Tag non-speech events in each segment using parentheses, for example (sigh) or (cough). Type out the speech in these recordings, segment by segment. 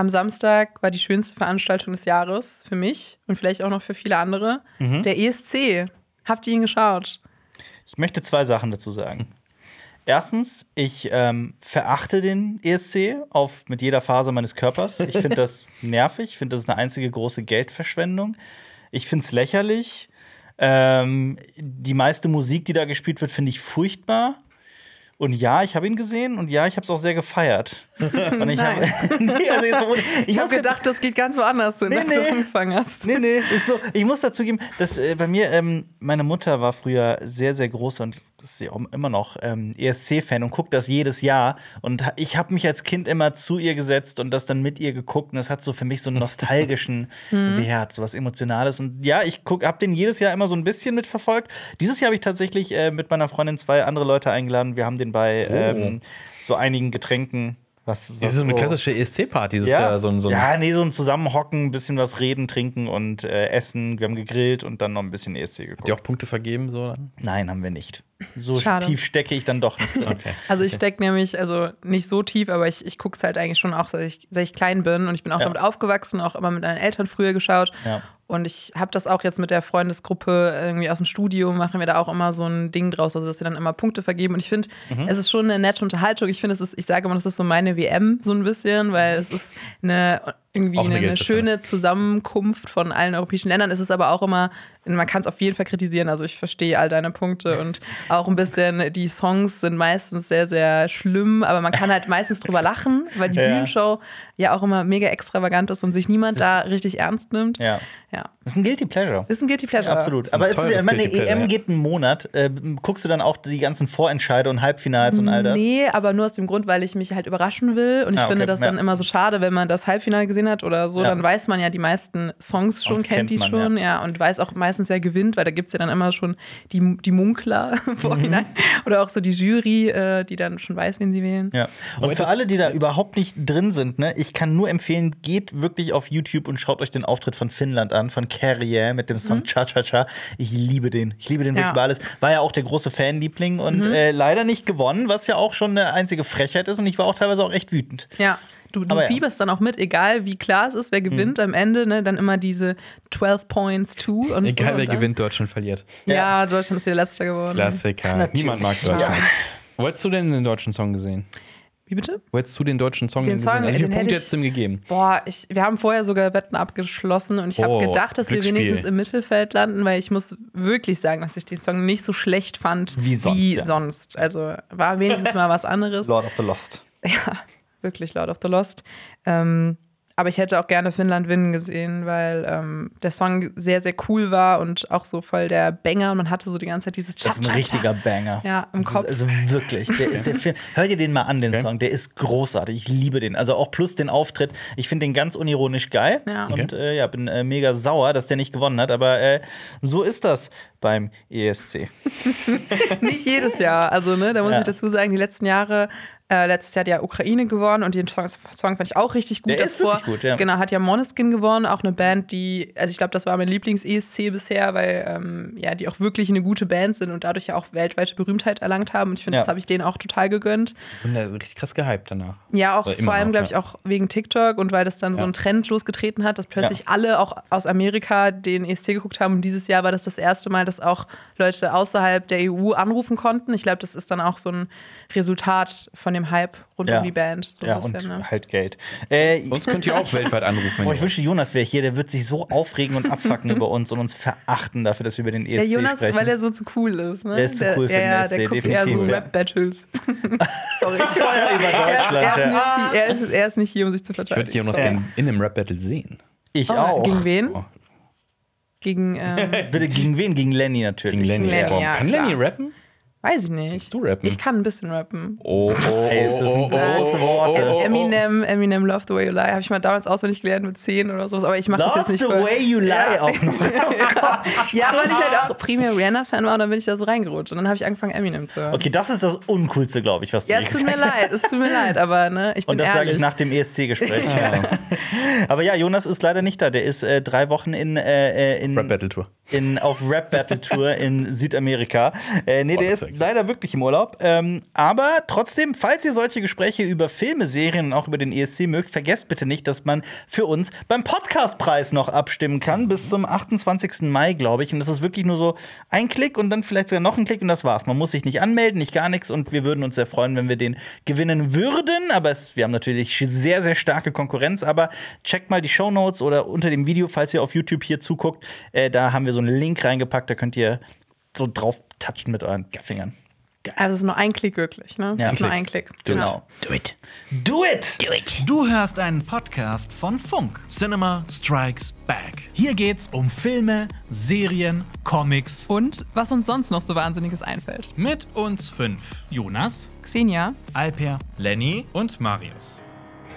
am Samstag war die schönste Veranstaltung des Jahres für mich und vielleicht auch noch für viele andere. Mhm. Der ESC. Habt ihr ihn geschaut? Ich möchte zwei Sachen dazu sagen. Erstens, ich ähm, verachte den ESC auf, mit jeder Phase meines Körpers. Ich finde das (laughs) nervig. Ich finde, das ist eine einzige große Geldverschwendung. Ich finde es lächerlich. Ähm, die meiste Musik, die da gespielt wird, finde ich furchtbar. Und ja, ich habe ihn gesehen und ja, ich habe es auch sehr gefeiert. Und ich habe (laughs) nee, also ganz- gedacht, das geht ganz woanders hin, Nee, als du nee. angefangen hast. Nee, nee, ist so. Ich muss dazugeben, dass äh, bei mir, ähm, meine Mutter war früher sehr, sehr groß und ist sie auch immer noch ähm, ESC-Fan und guckt das jedes Jahr. Und ich habe mich als Kind immer zu ihr gesetzt und das dann mit ihr geguckt. Und das hat so für mich so einen (laughs) nostalgischen Wert, so was Emotionales. Und ja, ich habe den jedes Jahr immer so ein bisschen mitverfolgt. Dieses Jahr habe ich tatsächlich äh, mit meiner Freundin zwei andere Leute eingeladen. Wir haben den bei ähm, so einigen Getränken. Was, Das was ist so eine klassische ESC-Party. Das ist ja so ein. So ein ja, nee, so ein Zusammenhocken, ein bisschen was reden, trinken und äh, essen. Wir haben gegrillt und dann noch ein bisschen ESC geguckt. die auch Punkte vergeben, so? Nein, haben wir nicht. So Schade. tief stecke ich dann doch nicht. (laughs) Okay. Also ich stecke nämlich, also nicht so tief, aber ich, ich gucke es halt eigentlich schon auch, seit ich, seit ich klein bin. Und ich bin auch Ja. damit aufgewachsen, auch immer mit meinen Eltern früher geschaut. Ja. Und ich habe das auch jetzt mit der Freundesgruppe irgendwie aus dem Studio, machen wir da auch immer so ein Ding draus, also dass wir dann immer Punkte vergeben. Und ich finde, Mhm. es ist schon eine nette Unterhaltung. Ich finde, es ist, ich sage immer, das ist so meine WM so ein bisschen, weil es ist eine irgendwie eine eine, schöne Zusammenkunft von allen europäischen Ländern. Es ist aber auch immer, man kann es auf jeden Fall kritisieren. Also ich verstehe all deine Punkte und auch ein bisschen, die Songs sind meistens sehr, sehr schlimm, aber man kann halt (laughs) meistens drüber lachen, weil die Ja. Bühnenshow ja auch immer mega extravagant ist und sich niemand da richtig ernst nimmt. Ja. Ja. Das ist ein Guilty Pleasure. Ist ein Guilty Pleasure. Absolut. ein Aber es ist ja teures immer eine Guilty Pleasure, EM ja. geht einen Monat. Äh, guckst du dann auch die ganzen Vorentscheide und Halbfinals und all das? Nee, aber nur aus dem Grund, weil ich mich halt überraschen will. Und ich Ah, okay, finde das dann ja. immer so schade, wenn man das Halbfinale gesehen hat oder so, Ja. dann weiß man ja die meisten Songs schon, Songs kennt, kennt die man, schon, ja. und weiß auch meistens, wer gewinnt, weil da gibt es ja dann immer schon die, die Munkler (laughs) im Vorhinein. Oder auch so die Jury, äh, die dann schon weiß, wen sie wählen. Ja. Und für alle, die da überhaupt nicht drin sind, ne, ich kann nur empfehlen, geht wirklich auf YouTube und schaut euch den Auftritt von Finnland an, von Carrier mit dem Song Cha Cha Cha. Ich liebe den. Ich liebe den wirklich Ja. über alles. War ja auch der große Fanliebling und äh, leider nicht gewonnen, was ja auch schon eine einzige Frechheit ist. Und ich war auch teilweise auch echt wütend. Ja. Du, du ja. fieberst dann auch mit, egal wie klar es ist, wer gewinnt am Ende, ne? Dann immer diese 12 Points to und so. Egal, wer und dann- gewinnt, Deutschland verliert. Ja, Deutschland ist wieder letzter geworden. Klassiker. Niemand mag Deutschland. Wo hättest du denn den deutschen Song gesehen? Wie bitte? Wo hättest du den deutschen Song Den Song, gesehen? Wie viele hätte Punkte ich- hättest du ihm gegeben? Boah, ich, wir haben vorher sogar Wetten abgeschlossen und ich habe Oh, gedacht, dass wir wenigstens im Mittelfeld landen, weil ich muss wirklich sagen, dass ich den Song nicht so schlecht fand Wie sonst, ja. sonst. Also war wenigstens mal was anderes. (laughs) Lord of the Lost. Ja, wirklich Lord of the Lost. Ähm, aber ich hätte auch gerne Finnland Winnen gesehen, weil ähm, der Song sehr, sehr cool war und auch so voll der Banger und man hatte so die ganze Zeit dieses Das ist ein richtiger Banger. Ja, im Das Kopf. Ist also wirklich, der ist der Film. Hör dir den mal an, den Okay. Song. Der ist großartig. Ich liebe den. Also auch plus den Auftritt. Ich finde den ganz unironisch geil. Ja. Und äh, ja, bin äh, mega sauer, dass der nicht gewonnen hat. Aber äh, so ist das beim ESC. (laughs) Nicht jedes Jahr. Also, ne, da muss Ja. ich dazu sagen, die letzten Jahre, äh, letztes Jahr hat ja Ukraine gewonnen und den Song, Song fand ich auch richtig gut Der ist davor. wirklich gut, ja. Genau, hat ja Måneskin gewonnen, auch eine Band, die, also ich glaube, das war mein Lieblings-ESC bisher, weil ähm, ja, die auch wirklich eine gute Band sind und dadurch ja auch weltweite Berühmtheit erlangt haben. Und ich finde, Ja. das habe ich denen auch total gegönnt. Und ist richtig krass gehypt danach. Ja, auch immer vor allem, glaube ich, ja. auch wegen TikTok und weil das dann so einen Trend losgetreten hat, dass plötzlich alle auch aus Amerika den ESC geguckt haben. Und dieses Jahr war das das erste Mal, dass auch Leute außerhalb der EU anrufen konnten. Ich glaube, das ist dann auch so ein Resultat von dem Hype rund Ja. um die Band. So ja, bisschen, und ne? halt Geld. Äh, Uns könnt ihr auch (laughs) weltweit anrufen. ihr ich wünsche, Jonas wäre hier, der wird sich so aufregen und abfacken über uns und uns verachten dafür, dass wir über den ESC Der Jonas, sprechen. weil er so zu cool ist. Ne? Der ist zu cool für ja, den ESC, der guckt eher so definitiv. Rap-Battles. (laughs) Sorry. Feuer über Er ist, Deutschland. er, ist ja. nicht, er, ist, er ist nicht hier, um sich zu Ich würde verteidigen. Jonas Ja. gerne in einem Rap-Battle sehen. Ich Oh, auch. Gegen wen? Oh, Gegen, ähm, Bitte gegen wen? Gegen Lenny natürlich. gegen Lenny. Lenny, Boah, ja, kann klar. Lenny rappen? Weiß ich nicht. du rappen? Ich kann ein bisschen rappen. Oh, oh, Ey, es sind große Worte. Eminem, Eminem, Love the Way You Lie, habe ich mal damals auswendig gelernt mit 10 oder so. Aber ich mache das Love jetzt the nicht voll. way you lie Ja. auch noch. (laughs) Ja, weil ich halt auch primär Rihanna-Fan war und dann bin ich da so reingerutscht. Und dann habe ich angefangen, Eminem zu hören. Okay, das ist das Uncoolste, glaube ich, was du Ja, je es tut mir gesagt leid, es tut mir leid, aber ne, ich bin Und das sage ich nach dem ESC-Gespräch. (laughs) Aber ja, Jonas ist leider nicht da. Der ist äh, drei Wochen in, äh, äh, in Rap-Battle-Tour. In, auf Rap Battle Tour in (laughs) Südamerika. Äh, nee, Oh, der ist leider wirklich im Urlaub. Ähm, aber trotzdem, falls ihr solche Gespräche über Filme, Serien und auch über den ESC mögt, vergesst bitte nicht, dass man für uns beim Podcastpreis noch abstimmen kann. Bis zum 28. Mai, glaube ich. Und das ist wirklich nur so ein Klick und dann vielleicht sogar noch ein Klick und das war's. Man muss sich nicht anmelden, nicht gar nichts. Und wir würden uns sehr freuen, wenn wir den gewinnen würden. Aber es, wir haben natürlich sehr, sehr starke Konkurrenz. Aber checkt mal die Shownotes oder unter dem Video, falls ihr auf YouTube hier zuguckt. Äh, da haben wir so einen Link reingepackt. Da könnt ihr so drauf touchen mit euren Fingern. Also es ist nur ein Klick wirklich, ne? Ja, es ist nur ein Klick. Genau. Do it. Do it! Do it. Du hörst einen Podcast von Funk. Cinema Strikes Back. Hier geht's um Filme, Serien, Comics. Und was uns sonst noch so Wahnsinniges einfällt. Mit uns fünf. Jonas, Xenia, Alper, Lenny und Marius.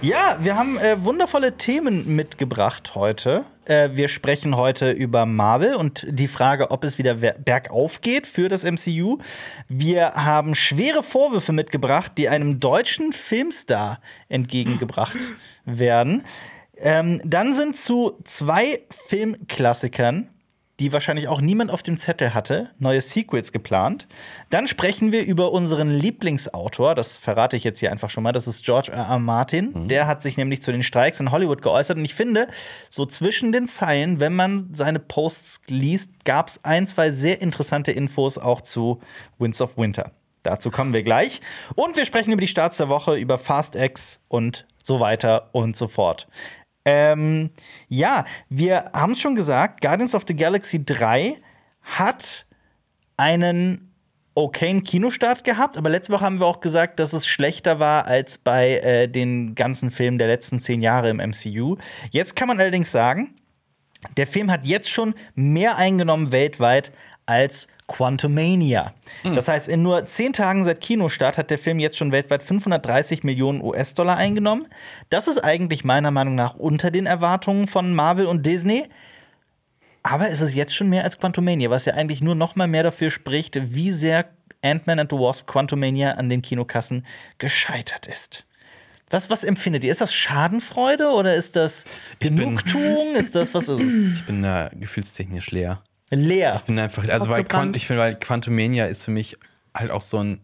Ja, wir haben äh, wundervolle Themen mitgebracht heute. Äh, wir sprechen heute über Marvel und die Frage, ob es wieder bergauf geht für das MCU. Wir haben schwere Vorwürfe mitgebracht, die einem deutschen Filmstar entgegengebracht werden. Ähm, dann sind zu zwei Filmklassikern die wahrscheinlich auch niemand auf dem Zettel hatte, neue Sequels geplant. Dann sprechen wir über unseren Lieblingsautor, das verrate ich jetzt hier einfach schon mal, das ist George R. R. Martin. Der hat sich nämlich zu den Streiks in Hollywood geäußert und ich finde, so zwischen den Zeilen, wenn man seine Posts liest, gab es ein, zwei sehr interessante Infos auch zu Winds of Winter. Dazu kommen wir gleich. Und wir sprechen über die Starts der Woche, über Fast X und so weiter und so fort. Ähm, ja, wir haben schon gesagt, Guardians of the Galaxy 3 hat einen okayen Kinostart gehabt, aber letzte Woche haben wir auch gesagt, dass es schlechter war als bei äh, den ganzen Filmen der letzten zehn Jahre im MCU. Jetzt kann man allerdings sagen, der Film hat jetzt schon mehr eingenommen weltweit als Quantumania. Das heißt, in nur zehn Tagen seit Kinostart hat der Film jetzt schon weltweit 530 Millionen US-Dollar eingenommen. Das ist eigentlich meiner Meinung nach unter den Erwartungen von Marvel und Disney. Aber es ist jetzt schon mehr als Quantumania, was ja eigentlich nur noch mal mehr dafür spricht, wie sehr Ant-Man and the Wasp Quantumania an den Kinokassen gescheitert ist. Was, was empfindet ihr? Ist das Schadenfreude oder ist das Genugtuung? ist das, was ist es? Ich bin da gefühlstechnisch leer. Leer. Ich bin einfach, also weil. Quant, ich finde, weil Quantumania ist für mich halt auch so ein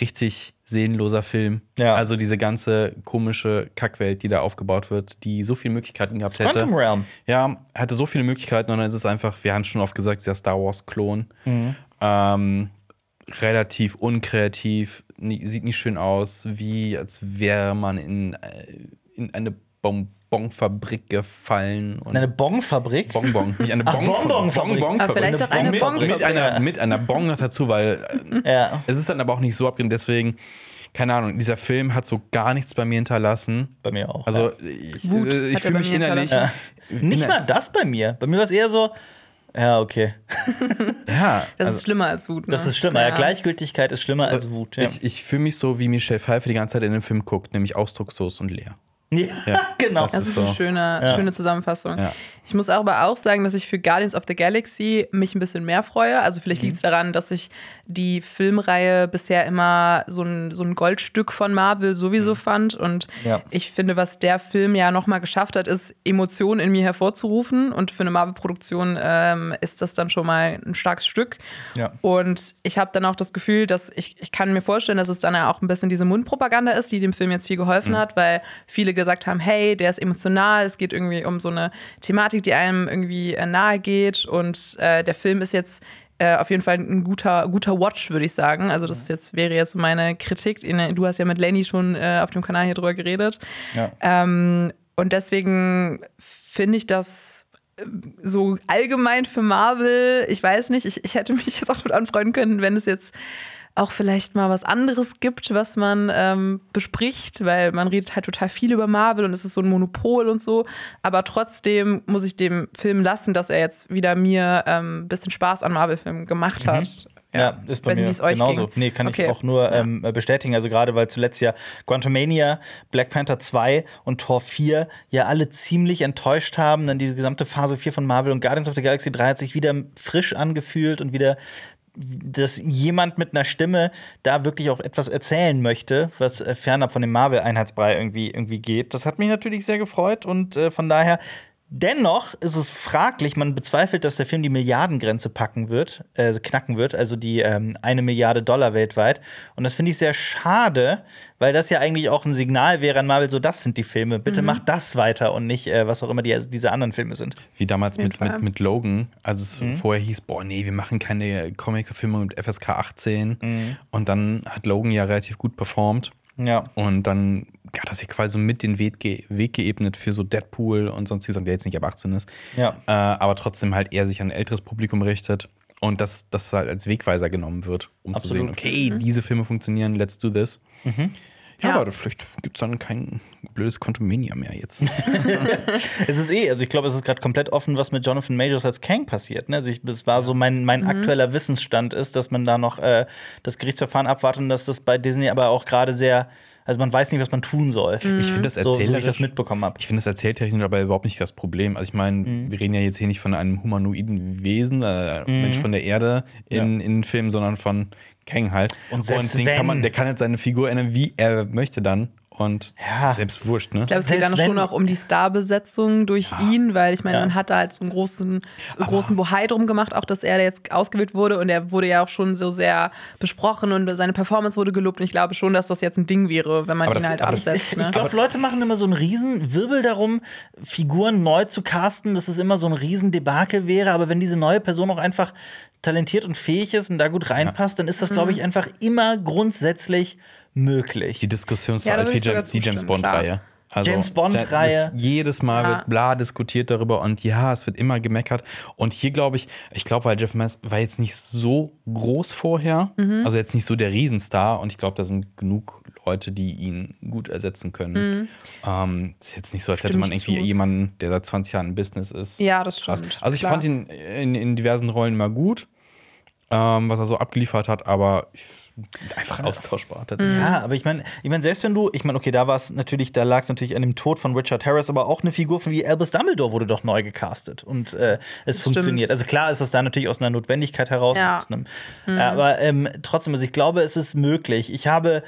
richtig seelenloser Film. Ja. Also diese ganze komische Kackwelt, die da aufgebaut wird, die so viele Möglichkeiten gehabt hätte. Quantum Realm. Ja, hatte so viele Möglichkeiten und dann ist es einfach, wir haben es schon oft gesagt, der Star Wars-Klon. Mhm. Ähm, relativ unkreativ, nie, sieht nicht schön aus, wie als wäre man in, äh, in eine Bonbonfabrik gefallen. Und Eine Bonfabrik. Bonbon, nicht eine (laughs) Bonbonfabrik. Bonbonfabrik. Aber vielleicht Eine auch eine Bonbon- mit, Bonfabrik. einer, mit einer Bon noch dazu, weil äh, Ja. es ist dann aber auch nicht so abgedreht. Deswegen, keine Ahnung, dieser Film hat so gar nichts bei mir hinterlassen. Bei mir auch. Also ja. ich, Wut äh, ich fühle mich innerlich. hinterlassen. Nicht inner- mal das bei mir. Bei mir war es eher so, ja, okay. (laughs) Ja, Das also ist schlimmer als Wut. Ne? Das ist schlimmer. Ja. Gleichgültigkeit ist schlimmer als Wut. Ja, ich, ich fühle mich so, wie Michelle Pfeiffer die ganze Zeit in dem Film guckt, nämlich ausdruckslos und leer. Ja, (laughs) genau. das Das ist ist eine so. schöne, Ja. schöne Zusammenfassung. Ja. Ich muss aber auch sagen, dass ich für Guardians of the Galaxy mich ein bisschen mehr freue. Also vielleicht Mhm. liegt es daran, dass ich die Filmreihe bisher immer so ein, so ein Goldstück von Marvel sowieso fand. Und Mhm. Ja. ich finde, was der Film ja nochmal geschafft hat, ist, Emotionen in mir hervorzurufen. Und für eine Marvel-Produktion ähm, ist das dann schon mal ein starkes Stück. Ja. Und ich habe dann auch das Gefühl, dass ich, ich kann mir vorstellen, dass es dann ja auch ein bisschen diese Mundpropaganda ist, die dem Film jetzt viel geholfen hat, weil viele gesagt haben, hey, der ist emotional, es geht irgendwie um so eine Thematik, die einem irgendwie äh, nahe geht und äh, der Film ist jetzt äh, auf jeden Fall ein guter, guter Watch, würde ich sagen. Also das jetzt, wäre jetzt meine Kritik. Du hast ja mit Lenny schon äh, auf dem Kanal hier drüber geredet. Ja. Ähm, und deswegen finde ich das äh, so allgemein für Marvel, ich weiß nicht, ich, ich hätte mich (laughs) jetzt auch damit anfreunden können, wenn es jetzt auch vielleicht mal was anderes gibt, was man ähm, bespricht, weil man redet halt total viel über Marvel und es ist so ein Monopol und so. Aber trotzdem muss ich dem Film lassen, dass er jetzt wieder mir ähm, ein bisschen Spaß an Marvel-Filmen gemacht hat. Ja, ist bei Weiß nicht, mir euch genauso. ging. Nee, kann Okay. ich auch nur ähm, bestätigen. Also gerade weil zuletzt ja Quantumania, Black Panther 2 und Tor 4 ja alle ziemlich enttäuscht haben. Dann diese gesamte Phase 4 von Marvel und Guardians of the Galaxy 3 hat sich wieder frisch angefühlt und wieder dass jemand mit einer Stimme da wirklich auch etwas erzählen möchte, was äh, fernab von dem Marvel-Einheitsbrei irgendwie, irgendwie geht. Das hat mich natürlich sehr gefreut und äh, von daher Dennoch ist es fraglich, man bezweifelt, dass der Film die Milliardengrenze packen wird, äh, knacken wird, also die ähm, eine Milliarde Dollar weltweit. Und das finde ich sehr schade, weil das ja eigentlich auch ein Signal wäre an Marvel, so das sind die Filme. Bitte macht das weiter und nicht, äh, was auch immer die, also diese anderen Filme sind. Wie damals mit, mit, mit Logan, als es Mhm. vorher hieß, boah, nee, wir machen keine Comic-Filme mit FSK 18. Mhm. Und dann hat Logan ja relativ gut performt. Ja. Und dann hat das ja quasi so mit den Weg, ge Weg geebnet für so Deadpool und sonst gesagt, der jetzt nicht ab 18 ist. Ja. Äh, aber trotzdem halt eher sich an ein älteres Publikum richtet. Und dass das halt als Wegweiser genommen wird, um zu Absolut. sehen, okay, diese Filme funktionieren, let's do this. Ja, Ja. aber vielleicht gibt es dann kein blödes Quantumania mehr jetzt. (laughs) Es ist eh, also ich glaube, es ist gerade komplett offen, was mit Jonathan Majors als Kang passiert. Ne? Also ich, das war so mein, mein aktueller Wissensstand ist, dass man da noch äh, das Gerichtsverfahren abwartet und dass das bei Disney aber auch gerade sehr, also man weiß nicht, was man tun soll. Ich finde das So, so wie ich erzählerisch. das mitbekommen habe. Ich finde das erzähltechnisch aber überhaupt nicht das Problem. Also ich meine, Mhm. wir reden ja jetzt hier nicht von einem humanoiden Wesen, äh, Mensch von der Erde in, in den Filmen, sondern von Kang halt. Und selbst den wenn- kann man, der kann jetzt seine Figur ändern, wie er möchte dann. Und Ja. selbst wurscht, ne? Ich glaube, es geht dann schon auch um die Starbesetzung durch ihn, weil ich meine, Ja. man hat da halt so einen großen, großen Bohai drum gemacht, auch dass er jetzt ausgewählt wurde und er wurde ja auch schon so sehr besprochen und seine Performance wurde gelobt und ich glaube schon, dass das jetzt ein Ding wäre, wenn man Aber ihn das- halt aber absetzt. Ich Ne? glaube, Leute machen immer so einen riesen Wirbel darum, Figuren neu zu casten, dass es immer so ein riesen Debakel wäre. Aber wenn diese neue Person auch einfach talentiert und fähig ist und da gut reinpasst, dann ist das, glaube ich, einfach immer grundsätzlich möglich. Die Diskussion ist so Ja, da alt würde wie ich sogar James, die James Bond-Reihe. Also, James Bond-Reihe. Jedes Mal Ja. wird bla diskutiert darüber und ja, es wird immer gemeckert. Und hier glaube ich, ich glaube, weil Jeff Mess war jetzt nicht so groß vorher, Mhm. also jetzt nicht so der Riesenstar und ich glaube, da sind genug Leute, die ihn gut ersetzen können. Ähm, ist jetzt nicht so, als hätte Stimme man ich irgendwie zu. jemanden, der seit 20 Jahren im Business ist. Ja, das Krass. stimmt. Also ich Klar. fand ihn in, in diversen Rollen immer gut, ähm, was er so abgeliefert hat, aber ich, einfach austauschbar tatsächlich. Ja, aber ich meine, ich mein, selbst wenn du, ich meine, okay, da war es natürlich, da lag es natürlich an dem Tod von Richard Harris, aber auch eine Figur von wie Albus Dumbledore wurde doch neu gecastet und äh, es stimmt. funktioniert. Also klar ist das da natürlich aus einer Notwendigkeit heraus, Ja. aus einem, äh, aber ähm, trotzdem, also ich glaube, es ist möglich. Ich habe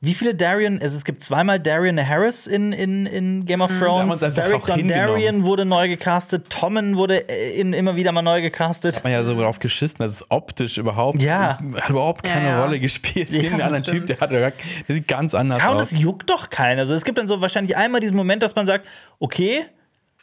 Wie viele Darian? Also es gibt zweimal Darian Harris in, in, in Game of Mhm. Thrones. Dondarrion hingenommen. wurde neu gecastet. Tommen wurde äh, in, immer wieder mal neu gecastet. Hat man ja so drauf geschissen, dass es optisch überhaupt Ja. hat überhaupt keine Ja, ja. Rolle gespielt. Ja, Den anderen Typ, der hat ja der sieht ganz anders Ja, und aus. es juckt doch keinen. Also es gibt dann so wahrscheinlich einmal diesen Moment, dass man sagt, okay,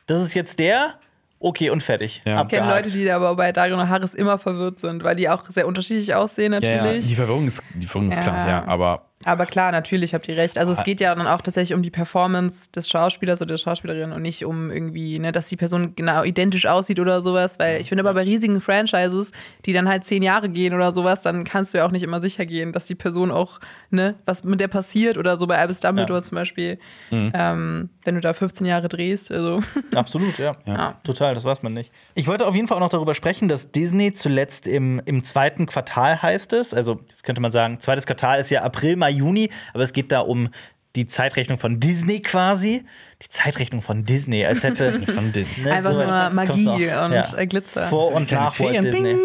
das ist jetzt der, okay und fertig. Ja. Ich kenne. Leute, die aber bei Dario und Harris immer verwirrt sind, weil die auch sehr unterschiedlich aussehen Ja, ja, natürlich. die Verwirrung ist, die Verwirrung ist Ja. klar, ja, aber Aber klar, natürlich habt ihr recht. Also Ah. es geht ja dann auch tatsächlich um die Performance des Schauspielers oder der Schauspielerin und nicht um irgendwie, ne, dass die Person genau identisch aussieht oder sowas. Weil ich finde aber bei riesigen Franchises, die dann halt zehn Jahre gehen oder sowas, dann kannst du ja auch nicht immer sicher gehen, dass die Person auch, ne, was mit der passiert oder so bei Albus Dumbledore Ja. zum Beispiel, Mhm. ähm, wenn du da 15 Jahre drehst. Also (laughs) Absolut, ja. Ja. Total, das weiß man nicht. Ich wollte auf jeden Fall auch noch darüber sprechen, dass Disney zuletzt im, im zweiten Quartal heißt es. Also, jetzt könnte man sagen, zweites Quartal ist ja April, Mai, Juni, aber es geht da um die Zeitrechnung von Disney quasi. Die Zeitrechnung von Disney, als hätte. (laughs) von den ne, Einfach nur jetzt kommt's Magie noch. und, äh, Glitzer. Vor und nach Walt Ferien, Disney.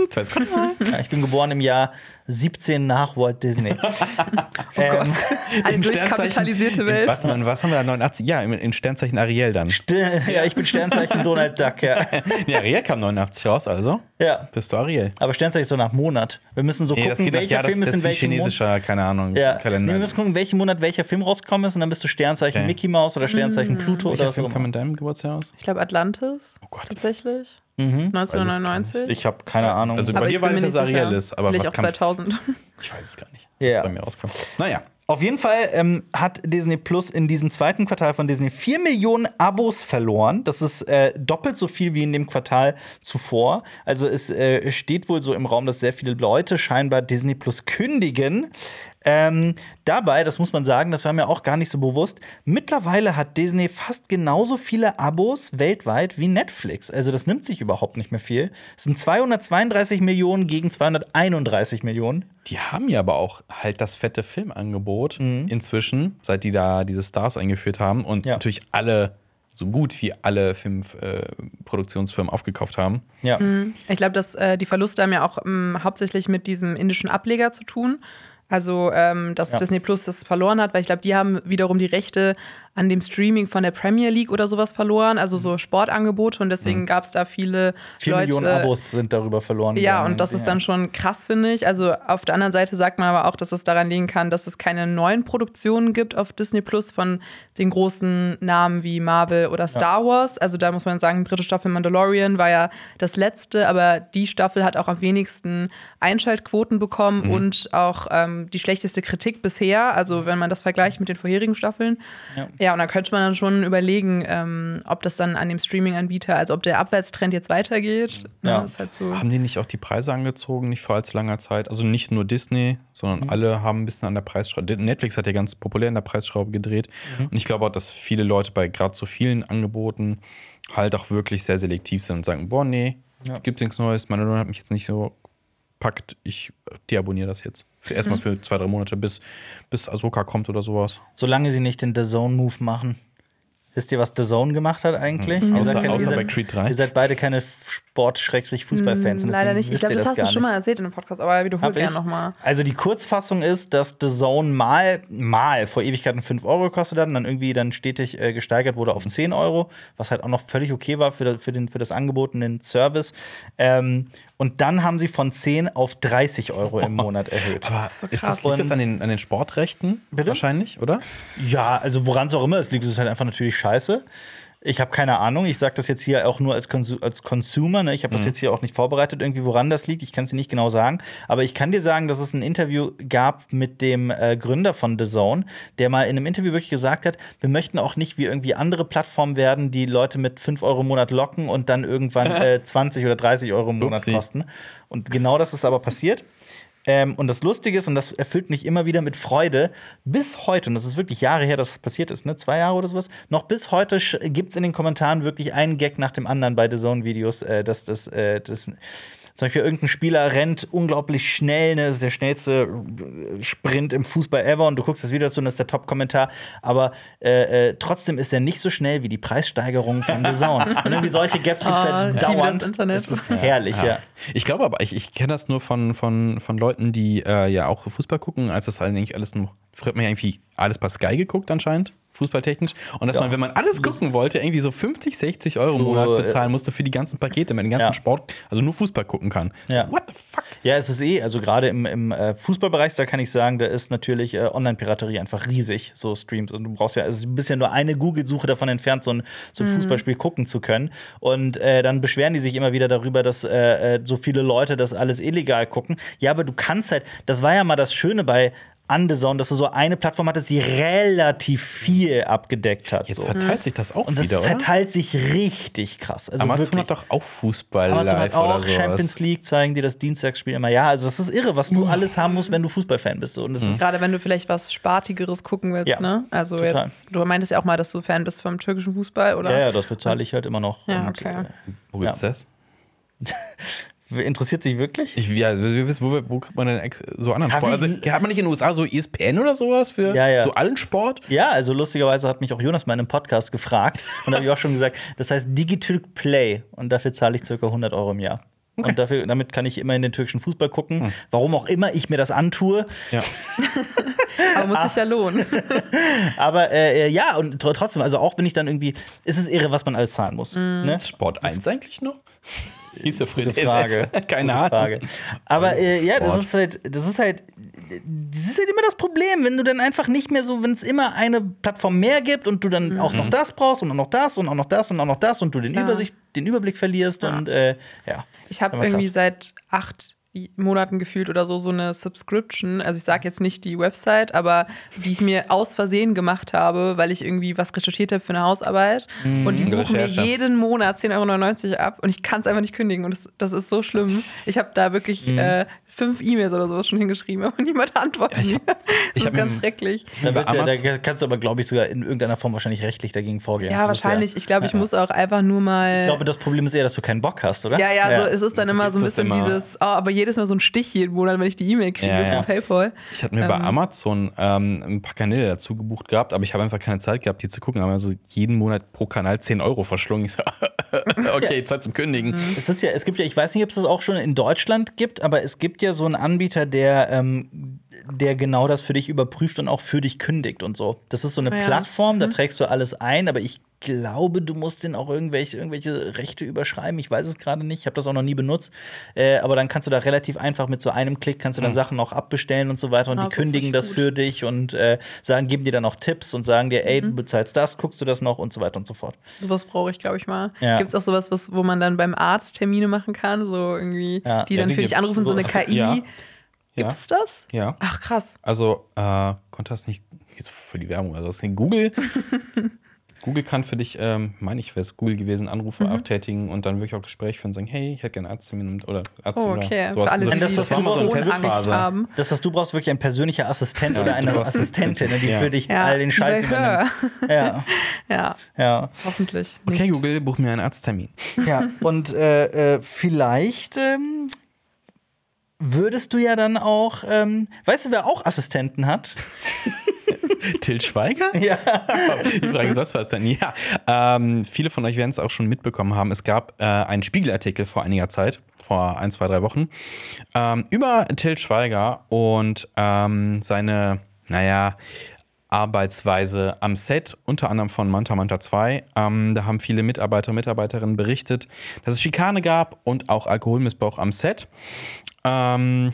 Ja, ich bin geboren im Jahr 17 nach Walt Disney. (laughs) Oh ähm, (laughs) Eine Im durchkapitalisierte Welt. Was, man, was haben wir da? 89? Ja, im, im Sternzeichen Ariel dann. ja, ich bin Sternzeichen Donald Duck, ja. Nee, Ariel kam 89 raus, also ja. bist du Ariel. Aber Sternzeichen ist so nach Monat. Wir müssen so Nee, das gucken, welcher ja, Film das ist in welchem Monat. chinesischer, keine Ahnung, Ja, nee, Kalender. wir müssen gucken, welchen Monat welcher Film rausgekommen ist und dann bist du Sternzeichen Okay. Mickey Mouse oder Sternzeichen Pluto oder Welcher was Film kam in deinem Geburtsjahr raus? Ich glaube Atlantis. Oh Gott. Tatsächlich. Mhm. 1999. Ich habe keine Ahnung. Also Aber bei ich dir bin weiß ich, dass Ariel ist, aber Vielleicht was auch kam 2000. Ich weiß es gar nicht. Ja. Was bei mir rauskam. Naja. Auf jeden Fall ähm, hat Disney Plus in diesem zweiten Quartal von Disney 4 Millionen Abos verloren. Das ist äh, doppelt so viel wie in dem Quartal zuvor. Also es äh, steht wohl so im Raum, dass sehr viele Leute scheinbar Disney Plus kündigen. Ähm, dabei, das muss man sagen, das war mir auch gar nicht so bewusst, mittlerweile hat Disney fast genauso viele Abos weltweit wie Netflix. Also das nimmt sich überhaupt nicht mehr viel. Es sind 232 Millionen gegen 231 Millionen. Die haben ja aber auch halt das fette Filmangebot inzwischen, seit die da diese Stars eingeführt haben und Ja. natürlich alle, so gut wie alle Filmproduktionsfirmen äh, Produktionsfirmen aufgekauft haben. Ja. Ich glaube, dass äh, die Verluste haben ja auch ähm, hauptsächlich mit diesem indischen Ableger zu tun. Also, ähm, dass Ja. Disney Plus das verloren hat, weil ich glaube, die haben wiederum die Rechte an dem Streaming von der Premier League oder sowas verloren, also so Sportangebote und deswegen gab es da viele Mhm. Vier Leute. Millionen Abos sind darüber verloren Ja, gegangen. und das ist dann schon krass, finde ich. Also auf der anderen Seite sagt man aber auch, dass es daran liegen kann, dass es keine neuen Produktionen gibt auf Disney Plus von den großen Namen wie Marvel oder Star Wars. Also da muss man sagen, dritte Staffel Mandalorian war ja das letzte, aber die Staffel hat auch am wenigsten Einschaltquoten bekommen Mhm. und auch ähm, die schlechteste Kritik bisher. Also wenn man das vergleicht mit den vorherigen Staffeln. Ja, und da könnte man dann schon überlegen, ähm, ob das dann an dem Streaming-Anbieter, also ob der Abwärtstrend jetzt weitergeht. Ne, Ja. ist halt so. Haben die nicht auch die Preise angezogen, nicht vor allzu langer Zeit? Also nicht nur Disney, sondern Mhm. alle haben ein bisschen an der Preisschraube. Netflix hat ja ganz populär in der Preisschraube gedreht. Mhm. Und ich glaube auch, dass viele Leute bei gerade so vielen Angeboten halt auch wirklich sehr selektiv sind und sagen, boah, nee, Ja. gibt's nichts Neues, meine Lohn hat mich jetzt nicht so packt, ich deabonniere das jetzt. Für erstmal Mhm. für zwei, drei Monate, bis, bis Ahsoka kommt oder sowas. Solange sie nicht den The Zone-Move machen. Wisst ihr, was The Zone gemacht hat eigentlich? Mhm. Ihr Außer- seid keine- außer ihr bei seid- Creed 3. Ihr seid beide keine Sport-Fußballfans. und Leider nicht. Ich glaube, ihr das hast du schon nicht. mal erzählt in dem Podcast, aber wiederhol gerne nochmal. Also die Kurzfassung ist, dass The Zone mal, mal vor Ewigkeiten 5 Euro gekostet hat und dann irgendwie dann stetig äh, gesteigert wurde auf 10 Euro, was halt auch noch völlig okay war für, für, den, für das Angebot und den Service. Ähm, und dann haben sie von 10 auf 30 Euro im Monat erhöht. Aber so ist krass. das, liegt das an den, an den Sportrechten? Bitte? Wahrscheinlich, oder? Ja, also woran es auch immer es liegt, ist es halt einfach natürlich scheiße. Ich habe keine Ahnung. Ich sage das jetzt hier auch nur als, Konsu als Consumer. Ne? Ich habe das jetzt hier auch nicht vorbereitet, irgendwie, woran das liegt. Ich kann es dir nicht genau sagen. Aber ich kann dir sagen, dass es ein Interview gab mit dem äh, Gründer von The Zone, der mal in einem Interview wirklich gesagt hat, wir möchten auch nicht wie irgendwie andere Plattformen werden, die Leute mit 5 Euro im Monat locken und dann irgendwann (laughs) äh, 20 oder 30 Euro im Monat Upsi. kosten. Und genau das ist aber passiert. Ähm, und das Lustige ist, und das erfüllt mich immer wieder mit Freude, bis heute, und das ist wirklich Jahre her, dass es passiert ist, ne? zwei Jahre oder sowas, noch bis heute gibt es in den Kommentaren wirklich einen Gag nach dem anderen bei The Zone-Videos, äh, dass das, äh, das zum Beispiel irgendein Spieler rennt unglaublich schnell, ne? das ist der schnellste äh, Sprint im Fußball ever und du guckst das Video dazu und das ist der Top-Kommentar, aber äh, äh, trotzdem ist er nicht so schnell wie die Preissteigerung von The Zone. (laughs) und irgendwie solche Gags gibt es Oh, halt ich liebe das dauernd. Internet. Das ist herrlich, ja. Ich glaube aber, ich, ich kenne das nur von, von, von Leuten, die äh, ja auch Fußball gucken, als das eigentlich alles noch. Früher hat man ja irgendwie alles bei Sky geguckt anscheinend, fußballtechnisch. Und dass Ja. man, wenn man alles gucken wollte, irgendwie so 50, 60 Euro im Monat äh, bezahlen musste für die ganzen Pakete, wenn man den ganzen Ja. Sport, also nur Fußball gucken kann. Ja. So, what the fuck? Ja, es ist eh, also gerade im, im äh, Fußballbereich, da kann ich sagen, da ist natürlich äh, Online-Piraterie einfach riesig, so Streams. Und du brauchst ja, also du bist ja nur eine Google-Suche davon entfernt, so ein, so ein Fußballspiel gucken zu können. Und äh, dann beschweren die sich immer wieder darüber, dass so viele Leute das alles illegal gucken. Ja, aber du kannst halt, das war ja mal das Schöne bei Underzone, dass du so eine Plattform hattest, die relativ viel abgedeckt hat. Jetzt so. verteilt sich das auch Und das wieder, oder? verteilt sich richtig krass. Also Amazon wirklich. hat doch auch Fußball Amazon live hat oder auch sowas. Champions League, zeigen dir das Dienstagsspiel immer. Ja, also das ist irre, was du alles haben musst, wenn du Fußballfan bist. Und das ist, Gerade wenn du vielleicht was Spartigeres gucken willst, Ja, ne? Also total. jetzt, du meintest ja auch mal, dass du Fan bist vom türkischen Fußball, oder? ja, ja, das bezahle ich halt immer noch. Ja, Und, okay. Wo gibt's das? (laughs) interessiert sich wirklich? Ich, ja, wir wissen, wo, wo kriegt man denn so anderen Sport? Also, hat man nicht in den USA so ESPN oder sowas für Ja, ja. so allen Sport? Ja, also lustigerweise hat mich auch Jonas mal in einem Podcast gefragt (laughs) und da habe ich auch schon gesagt, das heißt Digitürk Play und dafür zahle ich ca. 100 Euro im Jahr. Und dafür, damit kann ich immer in den türkischen Fußball gucken. Warum auch immer ich mir das antue. Ja. (laughs) Aber muss sich ja lohnen. (laughs) Aber äh, ja, und tr- trotzdem, also auch wenn ich dann irgendwie, ist es irre, was man alles zahlen muss. Ne? Sport 1 eigentlich noch? (laughs) Hieß früher (laughs) Gute Frage. Keine Ahnung. Frage. Aber äh, ja, das ist halt, das ist halt, das ist halt immer das Problem, wenn du dann einfach nicht mehr so, wenn es immer eine Plattform mehr gibt und du dann auch noch das brauchst und auch noch das und auch noch das und auch noch das und du den Ja. Übersicht, den Überblick verlierst und äh, ja. Ich habe irgendwie krass. seit acht Monaten gefühlt oder so so eine Subscription. Also ich sage jetzt nicht die Website, aber die ich mir aus Versehen gemacht habe, weil ich irgendwie was recherchiert habe für eine Hausarbeit. Und die buchen mir jeden Monat 10,99 Euro ab und ich kann es einfach nicht kündigen. Und das, das ist so schlimm. Ich habe da wirklich äh, fünf E-Mails oder sowas schon hingeschrieben, aber niemand antwortet Ja, ich mir. hab- Das ich ist ganz schrecklich. Ja, da kannst du aber, glaube ich, sogar in irgendeiner Form wahrscheinlich rechtlich dagegen vorgehen. Ja, Das wahrscheinlich. Ich glaube, ich ja. muss auch einfach nur mal. Ich glaube, das Problem ist eher, dass du keinen Bock hast, oder? Ja, ja, so es ist dann immer so ein bisschen immer. dieses, oh, aber jedes Mal so ein Stich jeden Monat, wenn ich die E-Mail kriege Ja, ja. von PayPal. Ich hatte mir bei Ähm. Amazon ähm, ein paar Kanäle dazu gebucht gehabt, aber ich habe einfach keine Zeit gehabt, die zu gucken. Aber so jeden Monat pro Kanal 10 Euro verschlungen. Ich so, (laughs) okay, Zeit zum Kündigen. Es ist ja, es gibt ja, ich weiß nicht, ob es das auch schon in Deutschland gibt, aber es gibt ja so einen Anbieter, der ähm, der genau das für dich überprüft und auch für dich kündigt und so. Das ist so eine Ja. Plattform, da trägst du alles ein, aber ich glaube, du musst den auch irgendwelche, irgendwelche Rechte überschreiben. Ich weiß es gerade nicht, ich habe das auch noch nie benutzt. Äh, aber dann kannst du da relativ einfach mit so einem Klick kannst du dann Sachen auch abbestellen und so weiter und Ah, die kündigen das gut. für dich und äh, sagen, geben dir dann auch Tipps und sagen dir, Mhm. ey, du bezahlst das, guckst du das noch und so weiter und so fort. Sowas brauche ich, glaube ich, mal. Ja. Gibt es auch sowas, was, wo man dann beim Arzt Termine machen kann? So irgendwie, Ja. die Ja, dann die für dich anrufen, so eine so, KI. (laughs) ja. Gibt es das? Ja. Ach, krass. Also, äh, konnte das nicht, jetzt für die Werbung, also das ist Google. (laughs) Google kann für dich, ähm, meine ich, wäre es Google gewesen, Anrufe Mhm. abtätigen und dann wirklich auch Gespräch führen und sagen, hey, ich hätte gerne einen Arzttermin oder Ärztin Oh, okay. oder sowas. Für alle, Also, die, das, was war mal so haben. Das, was du brauchst, wirklich ein persönlicher Assistent oder eine du brauchst- Assistentin, ne, die Ja. für dich Ja, all den Scheiß übernimmt. (laughs) Ja, Ja, ja. hoffentlich. Okay, nicht. Google, buch mir einen Arzttermin. Ja, und äh, äh, vielleicht ähm, würdest du ja dann auch, ähm, weißt du, wer auch Assistenten hat? (laughs) Till Schweiger? (laughs) Ja. Die Frage ist, was war es denn? Ja, ähm, viele von euch werden es auch schon mitbekommen haben. Es gab äh, einen Spiegelartikel vor einiger Zeit, vor ein, zwei, drei Wochen, ähm, über Till Schweiger und ähm, seine, naja, Arbeitsweise am Set, unter anderem von Manta Manta 2. Ähm, da haben viele Mitarbeiter und Mitarbeiterinnen berichtet, dass es Schikane gab und auch Alkoholmissbrauch am Set. Ähm,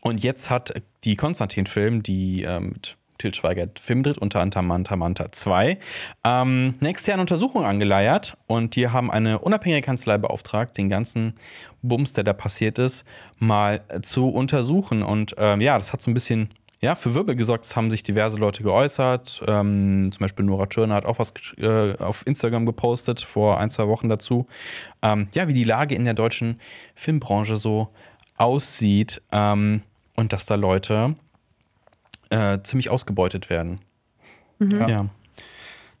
und jetzt hat die Konstantin-Film, die ähm, mit Til Schweiger Film dreht, unter anderem Manta Manta 2, ähm, eine externe Untersuchung angeleiert und die haben eine unabhängige Kanzlei beauftragt, den ganzen Bums, der da passiert ist, mal äh, zu untersuchen. Und ähm, ja, das hat so ein bisschen ja, für Wirbel gesorgt. Es haben sich diverse Leute geäußert. Ähm, zum Beispiel Nora Tschirner hat auch was äh, auf Instagram gepostet vor ein, zwei Wochen dazu. Ähm, ja, wie die Lage in der deutschen Filmbranche so aussieht ähm, und dass da Leute äh, ziemlich ausgebeutet werden. Ja.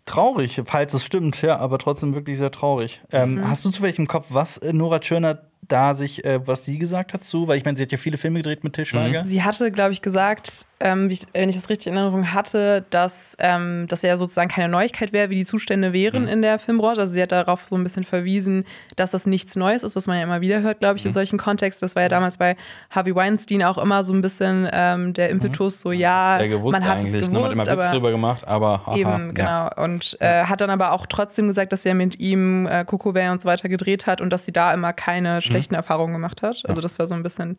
Traurig, falls es stimmt, ja, aber trotzdem wirklich sehr traurig. Ähm, Hast du zufällig im Kopf, was äh, Nora Tschirner da sich, äh, was sie gesagt hat zu? Weil ich meine, sie hat ja viele Filme gedreht mit Til Schweiger. Sie hatte, glaube ich, gesagt, ähm, ich, wenn ich das richtig in Erinnerung hatte, dass ähm, das ja sozusagen keine Neuigkeit wäre, wie die Zustände wären in der Filmbranche. Also sie hat darauf so ein bisschen verwiesen, dass das nichts Neues ist, was man ja immer wieder hört, glaube ich, in solchen Kontexten. Das war ja damals bei Harvey Weinstein auch immer so ein bisschen ähm, der Impetus, so ja, Sehr gewusst man hat es eigentlich. gewusst, ne? Man hat immer Witz aber drüber gemacht, aber haha, Eben, genau. Ja. Und äh, hat dann aber auch trotzdem gesagt, dass er mit ihm äh, Coco Bear und so weiter gedreht hat und dass sie da immer keine schlechten Erfahrungen gemacht hat. Also das war so ein bisschen,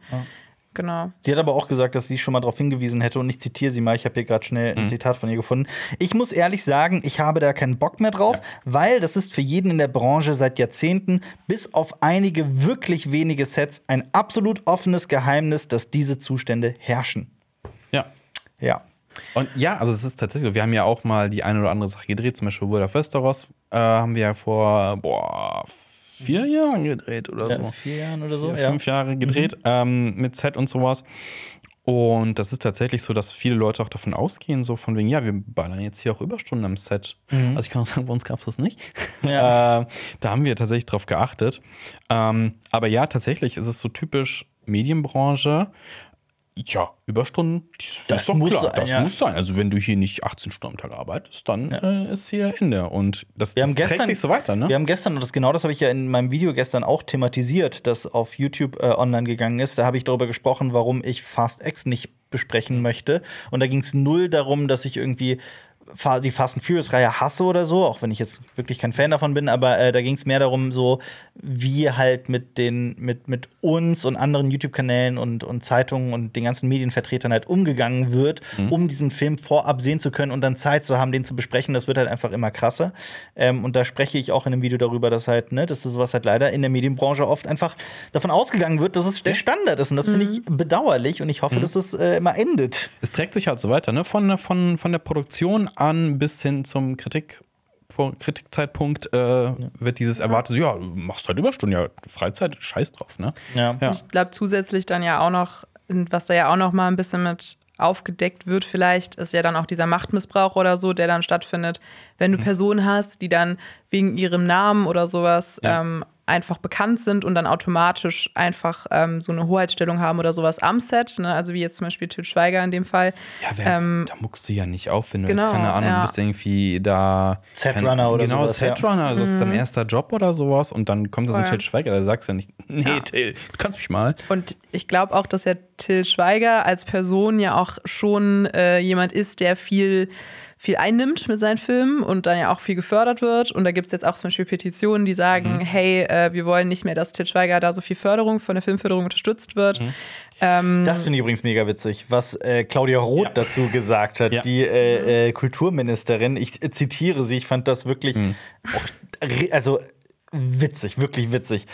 genau. Sie hat aber auch gesagt, dass sie schon mal darauf hingewiesen hätte und ich zitiere sie mal, ich habe hier gerade schnell ein Zitat von ihr gefunden. Ich muss ehrlich sagen, ich habe da keinen Bock mehr drauf, weil das ist für jeden in der Branche seit Jahrzehnten, bis auf einige wirklich wenige Sets, ein absolut offenes Geheimnis, dass diese Zustände herrschen. ja. Ja. Und ja, also es ist tatsächlich so. Wir haben ja auch mal die eine oder andere Sache gedreht, zum Beispiel World of Westeros äh, haben wir ja vor boah, vier Jahren gedreht oder Ja, so. vier Jahren oder so, Vier, ja. Fünf Jahre gedreht ähm, mit Set und sowas. Und das ist tatsächlich so, dass viele Leute auch davon ausgehen, so von wegen, ja, wir ballern jetzt hier auch Überstunden am Set. Also ich kann auch sagen, bei uns gab es das nicht. Ja. (laughs) äh, da haben wir tatsächlich drauf geachtet. Ähm, aber ja, tatsächlich ist es so typisch Medienbranche. Ja, Überstunden, das, Das ist doch muss klar, sein, das ja. muss sein. Also wenn du hier nicht 18 Stunden am Tag arbeitest, dann äh, ist hier Ende. Und das, das gestern, trägt sich so weiter, ne? Wir haben gestern, und das genau das habe ich ja in meinem Video gestern auch thematisiert, das auf YouTube äh, online gegangen ist. Da habe ich darüber gesprochen, warum ich Fast X nicht besprechen möchte. Und da ging es null darum, dass ich irgendwie die Fast and Furious-Reihe hasse oder so, auch wenn ich jetzt wirklich kein Fan davon bin, aber äh, da ging es mehr darum, so wie halt mit den, mit, mit uns und anderen YouTube-Kanälen und, und Zeitungen und den ganzen Medienvertretern halt umgegangen wird, um diesen Film vorab sehen zu können und dann Zeit zu haben, den zu besprechen. Das wird halt einfach immer krasser. Ähm, und da spreche ich auch in einem Video darüber, dass halt, ne, dass das sowas halt leider in der Medienbranche oft einfach davon ausgegangen wird, dass es der Standard ist. Und das finde ich bedauerlich und ich hoffe, dass es äh, immer endet. es trägt sich halt so weiter, ne? Von, von, von der Produktion an bis hin zum Kritik, Kritikzeitpunkt äh, wird dieses erwartet, ja, du machst halt Überstunden, ja, Freizeit, scheiß drauf, ne? Ja. Ja. Ich glaube zusätzlich dann ja auch noch, was da ja auch noch mal ein bisschen mit aufgedeckt wird vielleicht, ist ja dann auch dieser Machtmissbrauch oder so, der dann stattfindet, wenn Mhm. du Personen hast, die dann wegen ihrem Namen oder sowas Ja. ähm, einfach bekannt sind und dann automatisch einfach ähm, so eine Hoheitsstellung haben oder sowas am Set. Ne? Also wie jetzt zum Beispiel Til Schweiger in dem Fall. Ja, wer, Ähm, da muckst du ja nicht auf, wenn du genau, jetzt, keine Ahnung, ja. du bist irgendwie da. Setrunner oder genau, sowas, ja. Setrunner, also das ist dein erster Job oder sowas und dann kommt das ein Mhm. Voll. Til Schweiger, da sagst du ja nicht, (laughs) nee, Till, du kannst mich mal. Und ich glaube auch, dass ja Till Schweiger als Person ja auch schon äh, jemand ist, der viel, viel einnimmt mit seinen Filmen und dann ja auch viel gefördert wird. Und da gibt es jetzt auch zum Beispiel Petitionen, die sagen, hey, äh, wir wollen nicht mehr, dass Till Schweiger da so viel Förderung von der Filmförderung unterstützt wird. Das finde ich übrigens mega witzig, was äh, Claudia Roth Ja. dazu gesagt hat, Ja. die äh, äh, Kulturministerin. Ich äh, zitiere sie, ich fand das wirklich auch, re- also witzig, wirklich witzig.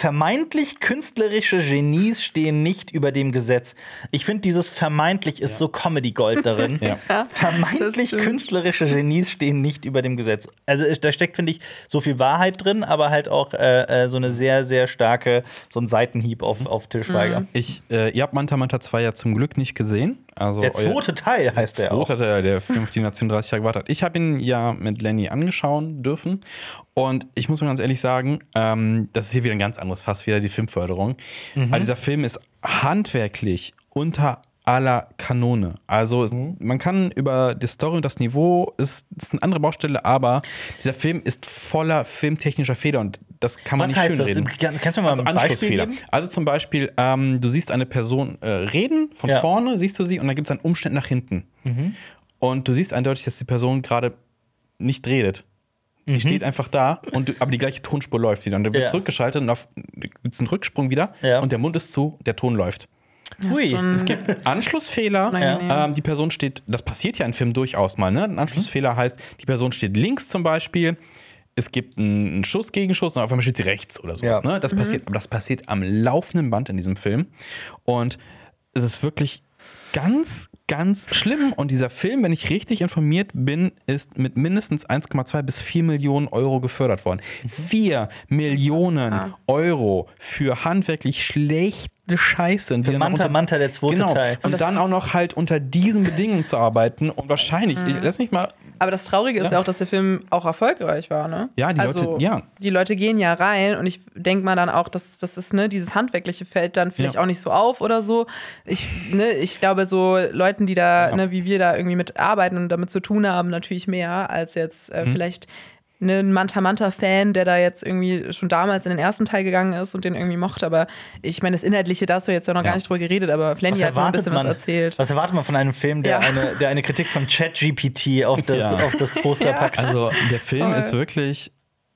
Vermeintlich künstlerische Genies stehen nicht über dem Gesetz. Ich finde, dieses vermeintlich ist so Comedy-Gold darin. (laughs) Ja. Vermeintlich künstlerische Genies stehen nicht über dem Gesetz. Also da steckt, finde ich, so viel Wahrheit drin, aber halt auch äh, äh, so eine sehr, sehr starke, so ein Seitenhieb auf, auf Til Schweiger. Ich, äh, ihr habt Manta Manta 2 ja zum Glück nicht gesehen. Also Der zweite Teil heißt der auch. Zweite Teil, der Film auf die Nation 30 Jahre gewartet hat. Ich habe ihn ja mit Lenny angeschauen dürfen. Und ich muss mir ganz ehrlich sagen, ähm, das ist hier wieder ein ganz anderes Fass, wieder die Filmförderung. Mhm. Aber dieser Film ist handwerklich unter aller Kanone. Also Mhm. man kann über die Story und das Niveau, ist, ist eine andere Baustelle, aber dieser Film ist voller filmtechnischer Fehler und das kann man Was nicht heißt das? schönreden. Kann- Kannst du mir mal Also ein Beispiel Anschlussfehler. geben? Also zum Beispiel, ähm, du siehst eine Person äh, reden, von Ja. vorne siehst du sie und dann gibt es einen Umstand nach hinten. Mhm. Und du siehst eindeutig, dass die Person gerade nicht redet. Sie Mhm. steht einfach da, und du, aber die gleiche Tonspur läuft wieder. Und dann wird Ja. zurückgeschaltet und auf gibt es einen Rücksprung wieder Ja. und der Mund ist zu, der Ton läuft. Hui. Es gibt Anschlussfehler. Unangenehm. Ähm, die Person steht, das passiert ja in Filmen durchaus mal. Ne? Ein Anschlussfehler heißt, die Person steht links zum Beispiel. Es gibt einen Schuss, Gegenschuss und auf einmal steht sie rechts oder sowas. Ja. Ne? Das passiert, aber das passiert am laufenden Band in diesem Film. Und es ist wirklich ganz, ganz schlimm. Und dieser Film, wenn ich richtig informiert bin, ist mit mindestens 1,2 bis 4 Millionen Euro gefördert worden. 4 Millionen Euro für handwerklich schlechte Scheiße. Und noch Manta unter- Manta, der zweite genau. Teil. Und dann auch noch halt unter diesen Bedingungen zu arbeiten und wahrscheinlich, ich, lass mich mal Aber das Traurige ist ja auch, dass der Film auch erfolgreich war, ne? Ja, die also, Leute- ja. Die Leute gehen ja rein und ich denke mal dann auch, dass das ist, ne, dieses handwerkliche fällt dann vielleicht Ja. auch nicht so auf oder so. Ich, ne, ich glaube, so Leuten, die da, Ja. ne, wie wir da irgendwie mit arbeiten und damit zu tun haben, natürlich mehr als jetzt Mhm. äh, vielleicht ne, ein Manta Manta-Fan, der da jetzt irgendwie schon damals in den ersten Teil gegangen ist und den irgendwie mochte. Aber ich meine, das Inhaltliche, da hast du jetzt ja noch Ja. gar nicht drüber geredet, aber Flenny Was hat nur ein bisschen man? was erzählt. Was erwartet man von einem Film, der, Ja. eine, der eine Kritik von ChatGPT auf das, Ja. auf das Poster Ja. packt? Also der Film Voll. ist wirklich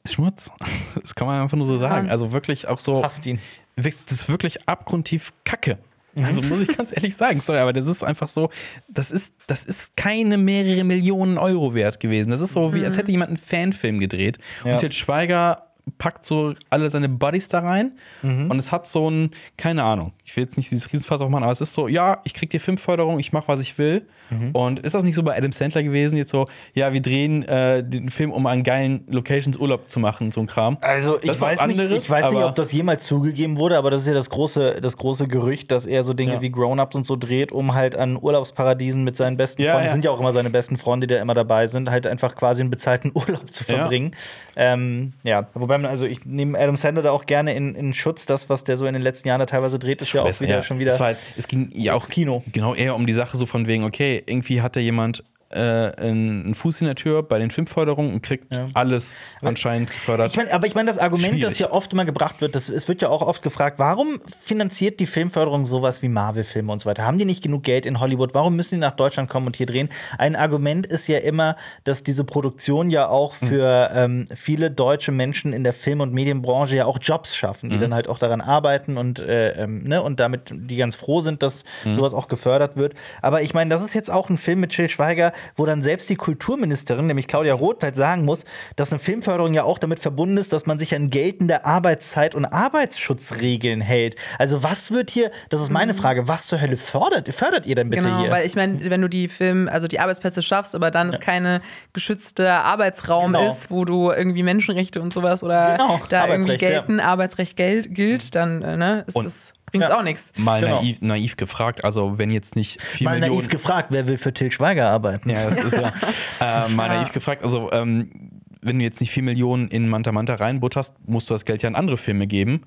Schmutz. (laughs) Das kann man einfach nur so sagen. Also wirklich auch so. Hasst ihn. Das ist wirklich abgrundtief Kacke. Also muss ich ganz ehrlich sagen, sorry, aber das ist einfach so, das ist, das ist keine mehrere Millionen Euro wert gewesen. Das ist so, wie als hätte jemand einen Fanfilm gedreht. Ja. Und Til Schweiger packt so alle seine Buddies da rein und es hat so ein, keine Ahnung, ich will jetzt nicht dieses Riesenfass aufmachen, aber es ist so, ja, ich krieg die Filmförderung, ich mache, was ich will. Und ist das nicht so bei Adam Sandler gewesen, jetzt so, ja, wir drehen äh, den Film, um an geilen Locations Urlaub zu machen, so ein Kram. Also ich weiß, nicht, anderes, ich weiß nicht, ob das jemals zugegeben wurde, aber das ist ja das große, das große Gerücht, dass er so Dinge Ja. wie Grown-Ups und so dreht, um halt an Urlaubsparadiesen mit seinen besten Ja, Freunden, ja. sind ja auch immer seine besten Freunde, die da immer dabei sind, halt einfach quasi einen bezahlten (laughs) Urlaub zu verbringen. Ja, ähm, ja. wobei man, also ich nehme Adam Sandler da auch gerne in, in Schutz, das, was der so in den letzten Jahren da teilweise dreht, ist ja auch besser, wieder schon wieder. Es, war halt, es ging ja auch Kino. Genau, eher um die Sache so von wegen, okay, irgendwie hat da jemand äh, einen Fuß in der Tür bei den Filmförderungen und kriegt Ja. alles anscheinend gefördert. Ich mein, aber ich meine, das Argument, das Schwierig. ja oft immer gebracht wird, das, es wird ja auch oft gefragt, warum finanziert die Filmförderung sowas wie Marvel-Filme und so weiter? Haben die nicht genug Geld in Hollywood? Warum müssen die nach Deutschland kommen und hier drehen? Ein Argument ist ja immer, dass diese Produktion ja auch Hm. für ähm, viele deutsche Menschen in der Film- und Medienbranche ja auch Jobs schaffen, die dann halt auch daran arbeiten und, äh, ähm, ne, und damit die ganz froh sind, dass Hm. sowas auch gefördert wird. Aber ich meine, das ist jetzt auch ein Film mit Till Schweiger, wo dann selbst die Kulturministerin, nämlich Claudia Roth, halt sagen muss, dass eine Filmförderung ja auch damit verbunden ist, dass man sich an geltende Arbeitszeit- und Arbeitsschutzregeln hält. Also was wird hier, das ist meine Frage, was zur Hölle fördert, fördert ihr denn bitte genau, hier? weil ich meine, wenn du die Film, also die Arbeitsplätze schaffst, aber dann es keine geschützte Arbeitsraum Genau. ist, wo du irgendwie Menschenrechte und sowas oder Genau, da irgendwie Arbeitsrecht, ja. gelten, Arbeitsrecht gilt, dann äh, ne, ist das bringt's Ja. auch nichts. Mal Genau. naiv, naiv gefragt, also wenn jetzt nicht vier Mal Millionen. naiv gefragt, wer will für Till Schweiger arbeiten? Ja, das ist ja (laughs) äh, mal naiv gefragt. Also, ähm, wenn du jetzt nicht 4 Millionen in Manta Manta reinbutterst, musst du das Geld ja an andere Filme geben.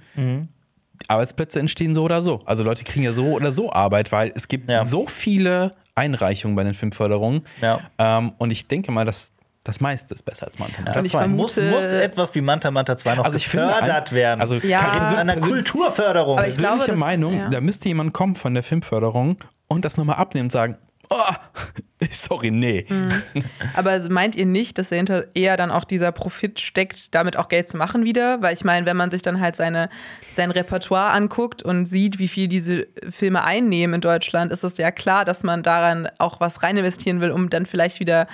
Arbeitsplätze entstehen so oder so. Also Leute kriegen ja so oder so Arbeit, weil es gibt Ja. so viele Einreichungen bei den Filmförderungen. Ja. Ähm, und ich denke mal, dass das meiste ist besser als Manta Manta Und ich 2. vermute- Muss, muss etwas wie Manta Manta 2 noch Also finde gefördert werden. also Ja. in persö- einer Kulturförderung. Aber ich glaube, persönliche das- Meinung, ja. da müsste jemand kommen von der Filmförderung und das nochmal abnehmen und sagen, oh, (laughs) sorry, nee. Aber meint ihr nicht, dass dahinter eher dann auch dieser Profit steckt, damit auch Geld zu machen wieder? Weil ich meine, wenn man sich dann halt seine, sein Repertoire anguckt und sieht, wie viel diese Filme einnehmen in Deutschland, ist es ja klar, dass man daran auch was rein investieren will, um dann vielleicht wieder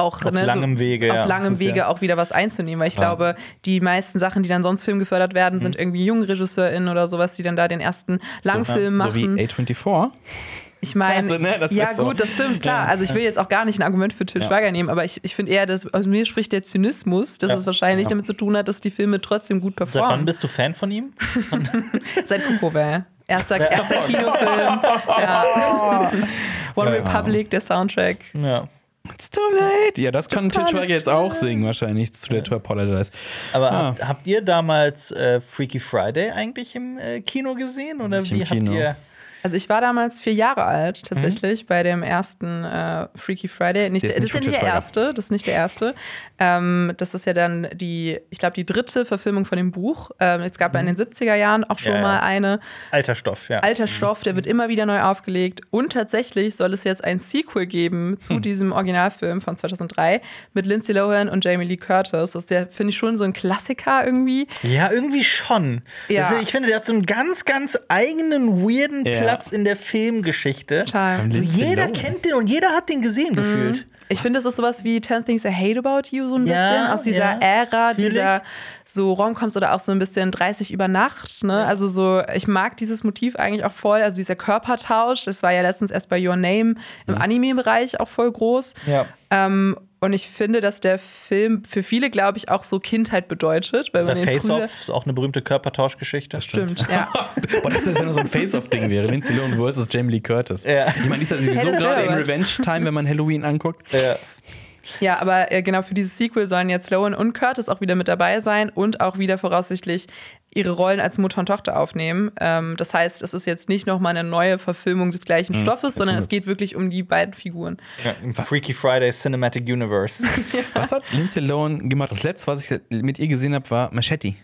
auch Auf ne, langem Wege, auf ja. langem Wege ja- auch wieder was einzunehmen, weil ich glaube, die meisten Sachen, die dann sonst filmgefördert werden, sind irgendwie junge RegisseurInnen oder sowas, die dann da den ersten Langfilm So wie machen. A24. Ich meine, Also, ne, ja so. gut, das stimmt, klar. Also ich will jetzt auch gar nicht ein Argument für Til Ja. Schweiger nehmen, aber ich, ich finde eher, dass aus mir spricht der Zynismus, dass Ja. es wahrscheinlich damit zu tun hat, dass die Filme trotzdem gut Seit wann performen. bist du Fan von ihm? (laughs) Seit Kukover. Erster, erster Kinofilm. (laughs) Ja. One Republic, der Soundtrack. Ja. It's too late. Ja, das kann Til Schweiger jetzt auch singen, wahrscheinlich, zu der To Apologize. Aber Ah. habt, habt ihr damals äh, Freaky Friday eigentlich im äh, Kino gesehen? Oder Nicht im wie Kino. habt ihr. Also ich war damals vier Jahre alt Mhm. tatsächlich bei dem ersten äh, Freaky Friday. Nicht, Der ist das nicht ist ja nicht der erste, das ist nicht der erste. Ähm, das ist ja dann die, ich glaube, die dritte Verfilmung von dem Buch. Ähm, es gab ja in den 70er Jahren auch schon Mhm. Ja, mal eine. Alter Stoff, ja. Alter Stoff, der wird immer wieder neu aufgelegt. Und tatsächlich soll es jetzt ein Sequel geben zu Hm. diesem Originalfilm von 2003 mit Lindsay Lohan und Jamie Lee Curtis. Das ist ja, finde ich, schon so ein Klassiker irgendwie. Ja, irgendwie schon. Ja. Also ich finde, der hat so einen ganz, ganz eigenen, weirden Ja. Platz in der Filmgeschichte. Total. So jeder kennt den und jeder hat den gesehen gefühlt. Ich finde, das ist sowas wie 10 Things I Hate About You, so ein Ja, bisschen. Aus dieser ja, Ära, fühl ich. dieser so Romcoms oder auch so ein bisschen 30 über Nacht. Ne? Also so, ich mag dieses Motiv eigentlich auch voll. Also dieser Körpertausch, das war ja letztens erst bei Your Name im Anime-Bereich auch voll groß. Ja. Ähm, und ich finde, dass der Film für viele, glaube ich, auch so Kindheit bedeutet. Weil man Der Face-Off ist auch eine berühmte Körpertauschgeschichte. Das Stimmt, ja. (laughs) Boah, das ist, wenn das so ein Face-Off-Ding wäre. Lindsay Lohan versus Jamie Lee Curtis. Ja. Ich meine, die ist ja sowieso (laughs) gerade in. Revenge-Time, wenn man Halloween anguckt. Ja. Ja, aber äh, genau für dieses Sequel sollen jetzt Sloan und Curtis auch wieder mit dabei sein und auch wieder voraussichtlich ihre Rollen als Mutter und Tochter aufnehmen. Ähm, das heißt, es ist jetzt nicht nochmal eine neue Verfilmung des gleichen Stoffes, sondern es geht wirklich um die beiden Figuren. Ja, Im Freaky Friday Cinematic Universe. Was hat Lindsay Lohan gemacht? Das letzte, was ich mit ihr gesehen habe, war Machete.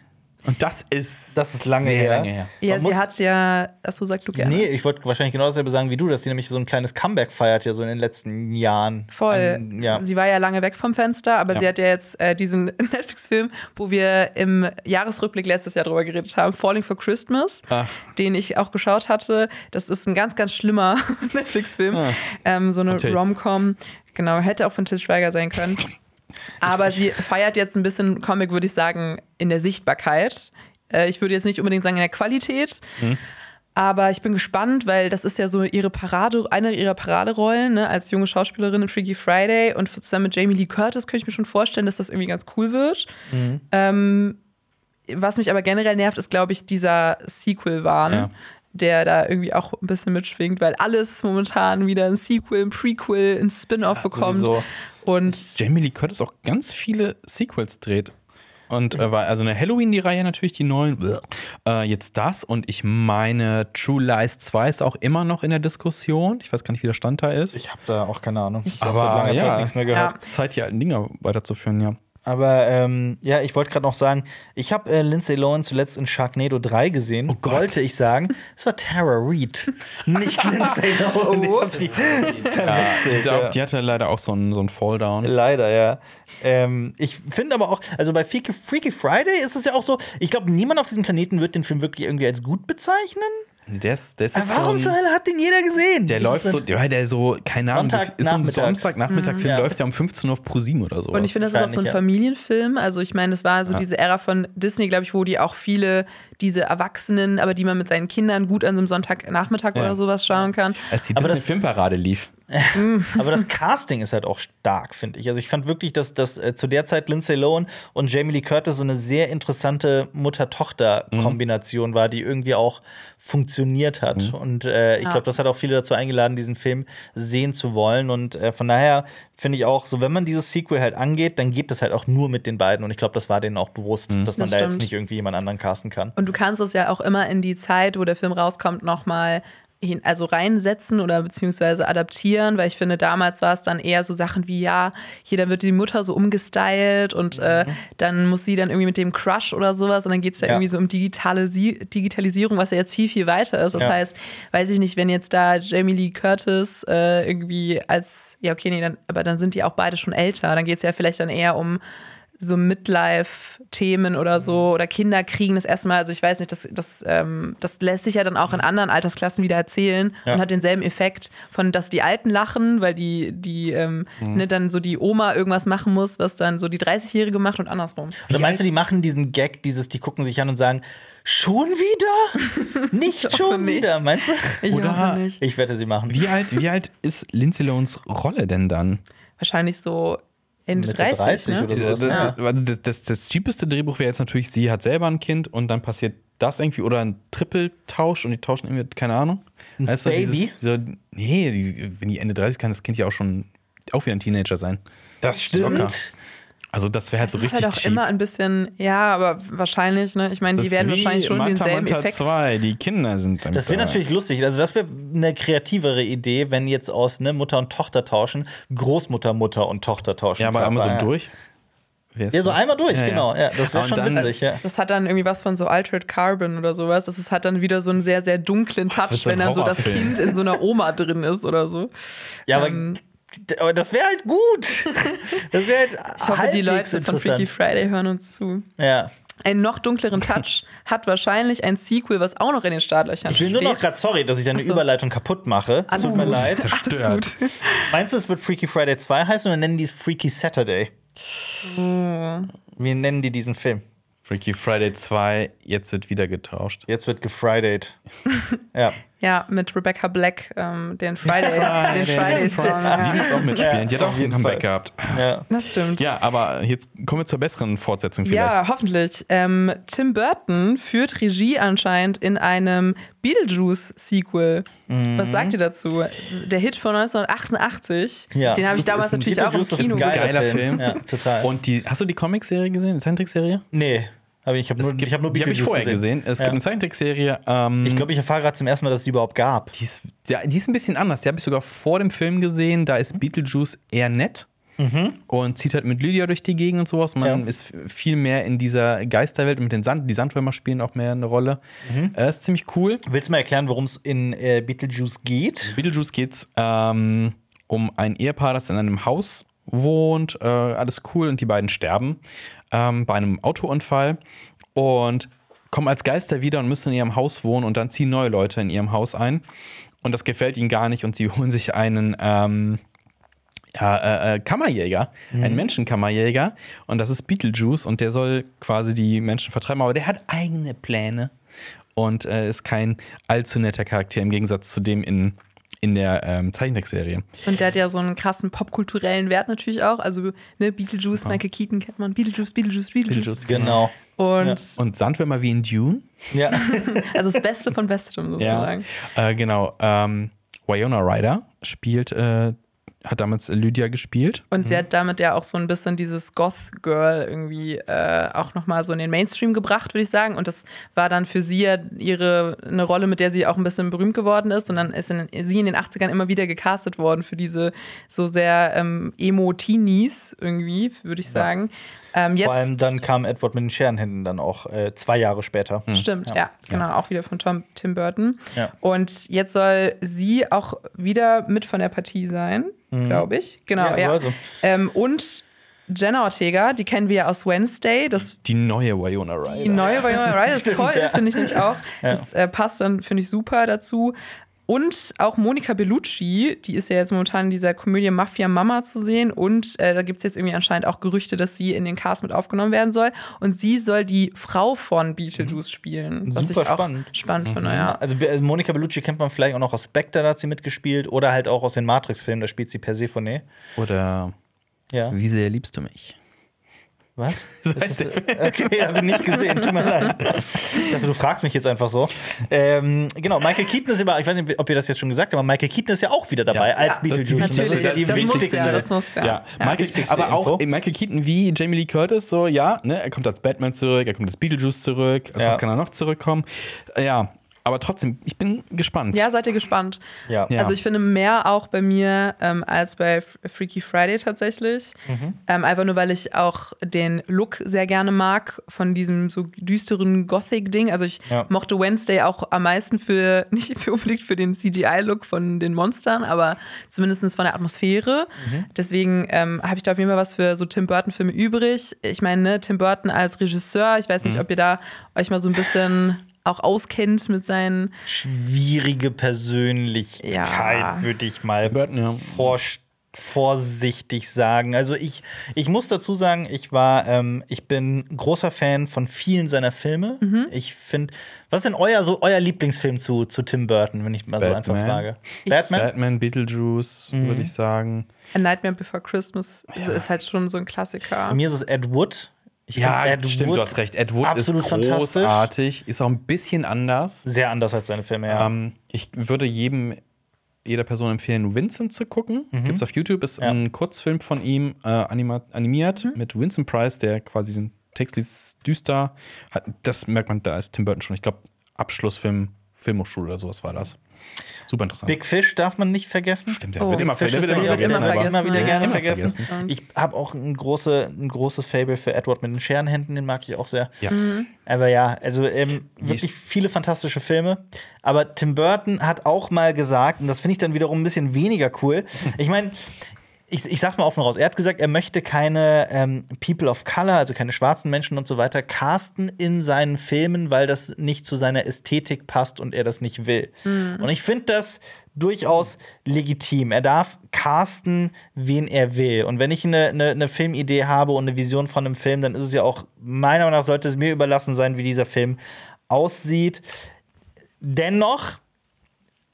Und das ist, Das ist lange sehr her. lange her. Ja, Man sie hat ja, achso, sagst du gerne. Nee, ich wollte wahrscheinlich genau dasselbe sagen wie du, dass sie nämlich so ein kleines Comeback feiert, ja so in den letzten Jahren. Voll. Ähm, ja. Sie war ja lange weg vom Fenster, aber Ja. sie hat ja jetzt äh, diesen (laughs) Netflix-Film, wo wir im Jahresrückblick letztes Jahr drüber geredet haben, Falling for Christmas, Ach. den ich auch geschaut hatte. Das ist ein ganz, ganz schlimmer (laughs) Netflix-Film. Ah. Ähm, so eine. Rom-Com. Genau, hätte auch von Til Schweiger sein können. Aber sie feiert jetzt ein bisschen Comic, würde ich sagen, in der Sichtbarkeit. Äh, ich würde jetzt nicht unbedingt sagen in der Qualität. Aber ich bin gespannt, weil das ist ja so ihre Parade, eine ihrer Paraderollen ne, als junge Schauspielerin in Freaky Friday. Und zusammen mit Jamie Lee Curtis könnte ich mir schon vorstellen, dass das irgendwie ganz cool wird. Ähm, was mich aber generell nervt, ist, glaube ich, dieser Sequel-Wahn. Ja. Der da irgendwie auch ein bisschen mitschwingt, weil alles momentan wieder ein Sequel, ein Prequel, ein Spin-off bekommt. sowieso. Und Jamie Lee Curtis auch ganz viele Sequels dreht. Und äh, war also eine Halloween, die Reihe natürlich, die neuen. Äh, jetzt das und ich meine, True Lies 2 ist auch immer noch in der Diskussion. Ich weiß gar nicht, wie der Stand da ist. Ich habe da auch keine Ahnung. Ich Aber habe seit langer ja. Zeit nichts mehr gehört. Zeit, die alten Dinger weiterzuführen, ja. Aber ähm, ja, ich wollte gerade noch sagen, ich habe äh, Lindsay Lohan zuletzt in Sharknado 3 gesehen. Oh Gott. Wollte ich sagen. Es war Tara Reid, nicht (laughs) Lindsay Lohan. Ich hab sie verwechselt. Ja. Die hatte leider auch so einen, so einen Falldown. Leider, ja. Ähm, ich finde aber auch, also bei Freaky, Freaky Friday ist es ja auch so, ich glaube, niemand auf diesem Planeten wird den Film wirklich irgendwie als gut bezeichnen. Der ist, der ist Aber warum so zur Hölle hat den jeder gesehen? Der läuft so, ja, der so, keine Ahnung, Sonntag ist so ein nachmittags. Samstagnachmittag-Film, Ja. läuft ja um 15 Uhr auf ProSieben oder so. Und ich finde, das ist auch so ein. Familienfilm. Also ich meine, das war so Ja. diese Ära von Disney, glaube ich, wo die auch viele diese Erwachsenen, aber die man mit seinen Kindern gut an so einem Sonntagnachmittag Ja. oder sowas schauen kann. Als die Aber Disney das- Filmparade lief. (laughs) Aber das Casting ist halt auch stark, finde ich. Also ich fand wirklich, dass, dass äh, zu der Zeit Lindsay Lohan und Jamie Lee Curtis so eine sehr interessante Mutter-Tochter-Kombination war, die irgendwie auch funktioniert hat. Und äh, ich glaube, das hat auch viele dazu eingeladen, diesen Film sehen zu wollen. Und äh, von daher finde ich auch, so wenn man dieses Sequel halt angeht, dann geht das halt auch nur mit den beiden. Und ich glaube, das war denen auch bewusst, dass man Das da jetzt nicht irgendwie jemand anderen casten kann. Und du kannst es ja auch immer in die Zeit, wo der Film rauskommt, nochmal hin, also reinsetzen oder beziehungsweise adaptieren, weil ich finde, damals war es dann eher so Sachen wie, ja, hier, dann wird die Mutter so umgestylt und äh, dann muss sie dann irgendwie mit dem Crush oder sowas und dann geht es da Ja. irgendwie so um digitale Digitalisierung, was ja jetzt viel, viel weiter ist. Das Ja. heißt, weiß ich nicht, wenn jetzt da Jamie Lee Curtis äh, irgendwie als, ja, okay, nee, dann, aber dann sind die auch beide schon älter, dann geht es ja vielleicht dann eher um so Midlife-Themen oder so oder Kinder kriegen das erstmal, also ich weiß nicht, das, das, ähm, das lässt sich ja dann auch in anderen Altersklassen wieder erzählen Ja. und hat denselben Effekt von, dass die Alten lachen, weil die, die ähm, ne, dann so die Oma irgendwas machen muss, was dann so die 30-Jährige macht und andersrum. Oder meinst du, die machen diesen Gag, dieses, die gucken sich an und sagen, schon wieder? (laughs) Nicht schon nicht. wieder, meinst du? Ich Oder-. Ich wette, sie machen. Wie alt, wie alt ist Lindsay Lohans Rolle denn dann? Wahrscheinlich so Ende Mitte 30, 30 ne? oder sowas. Das, Ja. also das, das, das cheapeste Drehbuch wäre jetzt natürlich, sie hat selber ein Kind und dann passiert das irgendwie oder ein Trippeltausch und die tauschen irgendwie, keine Ahnung. Ein Weißt du, Baby? dieses- So, nee, die, wenn die Ende 30 kann das Kind ja auch schon auch wieder ein Teenager sein. Das stimmt. Locker. Also das wäre halt so Das ist richtig halt auch cheap. immer ein bisschen, ja, aber wahrscheinlich, ne? Ich meine, Das die werden wie wahrscheinlich schon Manta denselben Manta Effekt. 2, die Kinder sind dann Das wäre da. natürlich lustig. Also, das wäre eine kreativere Idee, wenn jetzt aus ne, Mutter und Tochter tauschen, Großmutter, Mutter und Tochter tauschen. Ja, aber einmal so ja. durch. Ja, so das? einmal durch, Ja, genau. Ja, das wäre schon dann- witzig, ja. Das hat dann irgendwie was von so Altered Carbon oder sowas. Das ist, hat dann wieder so einen sehr, sehr dunklen Touch, so wenn dann so das. Kind in so einer Oma drin ist oder so. Ja, aber, Ähm. Aber das wäre halt gut. (laughs) Das wäre halt Ich hoffe, die Leute von Freaky Friday hören uns zu. Ja. Einen noch dunkleren Touch (laughs) hat wahrscheinlich ein Sequel, was auch noch in den Startlöchern Ich will nur steht. noch gerade, sorry, dass ich deine so. Überleitung kaputt mache. Es Alles Tut mir gut. leid. Zerstört. Alles gut. (laughs) Meinst du, es wird Freaky Friday 2 heißen oder nennen die es Freaky Saturday? Wie nennen die diesen Film? Freaky Friday 2, jetzt wird wieder getauscht. Jetzt wird gefridayed. ja. Ja, mit Rebecca Black, ähm, den Friday, (laughs) den Friday-Song. Die Ja. muss auch mitspielen. Die hat auch ein jeden Comeback Fall. gehabt. ja. Das stimmt. Ja, aber jetzt kommen wir zur besseren Fortsetzung vielleicht. Ja, hoffentlich. Ähm, Tim Burton führt Regie anscheinend in einem Beetlejuice-Sequel. Was sagt ihr dazu? Der Hit von 1988. Ja. Den habe ich damals natürlich auch im Beetlejuice, das ist Kino ein geiler. Geiler Film. Ja, total. Und die, hast du die Comic-Serie gesehen, die Zeichentrickserie? nee, aber ich habe nur, gibt- ich hab nur die habe ich vorher gesehen. Es Ja. gibt eine Zeichentrickserie. Ähm, Ich glaube, ich erfahre gerade zum ersten Mal, dass es die überhaupt gab. die, ist, die ist ein bisschen anders. Die habe ich sogar vor dem Film gesehen. Da ist Beetlejuice eher nett. Und zieht halt mit Lydia durch die Gegend und sowas. Man Ja. ist viel mehr in dieser Geisterwelt und mit den Sand. Die Sandwürmer spielen auch mehr eine Rolle. Äh, ist ziemlich cool. Willst du mal erklären, worum es in äh, Beetlejuice geht? Beetlejuice geht's ähm, um ein Ehepaar, das in einem Haus wohnt. Äh, alles cool und die beiden sterben ähm, bei einem Autounfall und kommen als Geister wieder und müssen in ihrem Haus wohnen und dann ziehen neue Leute in ihrem Haus ein. Und das gefällt ihnen gar nicht und sie (laughs) holen sich einen ähm, äh, äh, Kammerjäger, einen Menschenkammerjäger. Und das ist Beetlejuice und der soll quasi die Menschen vertreiben, aber der hat eigene Pläne und äh, ist kein allzu netter Charakter im Gegensatz zu dem in, in der ähm, Zeichentrickserie. Und der hat ja so einen krassen popkulturellen Wert natürlich auch. Also, ne, Beetlejuice, Michael Keaton kennt man. Beetlejuice, Beetlejuice, Beetlejuice. Beetlejuice. Genau. Und Und Sandwürmer wie in Dune. Ja. (laughs) also das Beste von Bestem sozusagen. Äh, genau. Ähm, Wyona Ryder spielt, äh, hat damals Lydia gespielt. Und sie hat damit ja auch so ein bisschen dieses Goth-Girl irgendwie äh, auch nochmal so in den Mainstream gebracht, würde ich sagen. Und das war dann für sie ja ihre eine Rolle, mit der sie auch ein bisschen berühmt geworden ist. Und dann ist in, sie in den 80ern immer wieder gecastet worden für diese so sehr ähm, Emo-Teenies irgendwie, würde ich sagen. Ähm, jetzt Vor allem dann kam Edward mit den Scherenhänden dann auch äh, zwei Jahre später. Stimmt, ja, genau, auch wieder von Tom, Tim Burton. Ja. Und jetzt soll sie auch wieder mit von der Partie sein, glaube ich. Genau, Ja, ja. sie. Ähm, und Jenna Ortega, die kennen wir ja aus Wednesday. Das Die neue Wyona Ryder. die neue Winona Ryder ist (laughs) toll, ja. finde ich nämlich auch. Das äh, passt dann, finde ich, super dazu. Und auch Monica Bellucci, die ist ja jetzt momentan in dieser Komödie Mafia Mama zu sehen. Und äh, da gibt es jetzt irgendwie anscheinend auch Gerüchte, dass sie in den Cast mit aufgenommen werden soll. Und sie soll die Frau von Beetlejuice spielen. Was Super ich auch spannend. spannend finde, ja. Also Be- Monica Bellucci kennt man vielleicht auch noch aus Spectre, da hat sie mitgespielt. Oder halt auch aus den Matrix-Filmen, da spielt sie Persephone. Oder Ja. Wie sehr liebst du mich? Was? (laughs) Das ist, (laughs) okay, habe ich nicht gesehen, tut mir leid. (laughs) Ich dachte, du fragst mich jetzt einfach so. Ähm, genau, Michael Keaton ist immer, ich weiß nicht, ob ihr das jetzt schon gesagt habt, aber Michael Keaton ist ja auch wieder dabei Ja. als Ja, Beetlejuice. das das ist ja die das muss wichtigste. ja, das muss ja. Ja, Michael, aber auch Info. Michael Keaton wie Jamie Lee Curtis, so, ja, ne, er kommt als Batman zurück, er kommt als Beetlejuice zurück, als Ja. was kann er noch zurückkommen? Äh, Ja, aber trotzdem, ich bin gespannt. Ja, seid ihr gespannt? Ja. Also ich finde mehr auch bei mir ähm, als bei Freaky Friday tatsächlich. Mhm. Ähm, einfach nur, weil ich auch den Look sehr gerne mag von diesem so düsteren Gothic-Ding. Also ich Ja. mochte Wednesday auch am meisten für, (laughs) nicht für unbedingt für den CGI-Look von den Monstern, aber zumindest von der Atmosphäre. Mhm. Deswegen ähm, habe ich da auf jeden Fall was für so Tim Burton-Filme übrig. Ich meine, ne, Tim Burton als Regisseur, ich weiß Mhm. nicht, ob ihr da euch mal so ein bisschen auch auskennt mit seinen Schwierige Persönlichkeit, Ja. würde ich mal Burton, ja. vor, vorsichtig sagen. Also ich, ich muss dazu sagen, ich war, ähm, ich bin großer Fan von vielen seiner Filme. Mhm. Ich finde, was ist denn euer so euer Lieblingsfilm zu, zu Tim Burton, wenn ich mal so einfach Batman. frage? Batman? Batman, Beetlejuice, Mhm. würde ich sagen. A Nightmare Before Christmas also ist halt schon so ein Klassiker. Bei mir ist es Ed Wood. Ich Ja, stimmt, Wood du hast recht. Ed Wood ist großartig, ist auch ein bisschen anders. Sehr anders als seine Filme, ja. Ähm, ich würde jedem, jeder Person empfehlen, Vincent zu gucken. Mhm. Gibt's auf YouTube, ist Ja. ein Kurzfilm von ihm äh, animiert mit Vincent Price, der quasi den Text liest düster hat. Das merkt man, da ist Tim Burton schon. Ich glaube, Abschlussfilm, Filmhochschule oder sowas war das. Super interessant. Big Fish darf man nicht vergessen. Stimmt, der Oh, wird immer, Fish der ist wird ja immer auch vergessen. immer vergessen, immer wieder ja. gerne Immer vergessen. vergessen. Ich habe auch ein, große, ein großes Fable für Edward mit den Scherenhänden, den mag ich auch sehr. Ja. Aber ja, also ähm, wirklich viele fantastische Filme. Aber Tim Burton hat auch mal gesagt, und das finde ich dann wiederum ein bisschen weniger cool. Ich meine, ich, ich sag's mal offen raus. Er hat gesagt, er möchte keine ähm, People of Color, also keine schwarzen Menschen und so weiter, casten in seinen Filmen, weil das nicht zu seiner Ästhetik passt und er das nicht will. Und ich finde das durchaus legitim. Er darf casten, wen er will. Und wenn ich eine, eine, eine Filmidee habe und eine Vision von einem Film, dann ist es ja auch, meiner Meinung nach, sollte es mir überlassen sein, wie dieser Film aussieht. Dennoch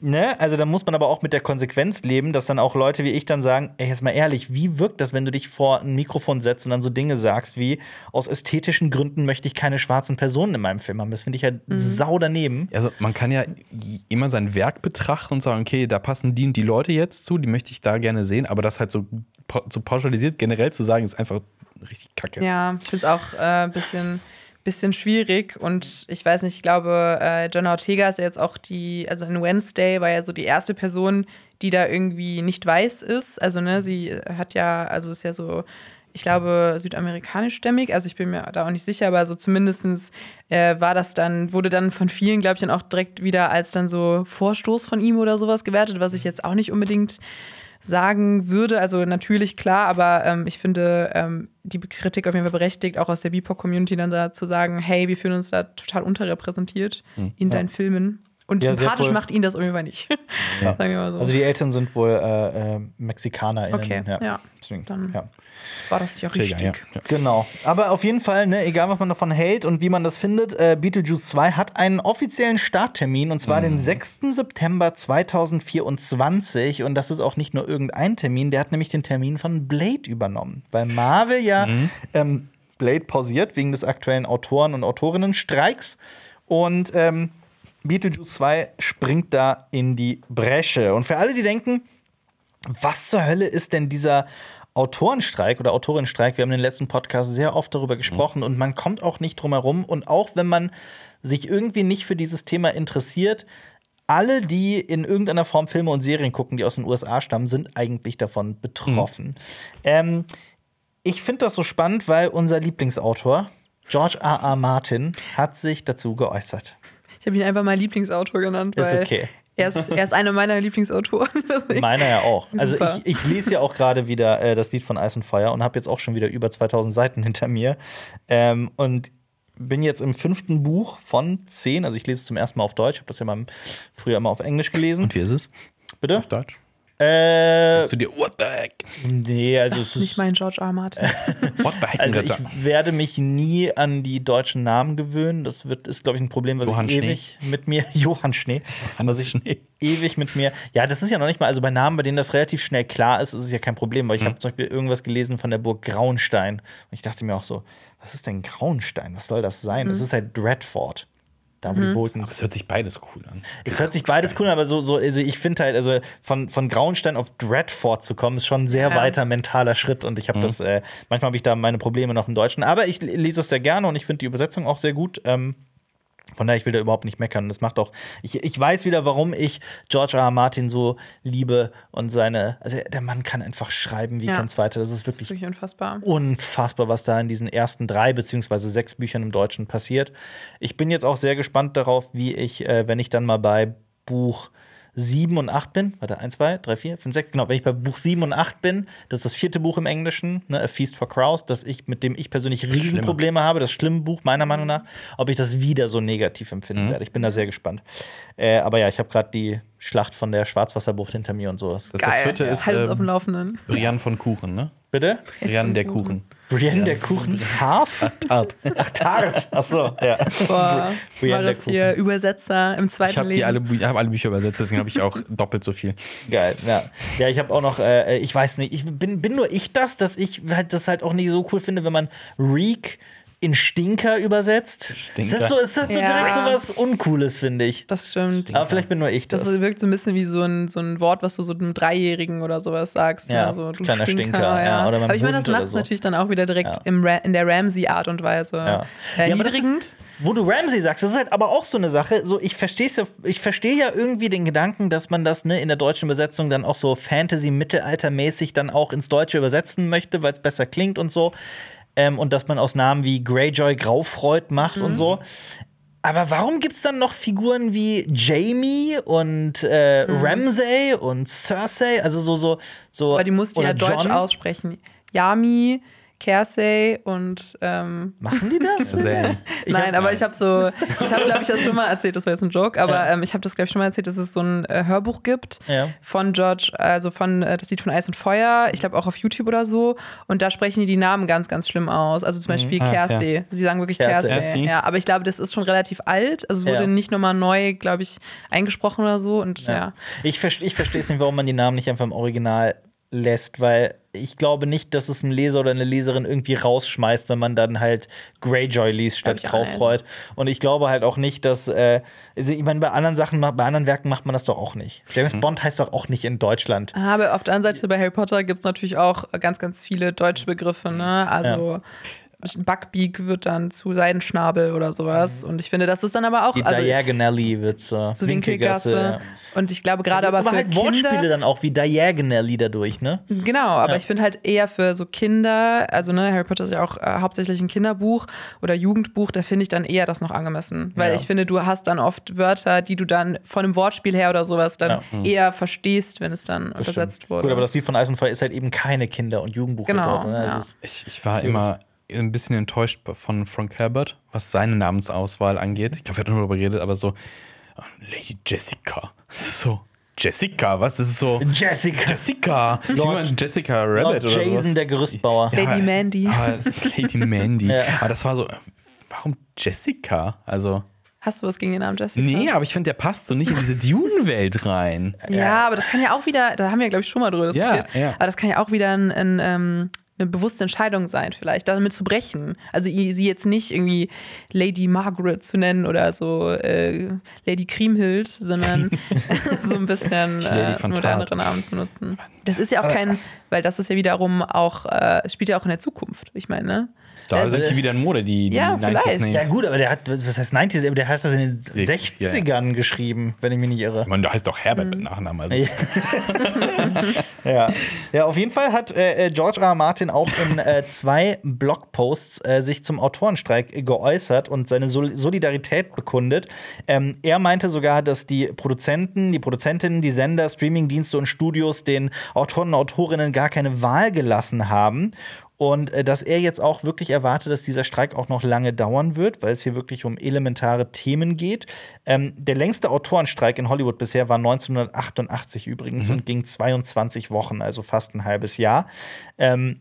Ne? Also da muss man aber auch mit der Konsequenz leben, dass dann auch Leute wie ich dann sagen, ey, jetzt mal ehrlich, wie wirkt das, wenn du dich vor ein Mikrofon setzt und dann so Dinge sagst wie, aus ästhetischen Gründen möchte ich keine schwarzen Personen in meinem Film haben. Das finde ich halt sau daneben. Also man kann ja immer sein Werk betrachten und sagen, okay, da passen die und die Leute jetzt zu, die möchte ich da gerne sehen, aber das halt so, so pauschalisiert generell zu sagen, ist einfach richtig kacke. Ja, ich finde es auch ein äh, bisschen, bisschen schwierig und ich weiß nicht, ich glaube, äh, John Ortega ist ja jetzt auch die, also in Wednesday war ja so die erste Person, die da irgendwie nicht weiß ist. Also, ne, sie hat ja, also ist ja so, ich glaube, südamerikanischstämmig, also ich bin mir da auch nicht sicher, aber so zumindestens äh, war das dann, wurde dann von vielen, glaube ich, dann auch direkt wieder als dann so Vorstoß von ihm oder sowas gewertet, was ich jetzt auch nicht unbedingt sagen würde. Also natürlich klar, aber ähm, ich finde ähm, die Kritik auf jeden Fall berechtigt, auch aus der BIPOC-Community dann da zu sagen, hey, wir fühlen uns da total unterrepräsentiert in deinen Filmen. Und Ja, sympathisch macht ihn das auf jeden Fall nicht. Ja. (laughs) Sagen wir mal so. Also die Eltern sind wohl äh, äh, MexikanerInnen. Okay, ja. Deswegen, ja. War das ja richtig. ja. Ja. Genau. Aber auf jeden Fall, ne, egal was man davon hält und wie man das findet, äh, Beetlejuice 2 hat einen offiziellen Starttermin und zwar den 6. September 2024. Und das ist auch nicht nur irgendein Termin, der hat nämlich den Termin von Blade übernommen. Weil Marvel ja ähm, Blade pausiert wegen des aktuellen Autoren- und Autorinnenstreiks. Und ähm, Beetlejuice 2 springt da in die Bresche. Und für alle, die denken, was zur Hölle ist denn dieser Autorenstreik oder Autorinnenstreik? Wir haben in den letzten Podcast sehr oft darüber gesprochen und man kommt auch nicht drum herum. Und auch wenn man sich irgendwie nicht für dieses Thema interessiert, alle, die in irgendeiner Form Filme und Serien gucken, die aus den USA stammen, sind eigentlich davon betroffen. Ähm, ich finde das so spannend, weil unser Lieblingsautor, George R. R. Martin, hat sich dazu geäußert. Ich habe ihn einfach mal Lieblingsautor genannt, Ist weil okay. Er, ist, er ist einer meiner Lieblingsautoren. (laughs) Meiner ja auch. Also ich, ich lese ja auch gerade wieder äh, das Lied von Eis und Feuer und habe jetzt auch schon wieder über 2000 Seiten hinter mir. Ähm, und bin jetzt im fünften Buch von zehn. Also ich lese es zum ersten Mal auf Deutsch. Ich habe das ja mal früher immer auf Englisch gelesen. Und wie ist es? Bitte? Auf Deutsch? Äh, Zu dir, what the heck? nee, also Das es ist nicht mein George R. Martin. (laughs) What the heck? also ich werde mich nie an die deutschen Namen gewöhnen. Das wird, ist, glaube ich, ein Problem, was Johann ich Schnee. ewig mit mir. (laughs) Johann Schnee. Hannes was ich Schnee. ewig mit mir. Ja, das ist ja noch nicht mal. Also bei Namen, bei denen das relativ schnell klar ist, ist es ja kein Problem. Weil ich Mhm. habe zum Beispiel irgendwas gelesen von der Burg Grauenstein. Und ich dachte mir auch so, was ist denn Grauenstein? Was soll das sein? Das ist halt Dreadfort. Da, wo die Boltons Es hört sich beides cool an. es hört sich beides cool an, aber so, so also ich finde halt, also von, von Grauenstein auf Dreadfort zu kommen, ist schon ein sehr Ja. weiter mentaler Schritt und ich habe das, äh, manchmal habe ich da meine Probleme noch im Deutschen, aber ich lese es sehr gerne und ich finde die Übersetzung auch sehr gut. Ähm, von daher, ich will da überhaupt nicht meckern. Das macht auch. Ich, ich weiß wieder, warum ich George R. R. Martin so liebe und seine. Also, der Mann kann einfach schreiben wie Ja. kein zweiter. Das ist Das ist wirklich wirklich unfassbar. unfassbar, was da in diesen ersten drei beziehungsweise sechs Büchern im Deutschen passiert. Ich bin jetzt auch sehr gespannt darauf, wie ich, äh, wenn ich dann mal bei Buch 7 und 8 bin, warte, 1, 2, 3, 4, 5, 6, genau, wenn ich bei Buch 7 und 8 bin, das ist das vierte Buch im Englischen, ne, A Feast for Crows, das ich, mit dem ich persönlich Riesenprobleme habe, das schlimme Buch meiner Meinung nach, ob ich das wieder so negativ empfinden werde. Ich bin da sehr gespannt. Äh, aber ja, ich habe gerade die Schlacht von der Schwarzwasserbucht hinter mir und sowas. Das, das vierte ist auf dem ähm, Laufenden. Brian von Kuchen, ne? Bitte? Brian der Kuchen. Brienne der Kuchen Tarf? Tart. Ach, Tart. Ach so, ja. Boah, Brienne der Maris hier, Übersetzer im zweiten Ich habe Leben. alle, ich hab alle Bücher übersetzt, deswegen habe ich auch (laughs) doppelt so viel. Geil, ja. Ja, ich habe auch noch, äh, ich weiß nicht, ich bin, bin nur ich das, dass ich halt das halt auch nicht so cool finde, wenn man Reek in Stinker übersetzt. Ist Stinker. das so, ist das so Ja. direkt so was Uncooles, finde ich. das stimmt. Aber vielleicht bin nur ich das. Das wirkt so ein bisschen wie so ein, so ein Wort, was du so einem Dreijährigen oder sowas sagst. Ja, ne? so, du kleiner Stinker, ja, oder Aber ich meine, das macht so. natürlich dann auch wieder direkt Ja. im Ra in der Ramsey-Art und Weise Ja. äh, Ja, ist, wo du Ramsey sagst, das ist halt aber auch so eine Sache. So, ich verstehe ja, ich verstehe ja irgendwie den Gedanken, dass man das ne, in der deutschen Übersetzung dann auch so Fantasy-Mittelaltermäßig dann auch ins Deutsche übersetzen möchte, weil es besser klingt und so. Ähm, und dass man aus Namen wie Greyjoy Graufreud macht und so. Aber warum gibt es dann noch Figuren wie Jamie und äh, Ramsay und Cersei? Also so, so, so. Aber die musst du ja deutsch John? aussprechen. Yami, Kersey und ähm, Machen die das? (laughs) Nein, aber ich habe so, ich habe, glaube ich, das schon mal erzählt, das war jetzt ein Joke, aber ähm, ich habe das, glaube ich, schon mal erzählt, dass es so ein äh, Hörbuch gibt Ja. von George, also von äh, das Lied von Eis und Feuer, ich glaube auch auf YouTube oder so. Und da sprechen die die Namen ganz, ganz schlimm aus. Also zum Beispiel Ah, Kersey. Sie sagen wirklich Kersey. Ja, aber ich glaube, das ist schon relativ alt. Also es wurde Ja. nicht nochmal neu, glaube ich, eingesprochen oder so. Und ja. Ja. Ich, verste- ich verstehe es nicht, warum man die Namen nicht einfach im Original lässt, weil ich glaube nicht, dass es ein Leser oder eine Leserin irgendwie rausschmeißt, wenn man dann halt Greyjoy liest statt Graufreud. Und ich glaube halt auch nicht, dass, äh, also ich meine, bei anderen Sachen, bei anderen Werken macht man das doch auch nicht. James Bond heißt doch auch nicht in Deutschland. Aber auf der anderen Seite bei Harry Potter gibt es natürlich auch ganz, ganz viele deutsche Begriffe. Ne? Also Buckbeak wird dann zu Seidenschnabel oder sowas. Und ich finde, das ist dann aber auch Die also, Diagonally wird zur zu Winkelgasse. ja. Und ich glaube gerade Das aber aber für halt Wortspiele Kinder. dann auch wie Diagonally dadurch, ne? Genau, aber Ja. ich finde halt eher für so Kinder, also ne, Harry Potter ist ja auch äh, hauptsächlich ein Kinderbuch oder Jugendbuch, da finde ich dann eher das noch angemessen. Weil Ja. ich finde, du hast dann oft Wörter, die du dann von einem Wortspiel her oder sowas dann Ja. eher verstehst, wenn es dann übersetzt wurde. Gut, aber das Lied von Eis und Feuer ist halt eben keine Kinder- und Jugendbuchliteratur. Genau, ne? ja. Das ist- Ich, ich war immer ein bisschen enttäuscht von Frank Herbert, was seine Namensauswahl angeht. Ich glaube, wir hatten darüber geredet, aber so oh, Lady Jessica. Das ist so Jessica, was? Das ist so Jessica. Jessica. Lord- Jessica Rabbit Lord oder Jason, sowas. der Gerüstbauer. Lady Mandy. Aber (laughs) Lady Mandy. Ja. Aber das war so, äh, warum Jessica? Also, Hast du was gegen den Namen Jessica? nee, aber ich finde, der passt so nicht in diese Dune-Welt rein. Ja, aber das kann ja auch wieder, da haben wir, glaube ich, schon mal drüber Ja, diskutiert, ja. aber das kann ja auch wieder ein, ein, ähm, eine bewusste Entscheidung sein, vielleicht, damit zu brechen. Also sie jetzt nicht irgendwie Lady Margaret zu nennen oder so äh, Lady Kriemhild, sondern (laughs) (laughs) so ein bisschen äh, von Tart. modernere Namen zu nutzen. Das ist ja auch kein, weil das ist ja wiederum auch, äh, spielt ja auch in der Zukunft. Ich meine, ne? Da Äh, sind die wieder in Mode, die, die Ja, 90s vielleicht. Names. Ja, gut, aber der hat, was heißt 90s, aber der hat das in den 60, ja, ja. 60ern geschrieben, wenn ich mich nicht irre. Ich meine, da heißt doch Herbert mit Nachnamen. Also. (laughs) Ja. ja, auf jeden Fall hat äh, äh, George R. R. Martin auch in äh, zwei Blogposts äh, sich zum Autorenstreik geäußert und seine Sol Solidarität bekundet. Ähm, er meinte sogar, dass die Produzenten, die Produzentinnen, die Sender, Streamingdienste und Studios den Autoren und Autorinnen gar keine Wahl gelassen haben Und äh, dass er jetzt auch wirklich erwartet, dass dieser Streik auch noch lange dauern wird, weil es hier wirklich um elementare Themen geht. Ähm, der längste Autorenstreik in Hollywood bisher war 1988 übrigens und ging 22 Wochen, also fast ein halbes Jahr. Ähm,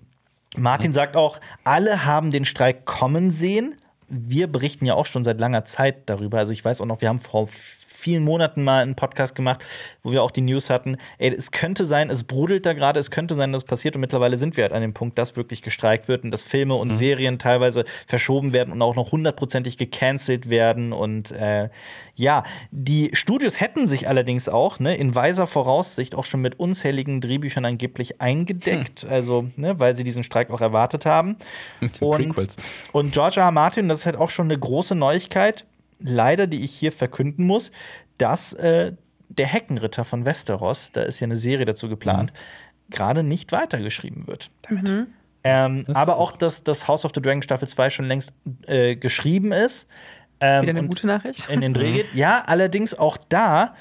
Martin sagt auch, alle haben den Streik kommen sehen. Wir berichten ja auch schon seit langer Zeit darüber. Also ich weiß auch noch, wir haben vor vielen Monaten mal einen Podcast gemacht, wo wir auch die News hatten. Ey, es könnte sein, es brodelt da gerade, es könnte sein, dass es passiert. Und mittlerweile sind wir halt an dem Punkt, dass wirklich gestreikt wird und dass Filme und Serien teilweise verschoben werden und auch noch hundertprozentig gecancelt werden. Und äh, ja, die Studios hätten sich allerdings auch ne, in weiser Voraussicht auch schon mit unzähligen Drehbüchern angeblich eingedeckt, also ne, weil sie diesen Streik auch erwartet haben. Und, und George R. R. Martin, das ist halt auch schon eine große Neuigkeit, leider, die ich hier verkünden muss, dass äh, der Heckenritter von Westeros, da ist ja eine Serie dazu geplant, gerade nicht weitergeschrieben wird. Ähm, Das- aber auch, dass das House of the Dragon Staffel 2 schon längst äh, geschrieben ist. Ähm, Wieder eine und gute Nachricht. in den Dreh geht. Ja, allerdings auch da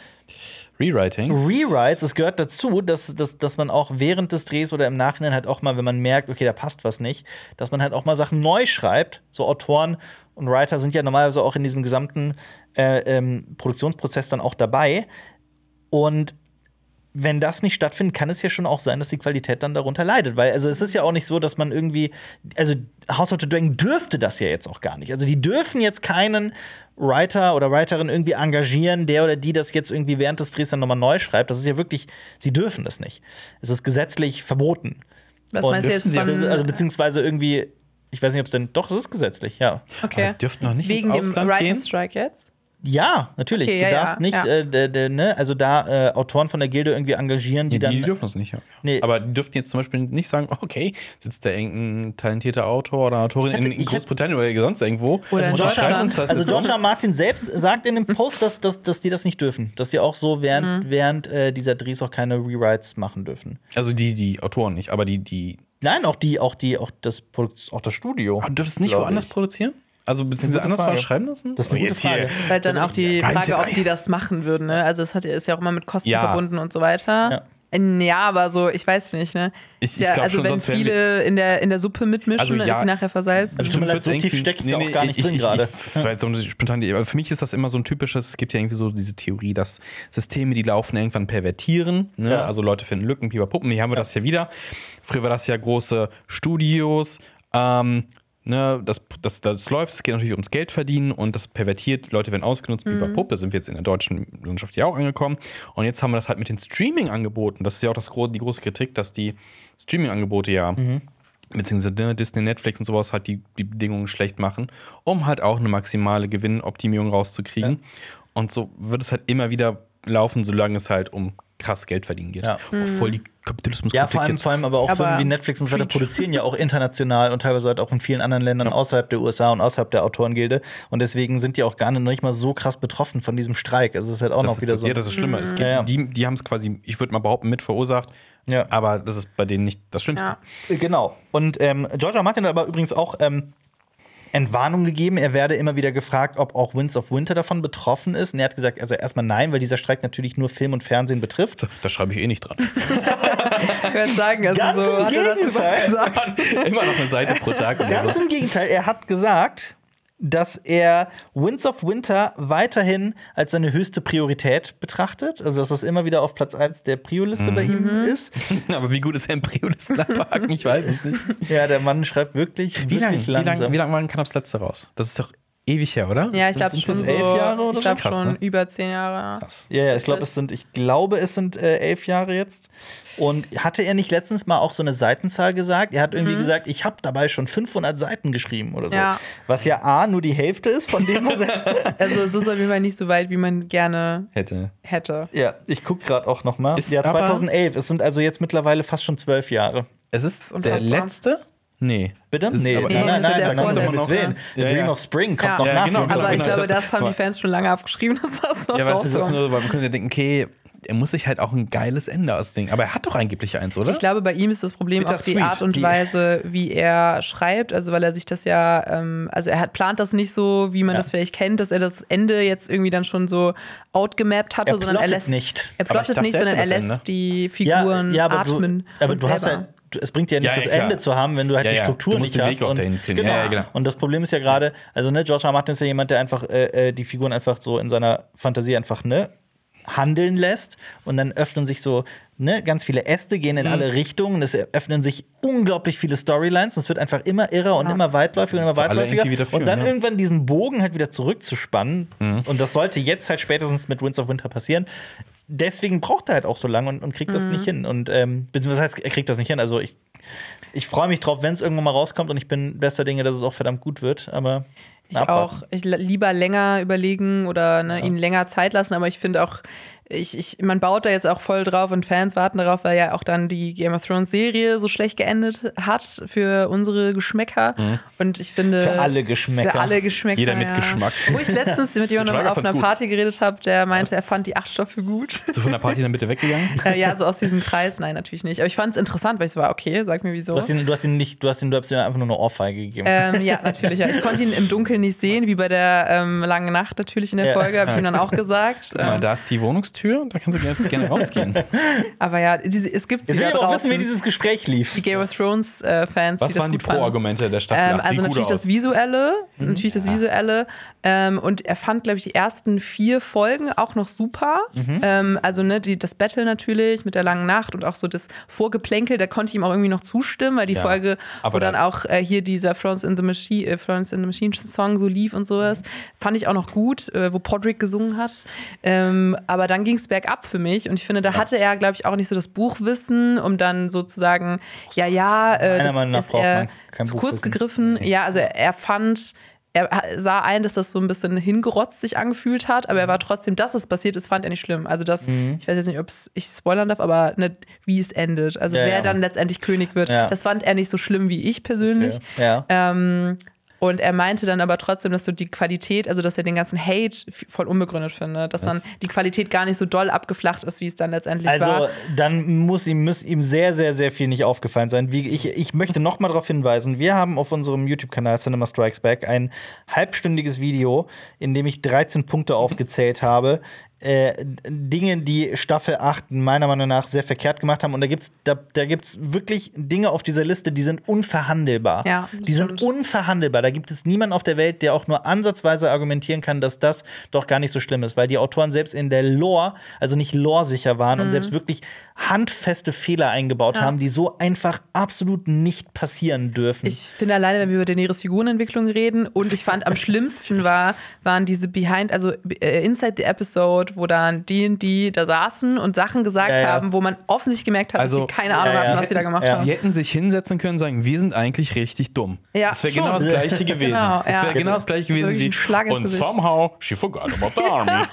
Rewriting. Rewrites, es gehört dazu, dass, dass, dass man auch während des Drehs oder im Nachhinein halt auch mal, wenn man merkt, okay, da passt was nicht, dass man halt auch mal Sachen neu schreibt. So Autoren und Writer sind ja normalerweise auch in diesem gesamten äh, ähm, Produktionsprozess dann auch dabei. Und wenn das nicht stattfindet, kann es ja schon auch sein, dass die Qualität dann darunter leidet. Weil, also es ist ja auch nicht so, dass man irgendwie, also House of the Dragon dürfte das ja jetzt auch gar nicht. Also die dürfen jetzt keinen Writer oder Writerin irgendwie engagieren, der oder die das jetzt irgendwie während des Drehs dann nochmal neu schreibt. Das ist ja wirklich, sie dürfen das nicht. Es ist gesetzlich verboten. Was Und meinst du jetzt sie- von- Also beziehungsweise irgendwie, ich weiß nicht, ob es denn, doch, es ist gesetzlich, ja. Okay. Aber dürften noch nicht Wegen ins dem Ausland gehen? Writer's Strike jetzt? Ja, natürlich. Okay, du ja, darfst ja, nicht, ja. äh, de, de, ne, also da äh, Autoren von der Gilde irgendwie engagieren, die Die, dann. die dürfen das nicht, ja. Nee. Aber die dürften jetzt zum Beispiel nicht sagen, (laughs) okay, sitzt da irgendein talentierter Autor oder Autorin in, Hätte- in Großbritannien oder sonst irgendwo Oder in und Deutschland. schreiben uns das Also um. Martin selbst sagt in dem Post, dass, dass, dass die das nicht dürfen. Dass sie auch so während, Mhm. während äh, dieser Drehs auch keine Rewrites machen dürfen. Also die, die Autoren nicht, aber die, die. Nein, auch die, auch die, auch das Produkt, auch das Studio. Aber du dürftest nicht woanders ich. produzieren? Also beziehungsweise anders Frage. verschreiben lassen? Das ist eine Oh, gute jetzt hier. Frage. Halt dann auch die Frage, ob die das machen würden. Ne? Also es hat, ist ja auch immer mit Kosten Ja. verbunden und so weiter. Ja. Äh, Ja, aber so, ich weiß nicht, ne? Ich- ja, ich glaub also schon, wenn viele in der, in der Suppe mitmischen, Also dann ja. ist sie nachher versalzen. Also tut mir leid, wird's so tief steckt da auch gar nicht ich- drin gerade. Ich, weil so für mich ist das immer so ein typisches, es gibt ja irgendwie so diese Theorie, dass Systeme, die laufen, irgendwann pervertieren. Ne? Ja. Also Leute finden Lücken, Puppen. Hier haben wir das ja wieder. Früher war das ja große Studios. Ähm, ne, das, das, das läuft, es geht natürlich ums Geld verdienen und das pervertiert, Leute werden ausgenutzt, Mhm. Puppe, sind wir jetzt in der deutschen Landschaft ja auch angekommen. Und jetzt haben wir das halt mit den Streaming-Angeboten. Das ist ja auch das, die große Kritik, dass die Streaming-Angebote ja beziehungsweise ne, Disney, Netflix und sowas halt die, die Bedingungen schlecht machen, um halt auch eine maximale Gewinnoptimierung rauszukriegen. Und so wird es halt immer wieder laufen, solange es halt um krass Geld verdienen geht. Ja. Auch voll die Kapitalismus Ja, vor allem, vor allem aber auch Aber Firmen wie Netflix und so weiter produzieren ja auch international und teilweise halt auch in vielen anderen Ländern außerhalb der USA und außerhalb der Autorengilde. Und deswegen sind die auch gar nicht mal so krass betroffen von diesem Streik. Also es ist halt auch das noch ist, wieder so. Ja, das ist schlimmer. Es gibt, Ja, ja. Die, die haben es quasi, ich würde mal behaupten, mit verursacht. Ja. Aber das ist bei denen nicht das Schlimmste. Ja. Genau. Und ähm, George R. Martin hat aber übrigens auch ähm, Entwarnung gegeben. Er werde immer wieder gefragt, ob auch Winds of Winter davon betroffen ist. Und er hat gesagt, also erstmal nein, weil dieser Streik natürlich nur Film und Fernsehen betrifft. Da schreibe ich eh nicht dran. (laughs) Ich würde sagen, also Ganz so im hat er dazu was Gegenteil. gesagt. Immer noch eine Seite pro Tag oder Ganz so. im Gegenteil, er hat gesagt, dass er Winds of Winter weiterhin als seine höchste Priorität betrachtet. Also, dass das immer wieder auf Platz 1 der Prio-Liste bei ihm ist. (laughs) Aber wie gut ist er im Priolisten abhaken? Ich weiß es nicht. Ja, der Mann schreibt wirklich, Wie lange wirklich wie lang, langsam. wie lang war Cannabis letzte raus? Das ist doch ewig her, oder? Ja, ich glaube sind schon jetzt so. elf Jahre oder ich glaube schon ne? über zehn Jahre. Krass. Ja, ja, ich glaube, es sind, ich glaube, es sind äh, elf Jahre jetzt. Und hatte er nicht letztens mal auch so eine Seitenzahl gesagt? Er hat irgendwie gesagt, ich habe dabei schon 500 Seiten geschrieben oder so. Ja. Was ja A, nur die Hälfte ist von dem, was er. (laughs) (laughs) Also es ist auf jeden Fall nicht so weit, wie man gerne Hätte. hätte. ja, ich gucke gerade auch noch mal. Ist Ja, aber- 2011. Es sind also jetzt mittlerweile fast schon zwölf Jahre. Es ist der letzte? Nee. Bitte? Ist nee, aber- nein, nein, nein, der nein, um. Gottes Willen. Ja, Dream ja. of Spring kommt Ja. noch Ja, nach. genau, genau, Aber ich genau, glaube, das- haben die Fans schon lange aufgeschrieben, dass das noch Ja, aber es ist nur, weil man könnte ja denken, okay, er muss sich halt auch ein geiles Ende ausdenken. Aber er hat doch angeblich eins, oder? Ich glaube, bei ihm ist das Problem Bitter auch die sweet, Art und die- Weise, wie er schreibt. Also, weil er sich das ja, ähm, also er hat, plant das nicht so, wie man Ja. das vielleicht kennt, dass er das Ende jetzt irgendwie dann schon so outgemappt hatte, Er sondern er plottet lässt nicht. Er plottet dachte, nicht, er sondern er lässt Ende. die Figuren aber atmen. Du, aber du hast, selber. ja, es bringt dir ja nichts, Ja, ja, das klar. Ende zu haben, wenn du halt die. Struktur nicht den hast. Weg auch und, dahin finden. Genau. Genau. Und das Problem ist ja gerade, also ne, George R. R. Martin ist ja jemand, der einfach äh, äh, die Figuren einfach so in seiner Fantasie einfach ne handeln lässt und dann öffnen sich so ne, ganz viele Äste, gehen Mhm. in alle Richtungen, es öffnen sich unglaublich viele Storylines, es wird einfach immer irrer und immer weitläufiger und immer weitläufiger führen, und dann ja. irgendwann diesen Bogen halt wieder zurückzuspannen Mhm. und das sollte jetzt halt spätestens mit Winds of Winter passieren. Deswegen braucht er halt auch so lange und, und kriegt das nicht hin. Und ähm, beziehungsweise heißt, er kriegt das nicht hin. Also ich, ich freue mich drauf, wenn es irgendwann mal rauskommt und ich bin bester Dinge, dass es auch verdammt gut wird. Aber Ich abwarten. auch. Ich lieber länger überlegen oder ne, ihnen länger Zeit lassen, aber ich finde auch, ich, ich, man baut da jetzt auch voll drauf und Fans warten darauf, weil ja auch dann die Game of Thrones Serie so schlecht geendet hat für unsere Geschmäcker. Und ich finde. Für alle Geschmäcker. Für alle Geschmäcker. Jeder mit ja. Geschmack. Wo ich letztens mit (laughs) jemandem auf einer gut. Party geredet habe, der meinte, er Was? fand die acht Stoffe gut. Du von der Party dann bitte weggegangen? (laughs) äh, ja, so aus diesem Kreis, nein, natürlich nicht. Aber ich fand es interessant, weil ich so war, okay, sag mir wieso. Du hast ihn, du hast ihn nicht, du hast ihn, du hast ihm einfach nur eine Ohrfeige gegeben. Ähm, ja, (laughs) natürlich. Ja. Ich konnte ihn im Dunkeln nicht sehen, wie bei der ähm, langen Nacht natürlich in der Ja. Folge, habe ich ihm dann auch gesagt. Mal, Ähm, da ist die Wohnungstür, da kannst du jetzt gerne rausgehen. (laughs) aber ja, diese, es gibt Jetzt sie will da ich aber auch draußen, wissen, wie dieses Gespräch lief. die Game of Thrones äh, Fans, Was die das waren die. Pro-Argumente der Staffel? Ähm, 8? Sieht also natürlich das. Visuelle, Mhm. natürlich das Visuelle. Ähm, und er fand, glaube ich, die ersten vier Folgen auch noch super. Mhm. Ähm, also ne, die, das Battle natürlich mit der langen Nacht und auch so das Vorgeplänkel, da konnte ich ihm auch irgendwie noch zustimmen, weil die Ja, Folge, aber wo dann da- auch äh, hier dieser Florence in the Machine, äh, Florence in the Machine Song so lief und sowas, fand ich auch noch gut, äh, wo Podrick gesungen hat. Ähm, aber dann ging es bergab für mich und ich finde, da hatte er, glaube ich, auch nicht so das Buchwissen, um dann sozusagen, ja, ja, äh, das Meinung ist er zu kurz gegriffen. Ja, also er, er fand, er sah ein, dass das so ein bisschen hingerotzt sich angefühlt hat, aber er war trotzdem, dass es passiert ist, fand er nicht schlimm. Also das, Mhm. ich weiß jetzt nicht, ob ich spoilern darf, aber nicht, wie es endet. Also Ja, wer ja. dann letztendlich König wird, Ja. das fand er nicht so schlimm wie ich persönlich. Ja. Ähm, und er meinte dann aber trotzdem, dass so die Qualität, also dass er den ganzen Hate voll unbegründet findet, dass dann die Qualität gar nicht so doll abgeflacht ist, wie es dann letztendlich Also war. dann muss ihm, muss ihm sehr, sehr, sehr viel nicht aufgefallen sein. Wie, ich, ich möchte noch mal darauf hinweisen, wir haben auf unserem YouTube-Kanal Cinema Strikes Back ein halbstündiges Video, in dem ich 13 Punkte aufgezählt habe. Äh, Dinge, die Staffel 8 meiner Meinung nach sehr verkehrt gemacht haben. Und da gibt es da, da gibt's wirklich Dinge auf dieser Liste, die sind unverhandelbar. Ja, die sind unverhandelbar. Da gibt es niemanden auf der Welt, der auch nur ansatzweise argumentieren kann, dass das doch gar nicht so schlimm ist, weil die Autoren selbst in der Lore, also nicht lore-sicher waren Mhm. und selbst wirklich handfeste Fehler eingebaut haben, die so einfach absolut nicht passieren dürfen. Ich finde alleine, wenn wir über Daenerys Figurenentwicklung reden und ich fand am (laughs) schlimmsten war, waren diese Behind, also äh, Inside the Episode, wo dann die und die da saßen und Sachen gesagt Ja, ja. haben, wo man offensichtlich gemerkt hat, Also- dass sie keine Ahnung Ja, ja. hatten, was sie da gemacht Ja. haben. Sie hätten sich hinsetzen können und sagen, wir sind eigentlich richtig dumm. Ja, das wäre genau das (laughs) Gleiche gewesen. Genau, das ja. wäre genau das Gleiche gewesen wie. und Gesicht. somehow she forgot about the (laughs) army.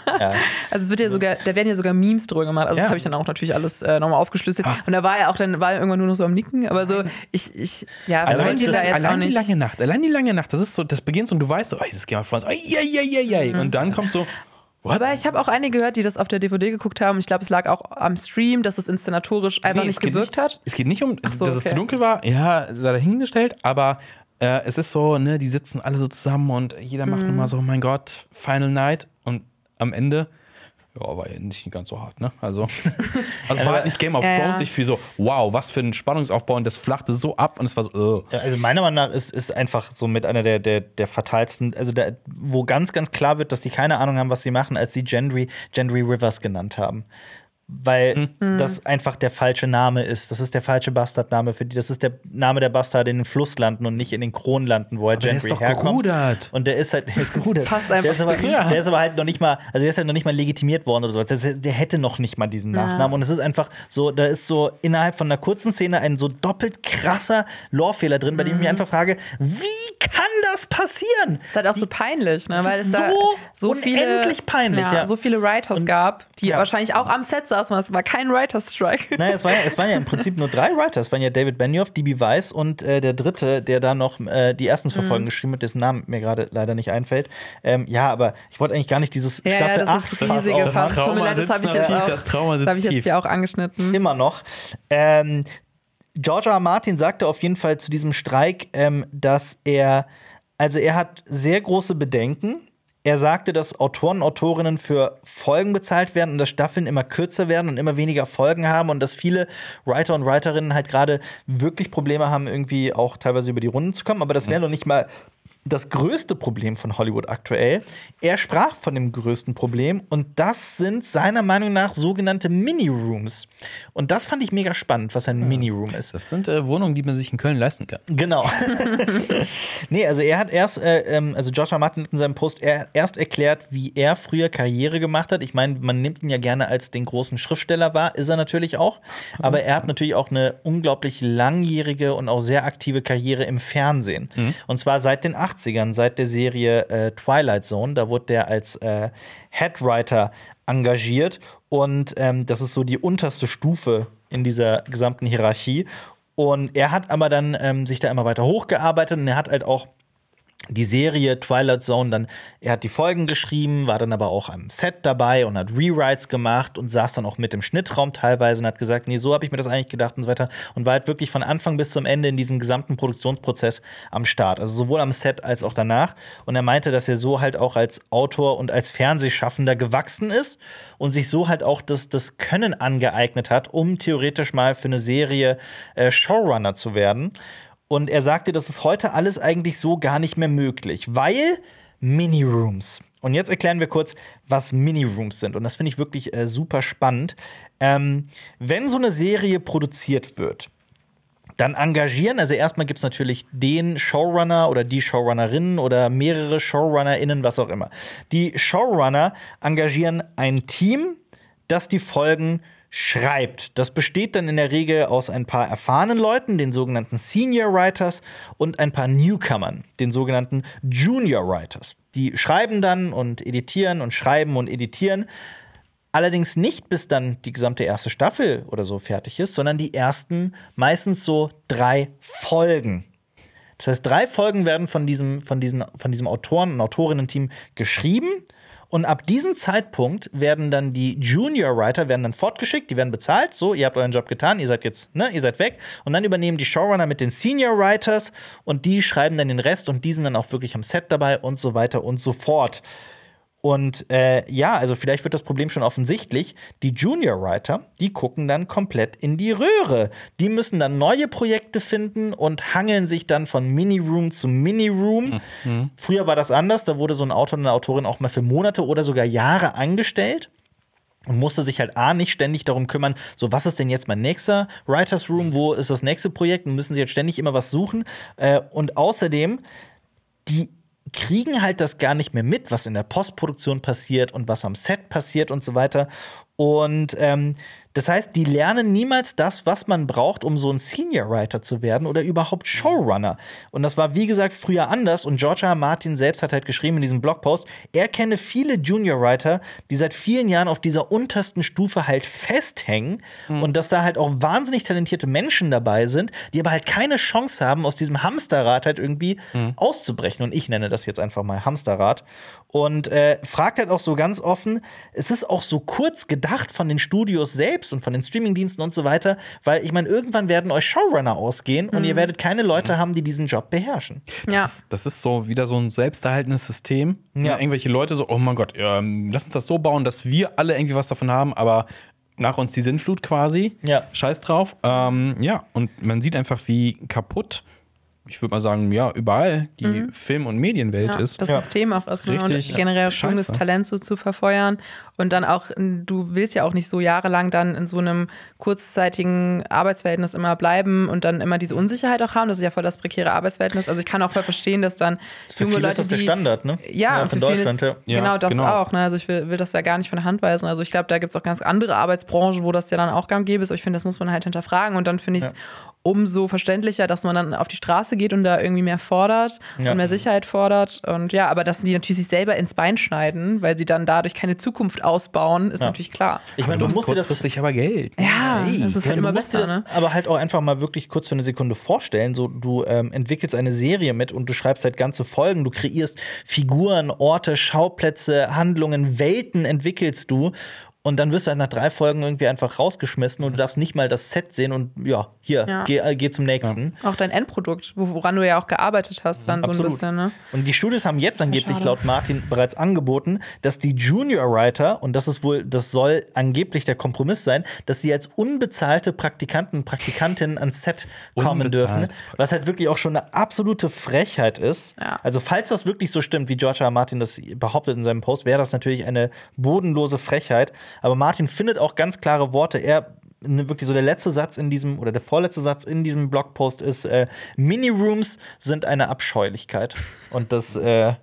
Also es wird ja sogar, da werden ja sogar Memes drüber gemacht. Also Ja. das habe ich dann auch natürlich alles äh, nochmal aufgeschlüsselt. Ah. Und da war er auch dann, war er irgendwann nur noch so am Nicken, aber so, ich, ich, ja, das- ihn da jetzt auch allein die nicht. lange Nacht, allein die lange Nacht, das ist so, das beginnt und du weißt so, oh, dieses Game of Thrones, ai, ai, ai, ai, ai. und dann kommt so, what? Aber ich habe auch einige gehört, die das auf der DVD geguckt haben. Ich glaube, es lag auch am Stream, dass es inszenatorisch einfach Nee, nicht es gewirkt hat. Es geht nicht um, so, dass es okay. zu dunkel war, ja, sei dahingestellt, aber äh, es ist so, ne, die sitzen alle so zusammen und jeder macht Mhm. nochmal so, mein Gott, Final Night und am Ende, ja, war ja nicht ganz so hart, ne? Also, (laughs) also es war halt nicht Game of Ja. Thrones, ich fühl so, wow, was für ein Spannungsaufbau und das flachte so ab und es war so, äh. Ja, Also meiner Meinung nach ist, ist einfach so mit einer der, der, der fatalsten, also der, wo ganz, ganz klar wird, dass die keine Ahnung haben, was sie machen, als sie Gendry, Gendry Rivers genannt haben. Weil Mhm. das einfach der falsche Name ist. Das ist der falsche Bastardname für die. Das ist der Name der Bastarde in den Flusslanden und nicht in den Kronlanden, wo er der Gendry ist doch herkommt. gerudert. Und der ist halt, der ist gerudert. (laughs) Passt einfach der ist, aber. Ja. der ist aber halt noch nicht mal, also der ist halt noch nicht mal legitimiert worden oder so. Das, der hätte noch nicht mal diesen Nachnamen. Und es ist einfach so, da ist so innerhalb von einer kurzen Szene ein so doppelt krasser Lorefehler drin, bei dem ich Mhm. mich einfach frage, wie kann das passieren? ist halt auch so peinlich, ne? Das weil es da so so viele, unendlich peinlich, ja. so viele Writers gab, die ja. wahrscheinlich auch am Set saßen, weil es war kein Writers Strike. (laughs) Naja, es, war ja, es waren ja im Prinzip nur drei Writer. Es waren ja David Benioff, D.B. Weiss und äh, der dritte, der da noch äh, die ersten Mhm. zwei Folgen geschrieben hat, dessen Namen mir gerade leider nicht einfällt. Ähm, ja, aber ich wollte eigentlich gar nicht dieses Ja, Staffel das 8 ist Fass. Tut mir Trauma leid, das sitzt habe ich jetzt auch, das Trauma das habe ich jetzt hier auch angeschnitten. Immer noch. Ähm, George R. R. Martin sagte auf jeden Fall zu diesem Streik, ähm, dass er, also er hat sehr große Bedenken. Er sagte, dass Autoren und Autorinnen für Folgen bezahlt werden und dass Staffeln immer kürzer werden und immer weniger Folgen haben und dass viele Writer und Writerinnen halt gerade wirklich Probleme haben, irgendwie auch teilweise über die Runden zu kommen. Aber das wäre noch nicht mal das größte Problem von Hollywood aktuell. Er sprach von dem größten Problem und das sind seiner Meinung nach sogenannte Mini-Rooms. Und das fand ich mega spannend, was ein Mini-Room ist. Das sind äh, Wohnungen, die man sich in Köln leisten kann. Genau. (laughs) nee, also er hat erst, äh, ähm, also Joshua Martin hat in seinem Post er, erst erklärt, wie er früher Karriere gemacht hat. Ich meine, man nimmt ihn ja gerne als den großen Schriftsteller wahr, ist er natürlich auch. Aber er hat natürlich auch eine unglaublich langjährige und auch sehr aktive Karriere im Fernsehen. Und zwar seit den 80ern, seit der Serie äh, Twilight Zone. Da wurde der als äh, Headwriter engagiert. Und ähm, das ist so die unterste Stufe in dieser gesamten Hierarchie. Und er hat aber dann ähm, sich da immer weiter hochgearbeitet und er hat halt auch die Serie Twilight Zone dann, er hat die Folgen geschrieben, war dann aber auch am Set dabei und hat Rewrites gemacht und saß dann auch mit im Schnittraum teilweise und hat gesagt, nee, so habe ich mir das eigentlich gedacht und so weiter und war halt wirklich von Anfang bis zum Ende in diesem gesamten Produktionsprozess am Start, also sowohl am Set als auch danach und er meinte, dass er so halt auch als Autor und als Fernsehschaffender gewachsen ist und sich so halt auch das, das Können angeeignet hat, um theoretisch mal für eine Serie äh, Showrunner zu werden. Und er sagte, das ist heute alles eigentlich so gar nicht mehr möglich, weil Mini-Rooms. Und jetzt erklären wir kurz, was Mini-Rooms sind. Und das finde ich wirklich äh, super spannend. Ähm, wenn so eine Serie produziert wird, dann engagieren, also erstmal gibt es natürlich den Showrunner oder die Showrunnerinnen oder mehrere ShowrunnerInnen, was auch immer. Die Showrunner engagieren ein Team, das die Folgen schreibt. Das besteht dann in der Regel aus ein paar erfahrenen Leuten, den sogenannten Senior Writers, und ein paar Newcomern, den sogenannten Junior Writers. Die schreiben dann und editieren und schreiben und editieren. Allerdings nicht bis dann die gesamte erste Staffel oder so fertig ist, sondern die ersten meistens so drei Folgen. Das heißt, drei Folgen werden von diesem, von diesen, von diesem Autoren- und Autorinnen-Team geschrieben. Und ab diesem Zeitpunkt werden dann die Junior Writer werden dann fortgeschickt, die werden bezahlt. So, ihr habt euren Job getan, ihr seid jetzt, ne, ihr seid weg. Und dann übernehmen die Showrunner mit den Senior Writers und die schreiben dann den Rest und die sind dann auch wirklich am Set dabei und so weiter und so fort. Und äh, ja, also vielleicht wird das Problem schon offensichtlich. Die Junior Writer, die gucken dann komplett in die Röhre. Die müssen dann neue Projekte finden und hangeln sich dann von Mini-Room zu Mini-Room. Früher war das anders. Da wurde so ein Autor und eine Autorin auch mal für Monate oder sogar Jahre angestellt und musste sich halt A nicht ständig darum kümmern, so was ist denn jetzt mein nächster Writers Room, wo ist das nächste Projekt und müssen sie jetzt ständig immer was suchen. Äh, und außerdem, die kriegen halt das gar nicht mehr mit, was in der Postproduktion passiert und was am Set passiert und so weiter. Und ähm, das heißt, die lernen niemals das, was man braucht, um so ein Senior Writer zu werden oder überhaupt Showrunner. Und das war, wie gesagt, früher anders. Und George R. R. Martin selbst hat halt geschrieben in diesem Blogpost, er kenne viele Junior Writer, die seit vielen Jahren auf dieser untersten Stufe halt festhängen und dass da halt auch wahnsinnig talentierte Menschen dabei sind, die aber halt keine Chance haben, aus diesem Hamsterrad halt irgendwie auszubrechen. Und ich nenne das jetzt einfach mal Hamsterrad. Und äh, fragt halt auch so ganz offen, es ist auch so kurz gedacht von den Studios selbst und von den Streamingdiensten und so weiter, weil ich meine, irgendwann werden euch Showrunner ausgehen und ihr werdet keine Leute haben, die diesen Job beherrschen. Ja. Das, ist, das ist so wieder so ein selbsterhaltendes System. Ja. Ja. Irgendwelche Leute so, oh mein Gott, ähm, lass uns das so bauen, dass wir alle irgendwie was davon haben, aber nach uns die Sinnflut quasi. Ja. Scheiß drauf. Ähm, ja, und man sieht einfach, wie kaputt, ich würde mal sagen, ja, überall die Film- und Medienwelt Ja, ist. das Ja. System. Ne? Richtig Und generell junges Talent so zu verfeuern. Und dann auch, du willst ja auch nicht so jahrelang dann in so einem kurzzeitigen Arbeitsverhältnis immer bleiben und dann immer diese Unsicherheit auch haben. Das ist ja voll das prekäre Arbeitsverhältnis. Also ich kann auch voll verstehen, dass dann Für junge viele Leute, ist das der die Standard, ne? ja, für viele Deutschland, ist, ja. Ja, Genau, das genau. auch. Ne? Also ich will, will das ja gar nicht von der Hand weisen. Also ich glaube, da gibt es auch ganz andere Arbeitsbranchen, wo das ja dann auch gang gäbe ist. Aber ich finde, das muss man halt hinterfragen. Und dann finde ich es umso verständlicher, dass man dann auf die Straße geht und da irgendwie mehr fordert Ja. und mehr Sicherheit fordert. Und ja, aber dass die natürlich sich selber ins Bein schneiden, weil sie dann dadurch keine Zukunft ausbauen, ist natürlich klar. Ich Also meine, du du musst dir das kurzfristig aber Geld. Ja, Hey. das ist Ja, halt immer besser. das Ne? aber halt auch einfach mal wirklich kurz für eine Sekunde vorstellen. So, du ähm, entwickelst eine Serie mit und du schreibst halt ganze Folgen, du kreierst Figuren, Orte, Schauplätze, Handlungen, Welten entwickelst du. Und dann wirst du halt nach drei Folgen irgendwie einfach rausgeschmissen und du darfst nicht mal das Set sehen und ja, hier, Ja. Geh, äh, geh zum nächsten. Auch dein Endprodukt, wo- woran du ja auch gearbeitet hast, dann so ein Absolut. bisschen, ne? Und die Studios haben jetzt angeblich schade. laut Martin bereits angeboten, dass die Junior Writer, und das ist wohl, das soll angeblich der Kompromiss sein, dass sie als unbezahlte Praktikanten und Praktikantinnen ans Set kommen dürfen. Was halt wirklich auch schon eine absolute Frechheit ist. Ja. Also, falls das wirklich so stimmt, wie George. R. Martin das behauptet in seinem Post, wäre das natürlich eine bodenlose Frechheit. Aber Martin findet auch ganz klare Worte. Er ne, wirklich so der letzte Satz in diesem oder der vorletzte Satz in diesem Blogpost ist: äh, Mini-Rooms sind eine Abscheulichkeit. Und das äh,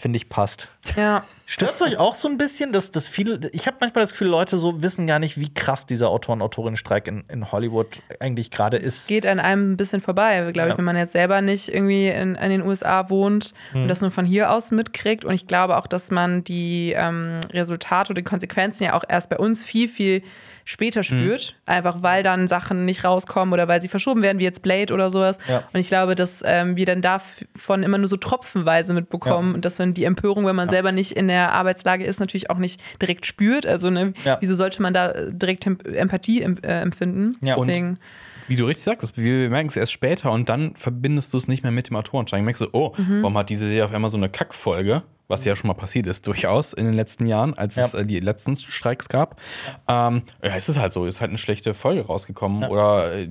finde ich passt. Ja. Stört es euch auch so ein bisschen, dass, dass viele, ich habe manchmal das Gefühl, Leute so wissen gar nicht, wie krass dieser Autoren-Autorinnen-Streik in, in Hollywood eigentlich gerade ist. geht an einem ein bisschen vorbei, glaube ich, Ja. wenn man jetzt selber nicht irgendwie in, in den USA wohnt Mhm. und das nur von hier aus mitkriegt. Und ich glaube auch, dass man die ähm, Resultate oder die Konsequenzen ja auch erst bei uns viel, viel später spürt. Einfach weil dann Sachen nicht rauskommen oder weil sie verschoben werden, wie jetzt Blade oder sowas. Ja. Und ich glaube, dass ähm, wir dann davon immer nur so tropfenweise mitbekommen Ja. und dass man die Empörung, wenn man selber nicht in der Arbeitslage ist, natürlich auch nicht direkt spürt. Also ne, Ja. wieso sollte man da äh, direkt Empathie em- äh, empfinden? Ja. Und- Deswegen. Wie du richtig sagst, wir merken es erst später und dann verbindest du es nicht mehr mit dem Autorenstreik. Du merkst so, oh, Mhm. warum hat diese Serie auf einmal so eine Kackfolge? Was ja schon mal passiert ist, durchaus in den letzten Jahren, als es Ja. äh, die letzten Streiks gab. Ähm, ja, es ist halt so, es ist halt eine schlechte Folge rausgekommen. Oder äh,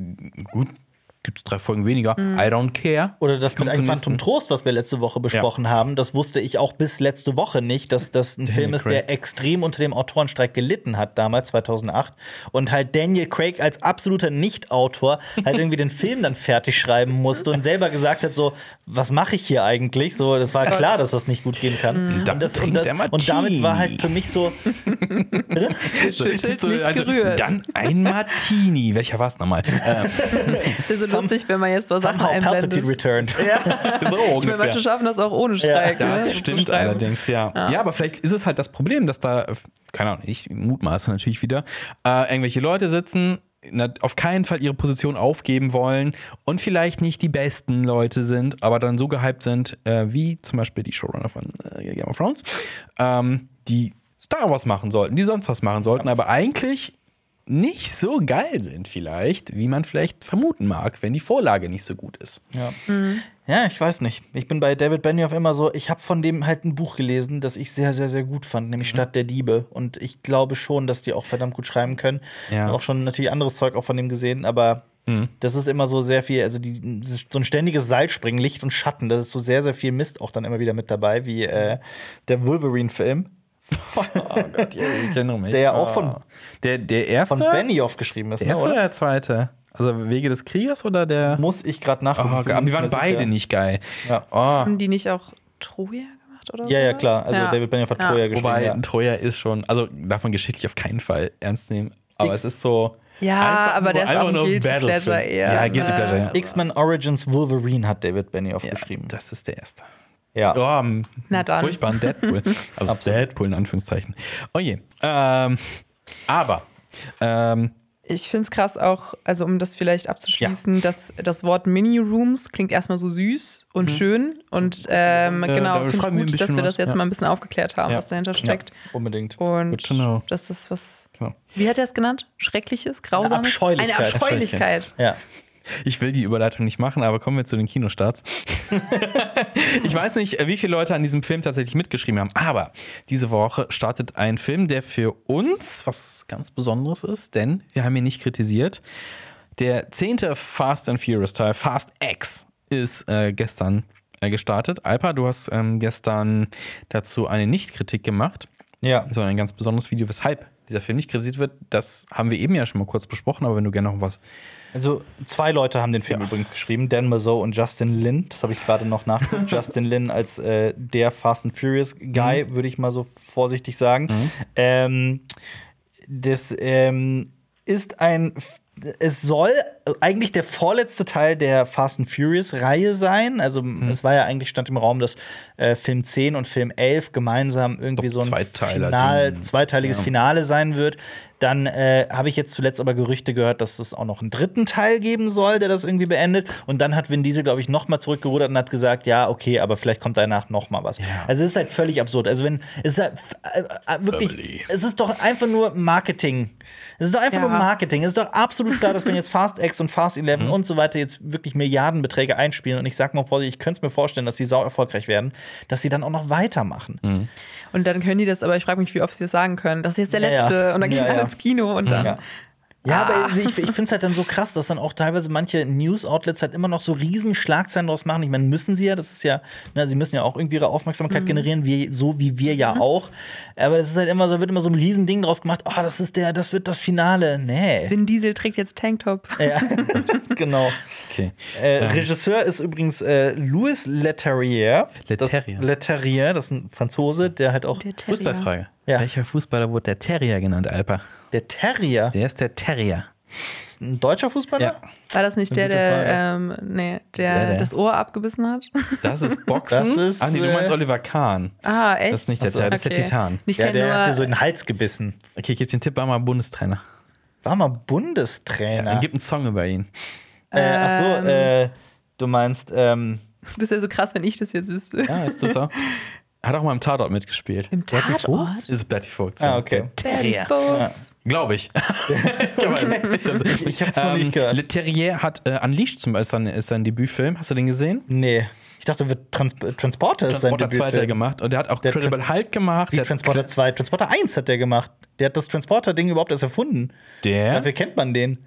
gut, gibt es drei Folgen weniger. Mhm. I don't care. Oder das Kommt mit Quantum. Trost, was wir letzte Woche besprochen haben, das wusste ich auch bis letzte Woche nicht, dass das ein Film ist, der Craig. extrem unter dem Autorenstreik gelitten hat, damals 2008. Und halt Daniel Craig als absoluter Nicht-Autor halt irgendwie den Film dann fertig schreiben musste und selber gesagt hat: so, was mache ich hier eigentlich? So, das war klar, dass das nicht gut gehen kann. Dann Und, das, und, das, und damit war halt Martini. für mich so, nicht gerührt. also, Dann ein Martini. Welcher war es nochmal? (laughs) ähm, Ist ja so lustig, wenn man jetzt was Sachen somehow Palpatine einblendet. returned. (laughs) so Ich meine, ungefähr. manche schaffen das auch ohne Streik. Ja, ne? Das Zu stimmt allerdings, ja. ja. aber vielleicht ist es halt das Problem, dass da, keine Ahnung, ich mutmaße natürlich wieder, äh, irgendwelche Leute sitzen, auf keinen Fall ihre Position aufgeben wollen und vielleicht nicht die besten Leute sind, aber dann so gehypt sind, äh, wie zum Beispiel die Showrunner von äh, Game of Thrones, ähm, die Star Wars machen sollten, die sonst was machen sollten, aber eigentlich nicht so geil sind vielleicht, wie man vielleicht vermuten mag, wenn die Vorlage nicht so gut ist. Ja. ja, ich weiß nicht. Ich bin bei David Benioff immer so, ich habe von dem halt ein Buch gelesen, das ich sehr, sehr, sehr gut fand, nämlich Stadt der Diebe. Und ich glaube schon, dass die auch verdammt gut schreiben können. Ja. Auch schon natürlich anderes Zeug auch von dem gesehen, aber das ist immer so sehr viel, also die, so ein ständiges Seilspringen, Licht und Schatten, das ist so sehr, sehr viel Mist auch dann immer wieder mit dabei, wie äh, der Wolverine-Film (laughs) Oh Gott, ja, ich erinnere mich. Der ja auch von- Ah. Der, der erste, von Benioff geschrieben ist, der ne, erste oder oder? der zweite? Also Wege des Kriegers oder der? Muss ich gerade Oh, nachgucken. aber die waren beide nicht geil. Ja. Oh. Haben die nicht auch Troja gemacht oder so? Ja, ja, klar. Also ja. David Benioff hat Ja. Troja geschrieben. Wobei ja. Troja ist schon, also darf man geschichtlich auf keinen Fall ernst nehmen. Aber X- es ist so. Ja, einfach aber nur- der ist auch ein nur Guilty Battlefilm. Pleasure eher. Ja, Guilty Ja. Pleasure, ja. X-Men Origins Wolverine hat David Benioff ja. geschrieben. Das ist der erste. Ja. Oh, Na dann. Furchtbar, ein Deadpool. (laughs) Also Deadpool in Anführungszeichen. Oh je. Ähm, aber, ähm, Ich finde es krass auch, also um das vielleicht abzuschließen, dass das Wort Mini-Rooms klingt erstmal so süß und schön. Und ähm, Äh, genau, finde ich gut, dass wir das jetzt ja. mal ein bisschen aufgeklärt haben, Ja. was dahinter steckt. Unbedingt. Und Good to know. das ist was, Genau. wie hat er es genannt? Schreckliches, Grausames? Abscheulichkeit. Eine Abscheulichkeit. Ja. Ich will die Überleitung nicht machen, aber kommen wir zu den Kinostarts. (laughs) ich weiß nicht, wie viele Leute an diesem Film tatsächlich mitgeschrieben haben, aber diese Woche startet ein Film, der für uns was ganz Besonderes ist, denn wir haben ihn nicht kritisiert. Der zehnte Fast and Furious Teil, Fast X, ist äh, gestern äh, gestartet. Alpa, du hast ähm, gestern dazu eine Nicht-Kritik gemacht, Ja. sondern ein ganz besonderes Video, weshalb dieser Film nicht kritisiert wird. Das haben wir eben ja schon mal kurz besprochen, aber wenn du gerne noch was Also zwei Leute haben den Film übrigens geschrieben, Dan Mazeau und Justin Lin. Das habe ich gerade noch nachgeguckt. (laughs) Justin Lin als äh, der Fast and Furious Guy, würde ich mal so vorsichtig sagen. Ähm, das ähm, ist ein, es soll eigentlich der vorletzte Teil der Fast and Furious Reihe sein. Also Mhm. es war ja eigentlich stand im Raum, dass äh, Film 10 und Film 11 gemeinsam irgendwie Doch, so ein Final, zweiteiliges Ja. Finale sein wird. Dann äh, habe ich jetzt zuletzt aber Gerüchte gehört, dass es auch noch einen dritten Teil geben soll, der das irgendwie beendet. Und dann hat Vin Diesel, glaube ich, noch mal zurückgerudert und hat gesagt, ja, okay, aber vielleicht kommt danach noch mal was. Also es ist halt völlig absurd. Also wenn es ist halt, äh, äh, wirklich, Family. es ist doch einfach nur Marketing. Es ist doch einfach Ja. nur Marketing. Es ist doch absolut klar, dass wenn jetzt Fast X und Fast 11 Mhm. und so weiter jetzt wirklich Milliardenbeträge einspielen und ich sag mal vorsichtig, ich könnte es mir vorstellen, dass sie sau erfolgreich werden, dass sie dann auch noch weitermachen. Mhm. Und dann können die das, aber ich frage mich, wie oft sie das sagen können. Das ist jetzt der Ja, ja. letzte. Und dann gehen Ja, alle ja. Ins Kino und dann. Ja. Ja, aber ich, ich finde es halt dann so krass, dass dann auch teilweise manche News-Outlets halt immer noch so riesen Schlagzeilen draus machen. Ich meine, müssen sie ja, das ist ja, na, sie müssen ja auch irgendwie ihre Aufmerksamkeit generieren, wie, so wie wir ja auch. Aber das ist halt immer so, wird immer so ein riesen Ding draus gemacht, ah, das ist der, das wird das Finale. Nee. Vin Diesel trägt jetzt Tanktop. Ja, (laughs) genau. Okay. Äh, Regisseur ist übrigens äh, Louis Leterrier. Das, Leterrier. Leterrier, das ist ein Franzose, der halt auch Der. Fußballfrage. Ja. Welcher Fußballer wurde der Terrier genannt, Alper? Der Terrier. Der ist der Terrier. Ein deutscher Fußballer? Ja. War das nicht der, der, ähm, nee, der, Der, der. das Ohr abgebissen hat? Das ist Boxen. Das ist, Ach nee, du äh, meinst Oliver Kahn. Ah, echt? Das ist nicht der. Terrier, das ist der Okay. Titan. Ich Ja, der hat dir so nur. in den Hals gebissen. Okay, ich gebe den Tipp, war mal Bundestrainer. War mal Bundestrainer. Dann gibt einen Song über ihn. Äh, ach so, Ähm. äh, du meinst, ähm, Das ist ja so krass, wenn ich das jetzt wüsste. Ja, ist das so? (laughs) Hat auch mal im Tatort mitgespielt. Im Tatort? Ist Bertie Vogt. ah, okay. Terrier. Vogts. Glaube ich. (laughs) Ich, ich hab's noch nicht gehört. Le Terrier hat äh, Unleashed zum Beispiel, ist sein, Debütfilm. Hast du den gesehen? Nee. Ich dachte, wird Trans Transporter ist sein Transporter 2 hat er Debütfilm. gemacht. Und der hat auch Der Credible Trans- Hulk gemacht. Wie Der hat Transporter 2? Transporter 1 hat der gemacht. Der hat das Transporter-Ding überhaupt erst erfunden. Der? Dafür kennt man den.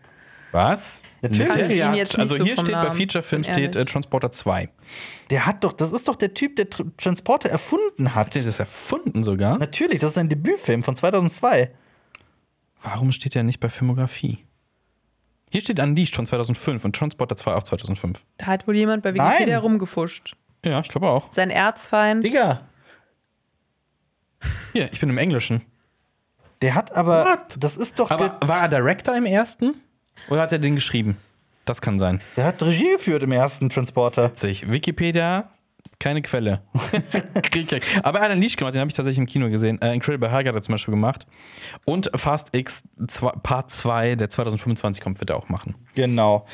Was? Natürlich. Jetzt nicht also so hier vom steht bei Namen, Featurefilm bin steht äh. Transporter 2. Der hat doch, das ist doch der Typ, der Tr Transporter erfunden hat. Der hat das erfunden sogar. Natürlich, das ist sein Debütfilm von 2002. Warum steht der nicht bei Filmografie? Hier steht Unleashed von 2005 und Transporter 2 auch 2005. Da hat wohl jemand bei Wikipedia Nein. rumgefuscht. Ja, ich glaube auch. Sein Erzfeind. Digga, Hier, ich bin im Englischen. der hat aber, das ist doch, Aber der, war er Director im ersten? Oder hat er den geschrieben? Das kann sein. der hat Regie geführt im ersten Transporter. Witzig. Wikipedia, keine Quelle. (laughs) Aber er hat einen Leash gemacht, den habe ich tatsächlich im Kino gesehen. Äh, Incredible Hulk hat er zum Beispiel gemacht. Und Fast X 2, Part 2, der 2025 kommt, wird er auch machen. Genau.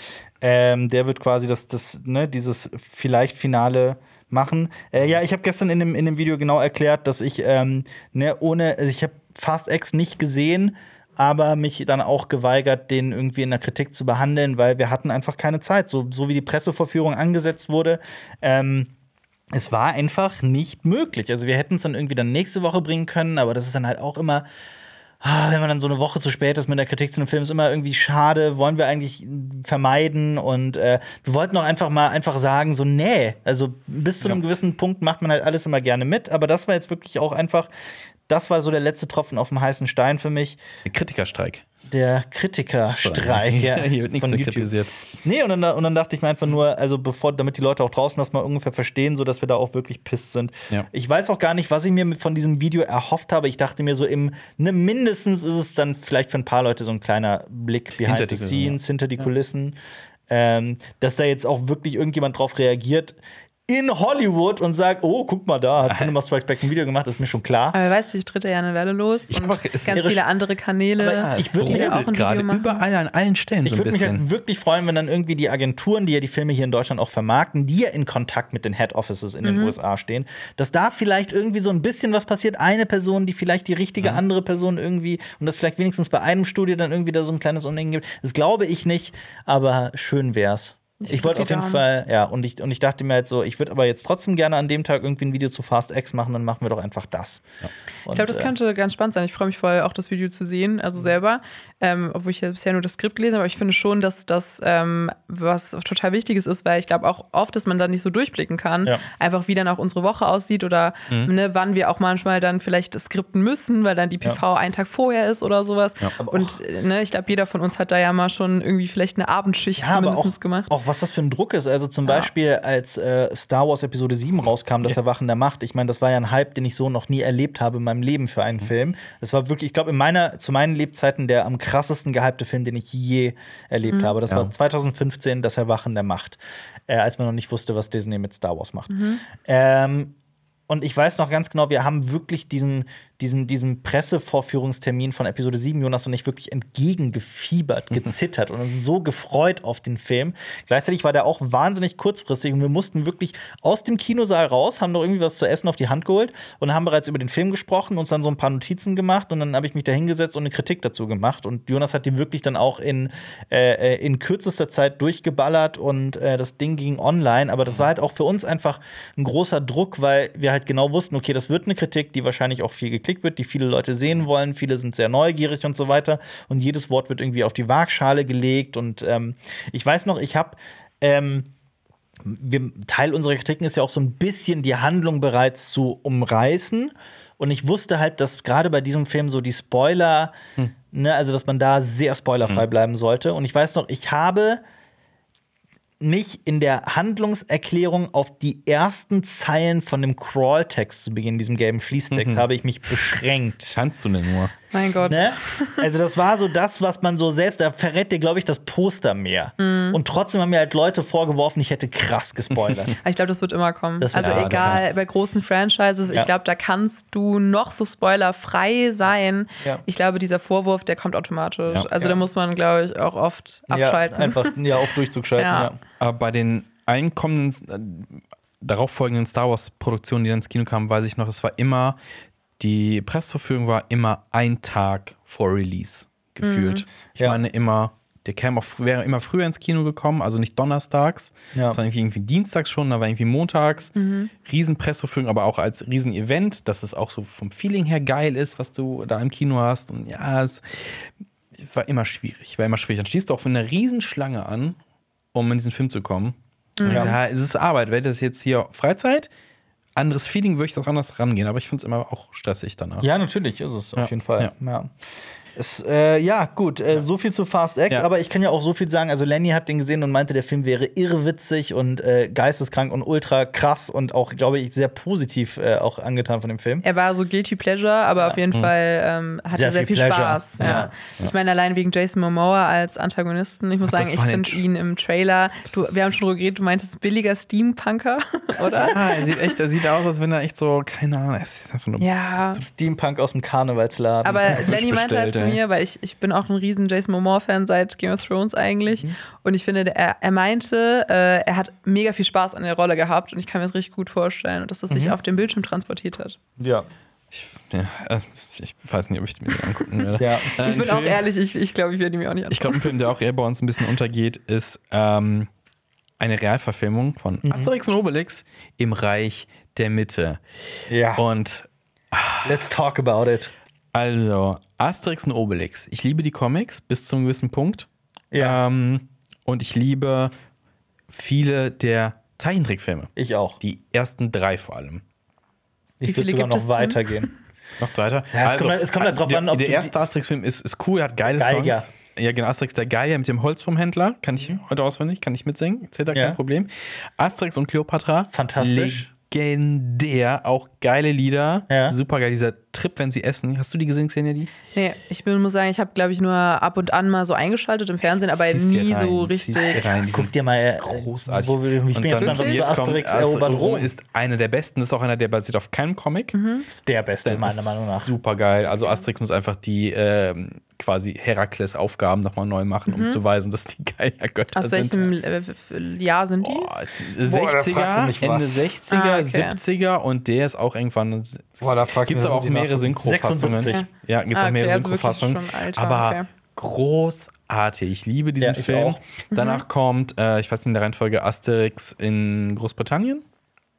Ähm, der wird quasi das, das, ne, dieses vielleicht Finale machen. Äh, ja, ich habe gestern in dem, in dem Video genau erklärt, dass ich ähm, ne, ohne, also ich habe Fast X nicht gesehen, aber mich dann auch geweigert, den irgendwie in der Kritik zu behandeln, weil wir hatten einfach keine Zeit. So, so wie die Pressevorführung angesetzt wurde, ähm, es war einfach nicht möglich. Also wir hätten es dann irgendwie dann nächste Woche bringen können, aber das ist dann halt auch immer, ah, wenn man dann so eine Woche zu spät ist mit der Kritik zu einem Film, ist immer irgendwie schade, wollen wir eigentlich vermeiden und äh, wir wollten auch einfach mal einfach sagen, so nee, also bis zu einem gewissen Punkt macht man halt alles immer gerne mit, aber das war jetzt wirklich auch einfach, das war so der letzte Tropfen auf dem heißen Stein für mich, Der Kritikerstreik. der Kritikerstreik. ja, (laughs) Hier wird nichts mehr YouTube. kritisiert. Nee, und dann, und dann dachte ich mir einfach nur, also bevor, damit die Leute auch draußen das mal ungefähr verstehen, so dass wir da auch wirklich pisst sind. Ja. Ich weiß auch gar nicht, was ich mir von diesem Video erhofft habe. Ich dachte mir so im, ne, mindestens ist es dann vielleicht für ein paar Leute so ein kleiner Blick behind Hinter the die Kulissen, scenes, hinter die Kulissen. Ähm, dass da jetzt auch wirklich irgendjemand drauf reagiert in Hollywood und sagt, oh, guck mal da, hat Cinema Strikes Back ein Video gemacht, ist mir schon klar. Aber wer weiß, wie tritt er ja eine Welle los. Ich und es ganz viele andere Kanäle. Aber ich würd die mich auch gerade überall an allen Stellen Ich so ein würde mich bisschen. halt wirklich freuen, wenn dann irgendwie die Agenturen, die ja die Filme hier in Deutschland auch vermarkten, die ja in Kontakt mit den Head Offices in Mhm. den USA stehen, dass da vielleicht irgendwie so ein bisschen was passiert. Eine Person, die vielleicht die richtige andere Person irgendwie und das vielleicht wenigstens bei einem Studio dann irgendwie da so ein kleines Unding gibt. Das glaube ich nicht, aber schön wär's. Ich, drück wollte auf jeden. Fall, ja, und ich, und ich dachte mir halt so, ich würde aber jetzt trotzdem gerne an dem Tag irgendwie ein Video zu Fast X machen, dann machen wir doch einfach das. Ich glaube, das äh, könnte ganz spannend sein. Ich freue mich voll, auch das Video zu sehen, Mhm. also selber. Ähm, obwohl ich ja bisher nur das Skript gelesen habe, aber ich finde schon, dass das ähm, was total Wichtiges ist, weil ich glaube auch oft, dass man da nicht so durchblicken kann, Ja. einfach wie dann auch unsere Woche aussieht oder Mhm. ne, wann wir auch manchmal dann vielleicht skripten müssen, weil dann die PV einen Tag vorher ist oder sowas. Und ne, ich glaube, jeder von uns hat da ja mal schon irgendwie vielleicht eine Abendschicht Ja, aber zumindest auch, gemacht. auch was das für ein Druck ist. Also zum Beispiel, als äh, Star Wars Episode 7 rauskam, das Erwachen der Macht. Ich meine, das war ja ein Hype, den ich so noch nie erlebt habe in meinem Leben für Mhm. einen Film. Das war wirklich, ich glaube, in meiner, zu meinen Lebzeiten der am krassesten gehypte Film, den ich je erlebt habe. Das Ja. war 2015, das Erwachen der Macht. Äh, als man noch nicht wusste, was Disney mit Star Wars macht. Mhm. Ähm, und ich weiß noch ganz genau, wir haben wirklich diesen, diesen, diesen Pressevorführungstermin von Episode 7, Jonas und ich, wirklich entgegengefiebert, gezittert und uns so gefreut auf den Film. Gleichzeitig war der auch wahnsinnig kurzfristig und wir mussten wirklich aus dem Kinosaal raus, haben noch irgendwie was zu essen auf die Hand geholt und haben bereits über den Film gesprochen, uns dann so ein paar Notizen gemacht und dann habe ich mich da hingesetzt und eine Kritik dazu gemacht. Und Jonas hat die wirklich dann auch in, äh, äh, in kürzester Zeit durchgeballert und äh, das Ding ging online. Aber das war halt auch für uns einfach ein großer Druck, weil wir halt genau wussten, okay, das wird eine Kritik, die wahrscheinlich auch viel geklickt wird, die viele Leute sehen wollen. Viele sind sehr neugierig und so weiter. Und jedes Wort wird irgendwie auf die Waagschale gelegt. Und ähm, ich weiß noch, ich habe ähm, wir, Teil unserer Kritiken ist ja auch so ein bisschen die Handlung bereits zu umreißen. Und ich wusste halt, dass gerade bei diesem Film so die Spoiler, ne, also dass man da sehr spoilerfrei bleiben sollte. Und ich weiß noch, ich habe mich in der Handlungserklärung auf die ersten Zeilen von dem Crawl-Text zu Beginn, diesem gelben Fließtext, habe ich mich beschränkt. Kannst du denn nur? Mein Gott. Ne? Also das war so das, was man so selbst, da verrät dir, glaube ich, das Poster mehr. Mhm. Und trotzdem haben mir halt Leute vorgeworfen, ich hätte krass gespoilert. (laughs) Ich glaube, das wird immer kommen. Das wird- also Ja, egal, bei großen Franchises, Ja. ich glaube, da kannst du noch so spoilerfrei sein. Ja. Ich glaube, dieser Vorwurf, der kommt automatisch. Ja. Also Ja. da muss man, glaube ich, auch oft ja, abschalten. einfach ja, auf Durchzug schalten. Ja. Ja. Aber bei den einkommenden, äh, darauf folgenden Star Wars-Produktionen, die dann ins Kino kamen, weiß ich noch, es war immer, die Pressverführung war immer ein Tag vor Release gefühlt. Ich Ja. meine immer, der kam auch, wäre immer früher ins Kino gekommen, also nicht donnerstags, Ja. sondern irgendwie, dienstags schon, da war irgendwie montags. Riesenpressverführung, aber auch als Riesenevent, dass es auch so vom Feeling her geil ist, was du da im Kino hast. Und ja, es war immer schwierig, war immer schwierig. Dann stehst du auch für eine Riesenschlange an, um in diesen Film zu kommen. Und ich sag, ja, es ist Arbeit. Wäre das jetzt hier Freizeit, anderes Feeling, würde ich doch anders rangehen. Aber ich finde es immer auch stressig danach. Ja, natürlich ist es auf Ja. jeden Fall. Ja. Ja. Es, äh, ja, gut, äh, so viel zu Fast X, Ja. aber ich kann ja auch so viel sagen. Also, Lenny hat den gesehen und meinte, der Film wäre irrwitzig und äh, geisteskrank und ultra krass und auch, glaube ich, sehr positiv äh, auch angetan von dem Film. Er war so guilty pleasure, aber auf jeden Fall ähm, hatte Sehr sehr, viel viel. Spaß. Ja. Ja. Ich meine, allein wegen Jason Momoa als Antagonisten, ich muss Ach, sagen, ich finde ihn im Trailer, du, wir haben schon drüber geredet, du meintest billiger Steampunker, (laughs) oder? Ah, er sieht echt, er sieht aus, als wenn er echt so, keine Ahnung, es ist einfach nur. Ja. Steampunk aus dem Karnevalsladen. Aber (laughs) Lenny meinte bestellt, halt ey. Mir, weil ich, ich bin auch ein riesen Jason Momoa-Fan seit Game of Thrones eigentlich. Mhm. Und ich finde, er, er meinte, äh, er hat mega viel Spaß an der Rolle gehabt und ich kann mir das richtig gut vorstellen, dass das Mhm. sich auf dem Bildschirm transportiert hat. ja. Ich, ja, äh, ich weiß nicht, ob ich mir den angucken werde. (laughs) Ja. Äh, Ich bin ein auch ehrlich, ich, ich glaube, ich werde ihn mir auch nicht Ich anschauen. glaube, ein Film, der auch eher bei uns ein bisschen untergeht, ist ähm, eine Realverfilmung von Mhm. Asterix und Obelix im Reich der Mitte. ja. Und Let's talk about it. Also, Asterix und Obelix. Ich liebe die Comics bis zu einem gewissen Punkt. Ja. Ähm, und ich liebe viele der Zeichentrickfilme. Ich auch. Die ersten drei vor allem. Ich Wie würde viele sogar gibt noch weitergehen. (laughs) Noch weiter? Ja, es kommt halt- es kommt halt drauf der, an, ob Der du erste Asterix-Film ist, ist cool, hat geile Geiger. Songs. Ja, genau, Asterix der Geiger mit dem Holz vom Händler. Kann ich heute auswendig, kann ich mitsingen, etc., Mhm. Ja. kein Problem. Asterix und Cleopatra. Fantastisch. Legendär, auch geile Lieder. Ja. Super geil, dieser Trip, wenn sie essen. Hast du die gesehen, Xenia, die? Nee, ich bin, muss sagen, ich habe, glaube ich, nur ab und an mal so eingeschaltet im Fernsehen, aber Zieh's dir nie rein, so richtig. rein, die Guck dir mal äh, großartig. Wo wir, ich bin Und jetzt dann- gespannt, was jetzt kommt Asterix erobert Rom ist einer der besten, ist auch einer, der basiert auf keinem Comic. ist der beste, meiner Meinung nach. Super geil. Also Asterix muss einfach die ähm, quasi Herakles-Aufgaben nochmal neu machen, um zu weisen, dass die Geilergötter Aus sind. welchem äh, Jahr sind die? Boah, die Boah, da fragst du 60er, mich Ende was. 60er, Ah, okay. 70er und der ist auch irgendwann. Boah, da fragst du Gibt es mich, aber auch ich mehrere. Synchrofassungen. 76. Ja, gibt es Ah, auch mehrere okay, also Synchrofassungen. alter, aber okay. großartig. Ich liebe diesen Ja, ich Film. auch. Danach kommt, äh, ich weiß nicht in der Reihenfolge, Asterix in Großbritannien.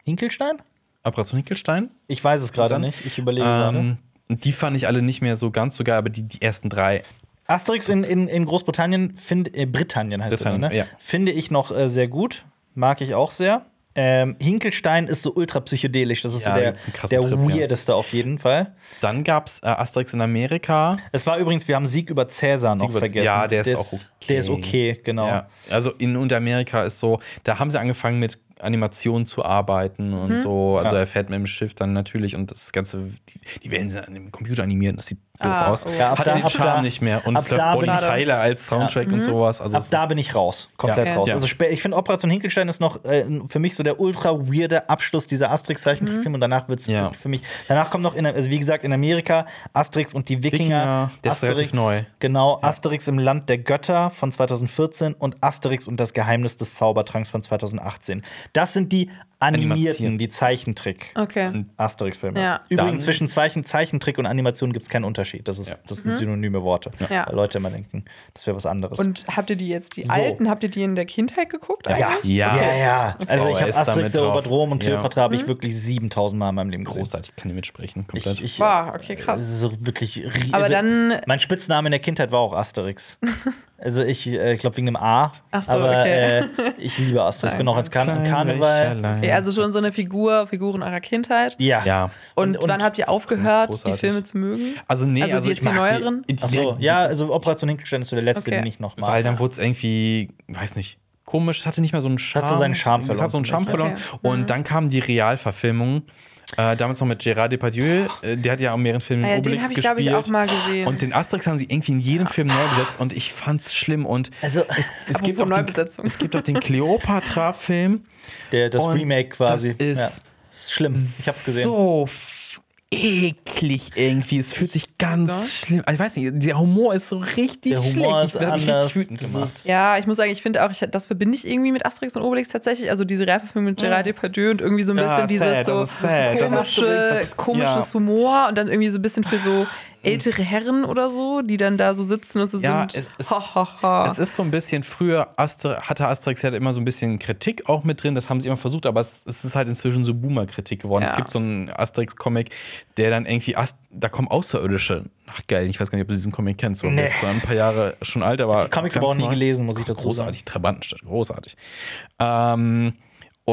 Hinkelstein? Operation Hinkelstein. Ich weiß es gerade nicht. Ich überlege gerade. Ähm, und die fand ich alle nicht mehr so ganz so geil, aber die, die ersten drei. Asterix in, in, in Großbritannien, find, äh, Britannien heißt es, ne? ja. finde ich noch äh, sehr gut. Mag ich auch sehr. Ähm, Hinkelstein ist so ultra psychedelisch. Das ist Ja, so der, krassen der Trip, ja. weirdeste auf jeden Fall. Dann gab es äh, Asterix in Amerika. Es war übrigens, wir haben Sieg über Cäsar noch über- vergessen. ja, der ist auch okay. Der ist okay, genau. Ja, also in Unteramerika ist so, da haben sie angefangen mit Animationen zu arbeiten und Mhm. so. Also Ja. er fährt mit dem Schiff dann natürlich und das Ganze, die, die werden sie an dem Computer animieren, das sieht doof Ah, aus. oh. Ja, ab Hat da- den ab Charme da- nicht mehr. Und ab es läuft Bonnie bin ich- Tyler als Soundtrack und sowas. Also Ab da bin ich raus, komplett Ja. raus. Ja. Also ich finde Operation Hinkelstein ist noch äh, für mich so der ultra weirde Abschluss dieser Asterix-Zeichentrickfilme und danach wird es Ja. für mich. Danach kommt noch in, also wie gesagt in Amerika Asterix und die Wikinger. Wikinger, der ist relativ neu. Genau, Asterix im Land der Götter von 2014 und Asterix und das Geheimnis des Zaubertranks von 2018. Das sind die animierten, Animation. die Zeichentrick. Okay. Asterix-Filme. Ja. Übrigens, Dann- zwischen Zeichen, Zeichentrick und Animation gibt es keinen Unterschied. Das, ist, das sind synonyme Worte. Ja. Weil Leute immer denken, das wäre was anderes. Und habt ihr die jetzt, die So. alten, habt ihr die in der Kindheit geguckt ja, eigentlich? Ja. ja, ja. Also ich Oh, er habe Asterix drauf. Rom und Ja. Kleopatra habe ich wirklich 7000 Mal in meinem Leben gesehen. großartig, kann ich mitsprechen, komplett. Ich, ich, Wow, okay, krass. Es ist so wirklich rie- Aber also, dann- Mein Spitzname in der Kindheit war auch Asterix. (laughs) also ich, äh, ich glaube wegen dem A. Ach so, aber okay. äh, (laughs) ich liebe Asterix. Bin auch als Kar Karneval. Okay, also schon so eine Figur, Figuren eurer Kindheit. Ja. ja. Und, Und- wann habt ihr aufgehört, die. Filme zu mögen? Also nee, Also also, jetzt ich die neueren? Die, Ach so, ja, also Operation Hinkelstein ist so der letzte, Okay. den ich noch mag. Weil dann wurde es irgendwie, weiß nicht, komisch, es hatte nicht mehr so einen Charme. hat so seinen Charme Es hat so einen Charme verloren. verloren. Okay. Und dann kam die Realverfilmung. Äh, damals noch mit Gérard Depardieu, äh, der hat ja auch in mehreren Filmen Ah ja, den Obelix habe ich, glaube ich, gespielt. auch mal gesehen. Und den Asterix haben sie irgendwie in jedem Film neu besetzt und ich fand's schlimm. Und Also- es, es, (laughs) gibt, auch den, es gibt auch den Cleopatra-Film. Der, das Remake quasi. das ist ja. Das ist schlimm. Ich hab's gesehen. So eklig irgendwie. Es fühlt sich ganz So? schlimm. Also ich weiß nicht, der Humor ist so richtig Der Humor schlecht. ist anders. ist- ja, ich muss sagen, ich finde auch, ich, das verbinde ich irgendwie mit Asterix und Obelix tatsächlich. Also diese Realverfilmung mit Gerard Depardieu und irgendwie so ein Ja, bisschen dieses sad, so das ist sad. Das ist- komische, das ist- komisches ja. Humor und dann irgendwie so ein bisschen für so ältere Herren oder so, die dann da so sitzen und so Ja, sind. es- es- ha, ha, ha. Es ist so ein bisschen, früher Aster, hatte Asterix ja immer so ein bisschen Kritik auch mit drin, das haben sie immer versucht, aber es, es ist halt inzwischen so Boomer-Kritik geworden. Ja. Es gibt so einen Asterix-Comic, der dann irgendwie, Ast da kommen Außerirdische. Ach geil, ich weiß gar nicht, ob du diesen Comic kennst, so, Nee. ist ein paar Jahre schon alt, aber. Comics aber auch nie gelesen, muss ich dazu Großartig, Trabantenstadt, großartig. Ähm,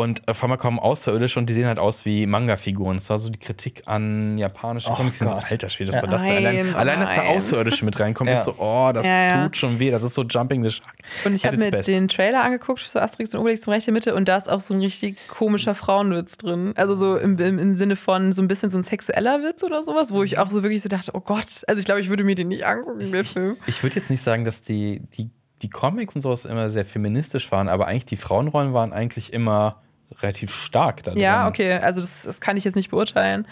und auf einmal kommen Außerirdische und die sehen halt aus wie Manga-Figuren. Das war so die Kritik an japanischen Oh Comics. Sind so, Gott. alter Schwede, was Ja. soll das denn? Allein, Nein, oh allein, dass da. Außerirdische mit reinkommen, Ja. ist so, oh, das Ja, ja. tut schon weh. Das ist so Jumping the Shark. Und ich habe mir best. den Trailer angeguckt für Asterix und Obelix zum Recht der Mitte und da ist auch so ein richtig komischer Frauenwitz drin. Also so im, im, im Sinne von so ein bisschen so ein sexueller Witz oder sowas, wo ich auch so wirklich so dachte, oh Gott, also ich glaube, ich würde mir den nicht angucken, den Film. Ich würde jetzt nicht sagen, dass die, die, die Comics und sowas immer sehr feministisch waren, aber eigentlich die Frauenrollen waren eigentlich immer relativ stark da Ja, drin. okay, also das, das kann ich jetzt nicht beurteilen,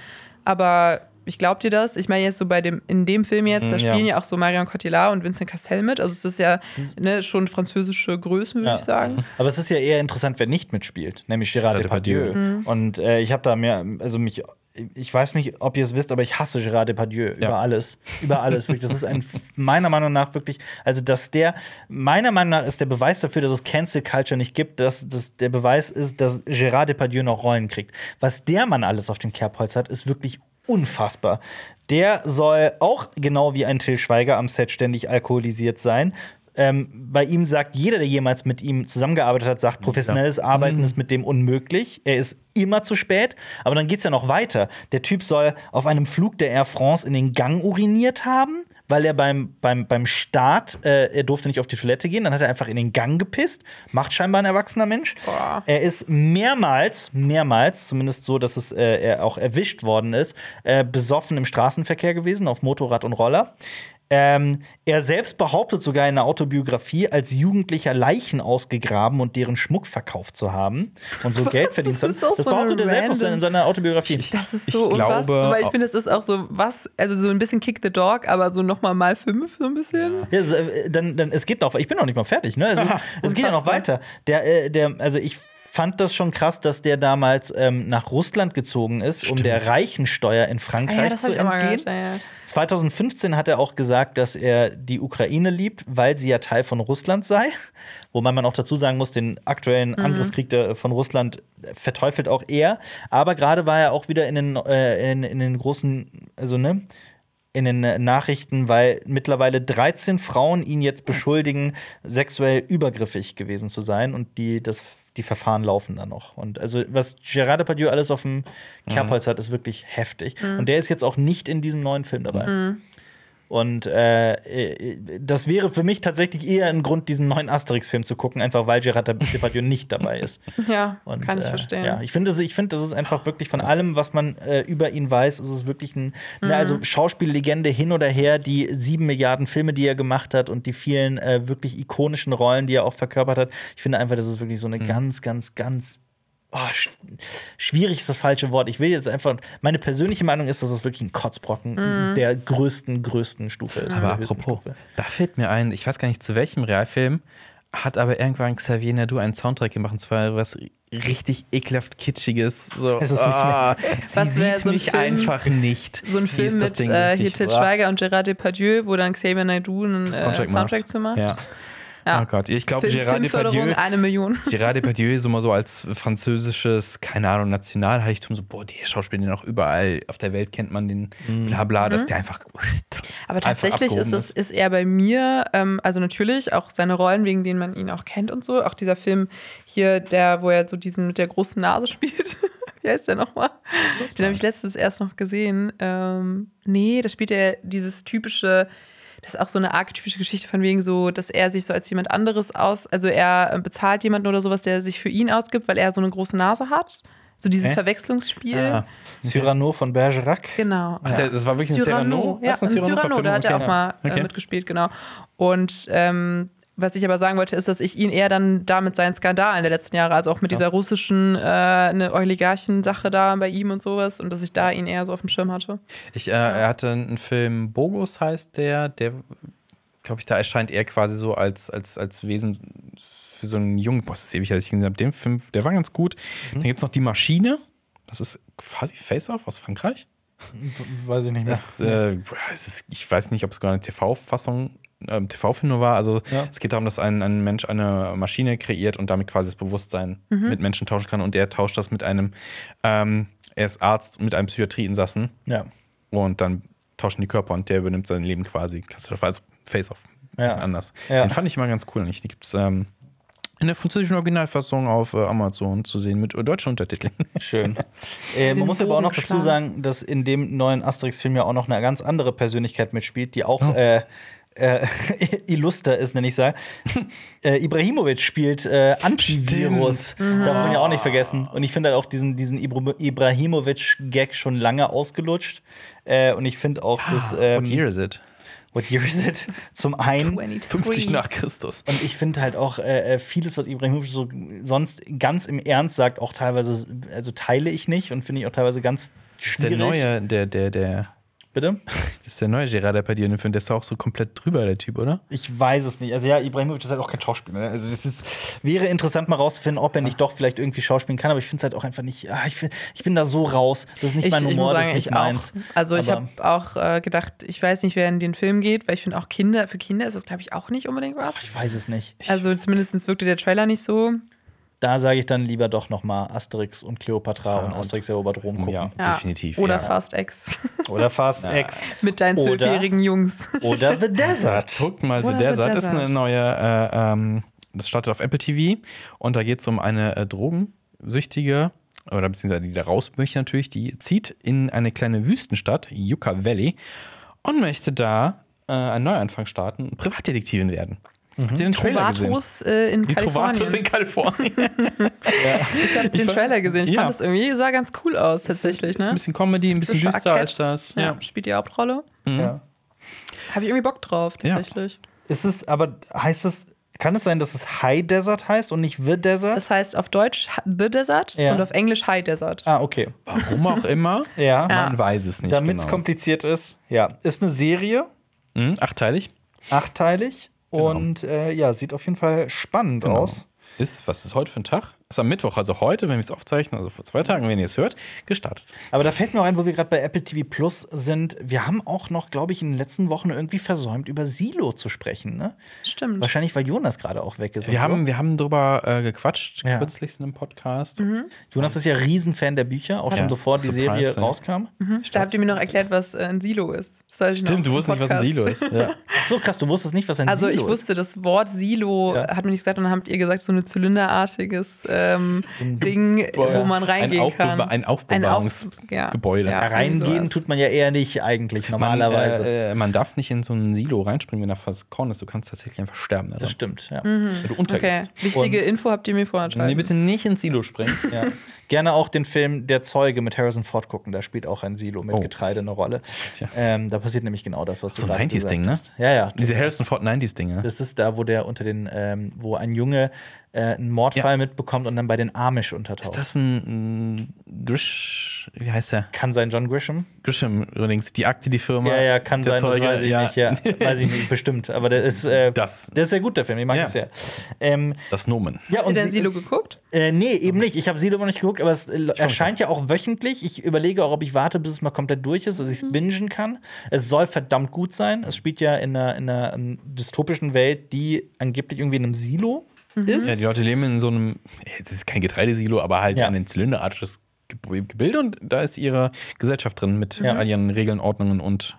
aber ich glaube dir das. Ich meine jetzt so bei dem, in dem Film jetzt, da Mm, ja. spielen ja auch so Marion Cotillard und Vincent Cassel mit, also es ist ja ne, schon französische Größen, würde Ja. ich sagen. Aber es ist ja eher interessant, wer nicht mitspielt, nämlich Gérard Gerard Depardieu. Depardieu. Und äh, ich habe da mehr, also mich, ich weiß nicht, ob ihr es wisst, aber ich hasse Gérard Depardieu über alles. Über alles. Wirklich. Das ist ein, (laughs) meiner Meinung nach wirklich, also dass der, meiner Meinung nach ist der Beweis dafür, dass es Cancel Culture nicht gibt, dass, dass der Beweis ist, dass Gérard Depardieu noch Rollen kriegt. Was der Mann alles auf dem Kerbholz hat, ist wirklich unfassbar. Der soll auch genau wie ein Till Schweiger am Set ständig alkoholisiert sein. Ähm, bei ihm sagt jeder, der jemals mit ihm zusammengearbeitet hat, sagt, professionelles Arbeiten ist mit dem unmöglich. Er ist immer zu spät. Aber dann geht's ja noch weiter. Der Typ soll auf einem Flug der Air France in den Gang uriniert haben, weil er beim, beim, beim Start, äh, er durfte nicht auf die Toilette gehen, dann hat er einfach in den Gang gepisst. Macht scheinbar ein erwachsener Mensch. Boah. Er ist mehrmals, mehrmals, zumindest so, dass es äh, er auch erwischt worden ist, äh, besoffen im Straßenverkehr gewesen, auf Motorrad und Roller. Ähm, er selbst behauptet sogar in einer Autobiografie, als Jugendlicher Leichen ausgegraben und deren Schmuck verkauft zu haben und so (laughs) Geld verdient zu haben. Das ist auch Das so behauptet er selbst in seiner Autobiografie. Das ist Ich so glaube, unfassbar, weil ich finde, es ist auch so was, also so ein bisschen Kick the Dog, aber so nochmal mal fünf, so ein bisschen. Ja, so, äh, dann, dann, es geht noch, ich bin noch nicht mal fertig, ne? Es, ist, (laughs) es geht ja noch weiter. Der, äh, der, also ich fand das schon krass, dass der damals ähm, nach Russland gezogen ist, um der Reichensteuer in Ah Frankreich ja, zu entgehen. gehört. Ja, ja. 2015 hat er auch gesagt, dass er die Ukraine liebt, weil sie ja Teil von Russland sei. Wobei man auch dazu sagen muss, den aktuellen Mhm. Angriffskrieg der, von Russland verteufelt auch er. Aber gerade war er auch wieder in den, äh, in, in den großen, also ne, in den Nachrichten, weil mittlerweile 13 Frauen ihn jetzt beschuldigen, sexuell übergriffig gewesen zu sein und die das die Verfahren laufen dann noch. Und also was Gerard Depardieu alles auf dem Kerbholz hat, ist wirklich heftig. Und der ist jetzt auch nicht in diesem neuen Film dabei. Und äh, äh, das wäre für mich tatsächlich eher ein Grund, diesen neuen Asterix-Film zu gucken, einfach weil Gerard Depardieu nicht dabei ist. (laughs) Ja, Und, kann ich äh, verstehen. Ja, ich finde, das- ich finde, das ist einfach wirklich von allem, was man äh, über ihn weiß, ist es wirklich ein, Mhm. ne, also Schauspiellegende hin oder her, die sieben Milliarden Filme, die er gemacht hat und die vielen äh, wirklich ikonischen Rollen, die er auch verkörpert hat. Ich finde einfach, das ist wirklich so eine Mhm. ganz, ganz, ganz oh, sch schwierig ist das falsche Wort. Ich will jetzt einfach, meine persönliche Meinung ist, dass es wirklich ein Kotzbrocken Mhm. der größten, größten Stufe ist. Aber apropos, Stufe. da fällt mir ein, ich weiß gar nicht zu welchem Realfilm, hat aber irgendwann Xavier Nadu einen Soundtrack gemacht, und zwar was richtig ekelhaft Kitschiges. So, Ist es nicht ah, sie Was sieht so ein mich Film- einfach nicht. So ein Film das mit Ding äh, hier Til Ah, Schweiger und Gerard Depardieu, wo dann Xavier Naidoo einen äh, Soundtrack, Soundtrack, macht. zu macht. Ja. Ja. Oh Gott, ich glaube, Gerard Filmförderung, Depardieu, eine Million. (laughs) Gerard Depardieu ist immer so als französisches, keine Ahnung, Nationalheiligtum, so, boah, der Schauspieler, den auch überall auf der Welt kennt man den, bla bla, dass der einfach. (laughs) Aber einfach tatsächlich ist es ist er bei mir, ähm, also natürlich auch seine Rollen, wegen denen man ihn auch kennt und so. Auch dieser Film hier, der, wo er so diesen mit der großen Nase (laughs) spielt. Wie heißt der nochmal? Den habe ich letztens erst noch gesehen. Ähm, nee, da spielt er dieses typische, das ist auch so eine archetypische Geschichte von wegen so, dass er sich so als jemand anderes aus, also er äh, bezahlt jemanden oder sowas, der sich für ihn ausgibt, weil er so eine große Nase hat. So dieses Hä? Verwechslungsspiel. Ah. Cyrano von Bergerac. Genau. Ach, der- das war wirklich Cyrano? Ja, Das ist eine ein Cyrano, Cyrano-Verfilmung, da hat er okay. auch mal äh, Okay. mitgespielt, genau. Und ähm, was ich aber sagen wollte, ist, dass ich ihn eher dann da mit seinen Skandalen der letzten Jahre, also auch mit dieser russischen äh, eine Oligarchen-Sache da bei ihm und sowas, und dass ich da ihn eher so auf dem Schirm hatte. Ich, äh, er hatte einen Film, Bogus heißt der, der, glaube ich, da erscheint er quasi so als, als, als Wesen für so einen jungen, boah, das ist ewig, als ich ihn gesehen habe, den Film, der war ganz gut. Dann gibt es noch Die Maschine, das ist quasi Face-Off aus Frankreich. Weiß ich nicht mehr. Das, äh, ist, ich weiß nicht, ob es sogar eine TV-Fassung, ähm, TV-Film nur war. Also Ja. es geht darum, dass ein, ein Mensch eine Maschine kreiert und damit quasi das Bewusstsein mit Menschen tauschen kann. Und der tauscht das mit einem, ähm, er ist Arzt mit einem Psychiatrieinsassen ja. und dann tauschen die Körper und der übernimmt sein Leben quasi. Klassisch, also Face-Off. Ein bisschen Ja. anders. Ja. Den fand ich immer ganz cool. Und die gibt es ähm, in der französischen Originalfassung auf äh, Amazon zu sehen mit deutschen Untertiteln. (laughs) Schön. äh, man muss aber auch noch dazu sagen, dass in dem neuen Asterix-Film ja auch noch eine ganz andere Persönlichkeit mitspielt, die auch Oh. Äh, (laughs) illuster ist, nenne ich sagen. äh, Ibrahimovic spielt äh, Antivirus. Darf man ja auch nicht vergessen. Und ich finde halt auch diesen, diesen Ibra- Ibrahimovic-Gag schon lange ausgelutscht. Äh, und ich finde auch, dass. What Ähm, year is it? what year is it? (laughs) Zum einen. 23. 50 nach Christus. Und ich finde halt auch äh, äh, vieles, was Ibrahimovic so sonst ganz im Ernst sagt, auch teilweise, also teile ich nicht und finde ich auch teilweise ganz Das ist der schwierig. neue, der, der, der, Bitte? (laughs) das ist der neue Gerard Depardieu in dem Film. Der ist doch auch so komplett drüber, der Typ, oder? Ich weiß es nicht. Also ja, Ibrahimovic ist halt auch kein Schauspieler. ne? Also es ist, wäre interessant mal rauszufinden, ob er nicht doch vielleicht irgendwie schauspielen kann, aber ich finde es halt auch einfach nicht. Ah, ich, find, ich bin da so raus. Das ist nicht Ich, mein ich Humor, muss das sagen, ist nicht ich meins. auch. Also ich Aber- habe auch äh, gedacht, ich weiß nicht, wer in den Film geht, weil ich finde auch Kinder, für Kinder ist das, glaube ich, auch nicht unbedingt was. Ich weiß es nicht. Also zumindest wirkte der Trailer nicht so. Da sage ich dann lieber doch noch mal Asterix und Cleopatra und und- Asterix erobert Rom gucken. Ja, Ja. definitiv. Oder ja. Fast X. (laughs) Oder Fast X. Mit deinen zwölfjährigen Jungs. Oder The (laughs) Desert. Guckt mal, The Oder The Desert ist eine Desert. neue, äh, ähm, das startet auf Apple TV und da geht es um eine äh, Drogensüchtige, oder beziehungsweise die da raus möchte natürlich, die zieht in eine kleine Wüstenstadt, Yucca Valley, und möchte da äh, einen Neuanfang starten, Privatdetektivin werden. Ihr den Trailer gesehen? Trovatos äh, in Die Kalifornien. Trovatos in Kalifornien. (laughs) ich habe den Trailer gesehen. Ich Ja. fand das irgendwie, sah ganz cool aus tatsächlich. Ist ein Ne? bisschen Comedy, ein bisschen düster Arcade. als das. Ja, spielt die Hauptrolle. Ja. Habe ich irgendwie Bock drauf, Ja. tatsächlich. Ist es, aber heißt es, kann es sein, dass es High Desert heißt und nicht The Desert? Das heißt auf Deutsch The Desert Ja. und auf Englisch High Desert. ah, okay. Warum auch immer. (laughs) Ja. Man weiß es nicht. Damit es genau. kompliziert ist. Ja. Ist eine Serie, Mhm, achteilig. achtteilig. Und äh, ja, sieht auf jeden Fall spannend Genau. aus. Ist, was ist heute für ein Tag? Ist am Mittwoch, also heute, wenn wir es aufzeichnen, also vor zwei Tagen, wenn ihr es hört, gestartet. Aber da fällt mir auch ein, wo wir gerade bei Apple TV Plus sind. Wir haben auch noch, glaube ich, in den letzten Wochen irgendwie versäumt, über Silo zu sprechen. Ne? Stimmt. Wahrscheinlich, weil Jonas gerade auch weg ist. und Wir so. haben, wir haben drüber äh, gequatscht, Ja. kürzlich in einem Podcast. Jonas ist ja Riesenfan der Bücher, auch schon Ja. bevor die Surprise, Serie ja. rauskam. Da habt ihr mir noch erklärt, was äh, ein Silo ist. Stimmt, du wusstest nicht, was ein. Silo ist. (laughs) Ja. Ach so krass, du wusstest nicht, was ein Also Silo ich wusste, das Wort Silo Ja. hat mir nicht gesagt und dann habt ihr gesagt, so ein zylinderartiges ähm, Ding, wo man reingehen Ein kann. ein Auf- Aufbewahrungsgebäude. ja, ist. Reingehen tut man ja eher nicht eigentlich Man, normalerweise. äh, äh, man darf nicht in so ein Silo reinspringen, wenn da fast Korn ist. Du kannst tatsächlich einfach sterben. das daran, stimmt, ja. Mhm. Wenn du Okay, untergehst. wichtige Und- Info habt ihr mir vorhin Nee, bitte nicht ins Silo springen. ja. Gerne auch den Film Der Zeuge mit Harrison Ford gucken. Da spielt auch ein Silo mit Oh. Getreide eine Rolle. Ähm, da passiert nämlich genau das, was du So ein gerade 90s-Ding, gesagt ne? hast. Ja, ja. Diese Harrison Ford 90s-Dinge. Das ist da, wo der unter den, ähm, wo ein Junge äh, einen Mordfall Ja. mitbekommt und dann bei den Amish untertaucht. Ist das ein, ein Grish, wie heißt der? kann sein John Grisham? Grisham übrigens, die Akte, die Firma. Ja, ja, kann der sein, Zeuge, das weiß ich ja. nicht. Ja, weiß ich nicht, bestimmt. Aber der ist, äh, Das. der ist sehr gut, der Film. Ich mag Ja. es sehr. Ähm, Das Nomen. ja, und denn sie- Silo geguckt? Äh, nee, eben nicht. Ich habe Silo noch nicht geguckt, aber es äh, erscheint ja auch wöchentlich. Ich überlege auch, ob ich warte, bis es mal komplett durch ist, dass ich es bingen kann. Es soll verdammt gut sein. Es spielt ja in einer, in einer ähm, dystopischen Welt, die angeblich irgendwie in einem Silo ist. Ja, die Leute leben in so einem, es ist kein Getreidesilo, aber halt Ja. ein zylinderartiges Ge- Gebilde und da ist ihre Gesellschaft drin mit Ja. all ihren Regeln, Ordnungen und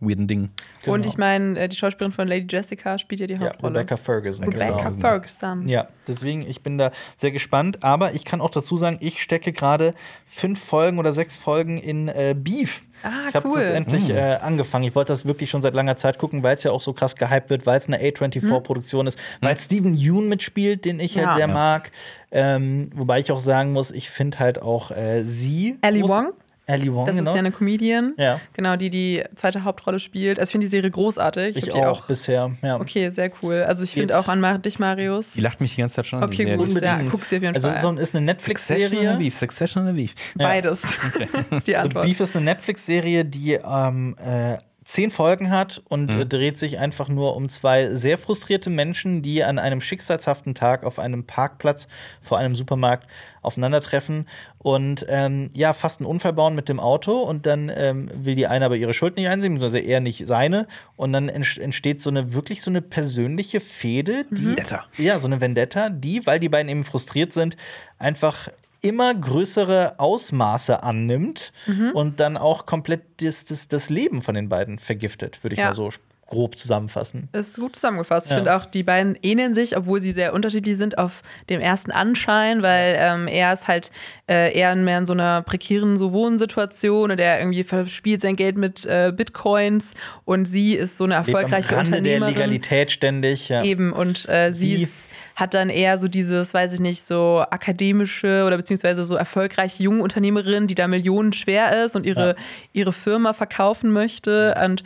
weirden Dingen. Und ich meine, äh, die Schauspielerin von Lady Jessica spielt ja die Ja, Hauptrolle. Rebecca Ferguson. Rebecca genau. Ferguson. Ja, deswegen, ich bin da sehr gespannt. Aber ich kann auch dazu sagen, ich stecke gerade fünf Folgen oder sechs Folgen in äh, Beef. Ah, ich habe cool. das endlich äh, angefangen. Ich wollte das wirklich schon seit langer Zeit gucken, weil es ja auch so krass gehypt wird, weil es eine A24-Produktion ist, weil Steven Yeun mitspielt, den ich halt Ja. sehr Ja. mag. Ähm, wobei ich auch sagen muss, ich finde halt auch äh, sie. Ali groß- Wong? Ali Wong, Das genau. ist ja eine Comedian, Ja. genau, die die zweite Hauptrolle spielt. Also ich finde die Serie großartig. ich hab die auch, bisher. Ja. Okay, sehr cool. Also ich finde auch an Mar- dich, Marius. Die lacht mich die ganze Zeit schon an. Okay, gut. Ja, Unbedingt. guck sie auf jeden also, Fall. so ist eine Succession Netflix-Serie. Beef? Succession oder Beef? Beides. (laughs) ist die Also Antwort. Beef ist eine Netflix-Serie, die ähm, äh, zehn Folgen hat und äh, dreht sich einfach nur um zwei sehr frustrierte Menschen, die an einem schicksalshaften Tag auf einem Parkplatz vor einem Supermarkt aufeinandertreffen und ähm, ja, fast einen Unfall bauen mit dem Auto und dann ähm, will die eine aber ihre Schuld nicht einsehen, beziehungsweise er nicht seine und dann ent- entsteht so eine wirklich so eine persönliche Fehde, die Vendetta. ja, so eine Vendetta, die, weil die beiden eben frustriert sind, einfach immer größere Ausmaße annimmt und dann auch komplett das, das, das Leben von den beiden vergiftet, würde ich Ja. mal so grob zusammenfassen. ist gut zusammengefasst. Ich Ja. finde auch, die beiden ähneln sich, obwohl sie sehr unterschiedlich sind auf dem ersten Anschein, weil ähm, er ist halt äh, eher mehr in so einer prekären so Wohnsituation und er irgendwie verspielt sein Geld mit äh, Bitcoins und sie ist so eine Lebt am erfolgreiche Rande der Unternehmerin. Legalität ständig. Ja. Eben, und äh, sie, Sie- ist, hat dann eher so dieses, weiß ich nicht, so akademische oder beziehungsweise so erfolgreiche junge Unternehmerin, die da Millionen schwer ist und ihre, ihre Firma verkaufen möchte. Und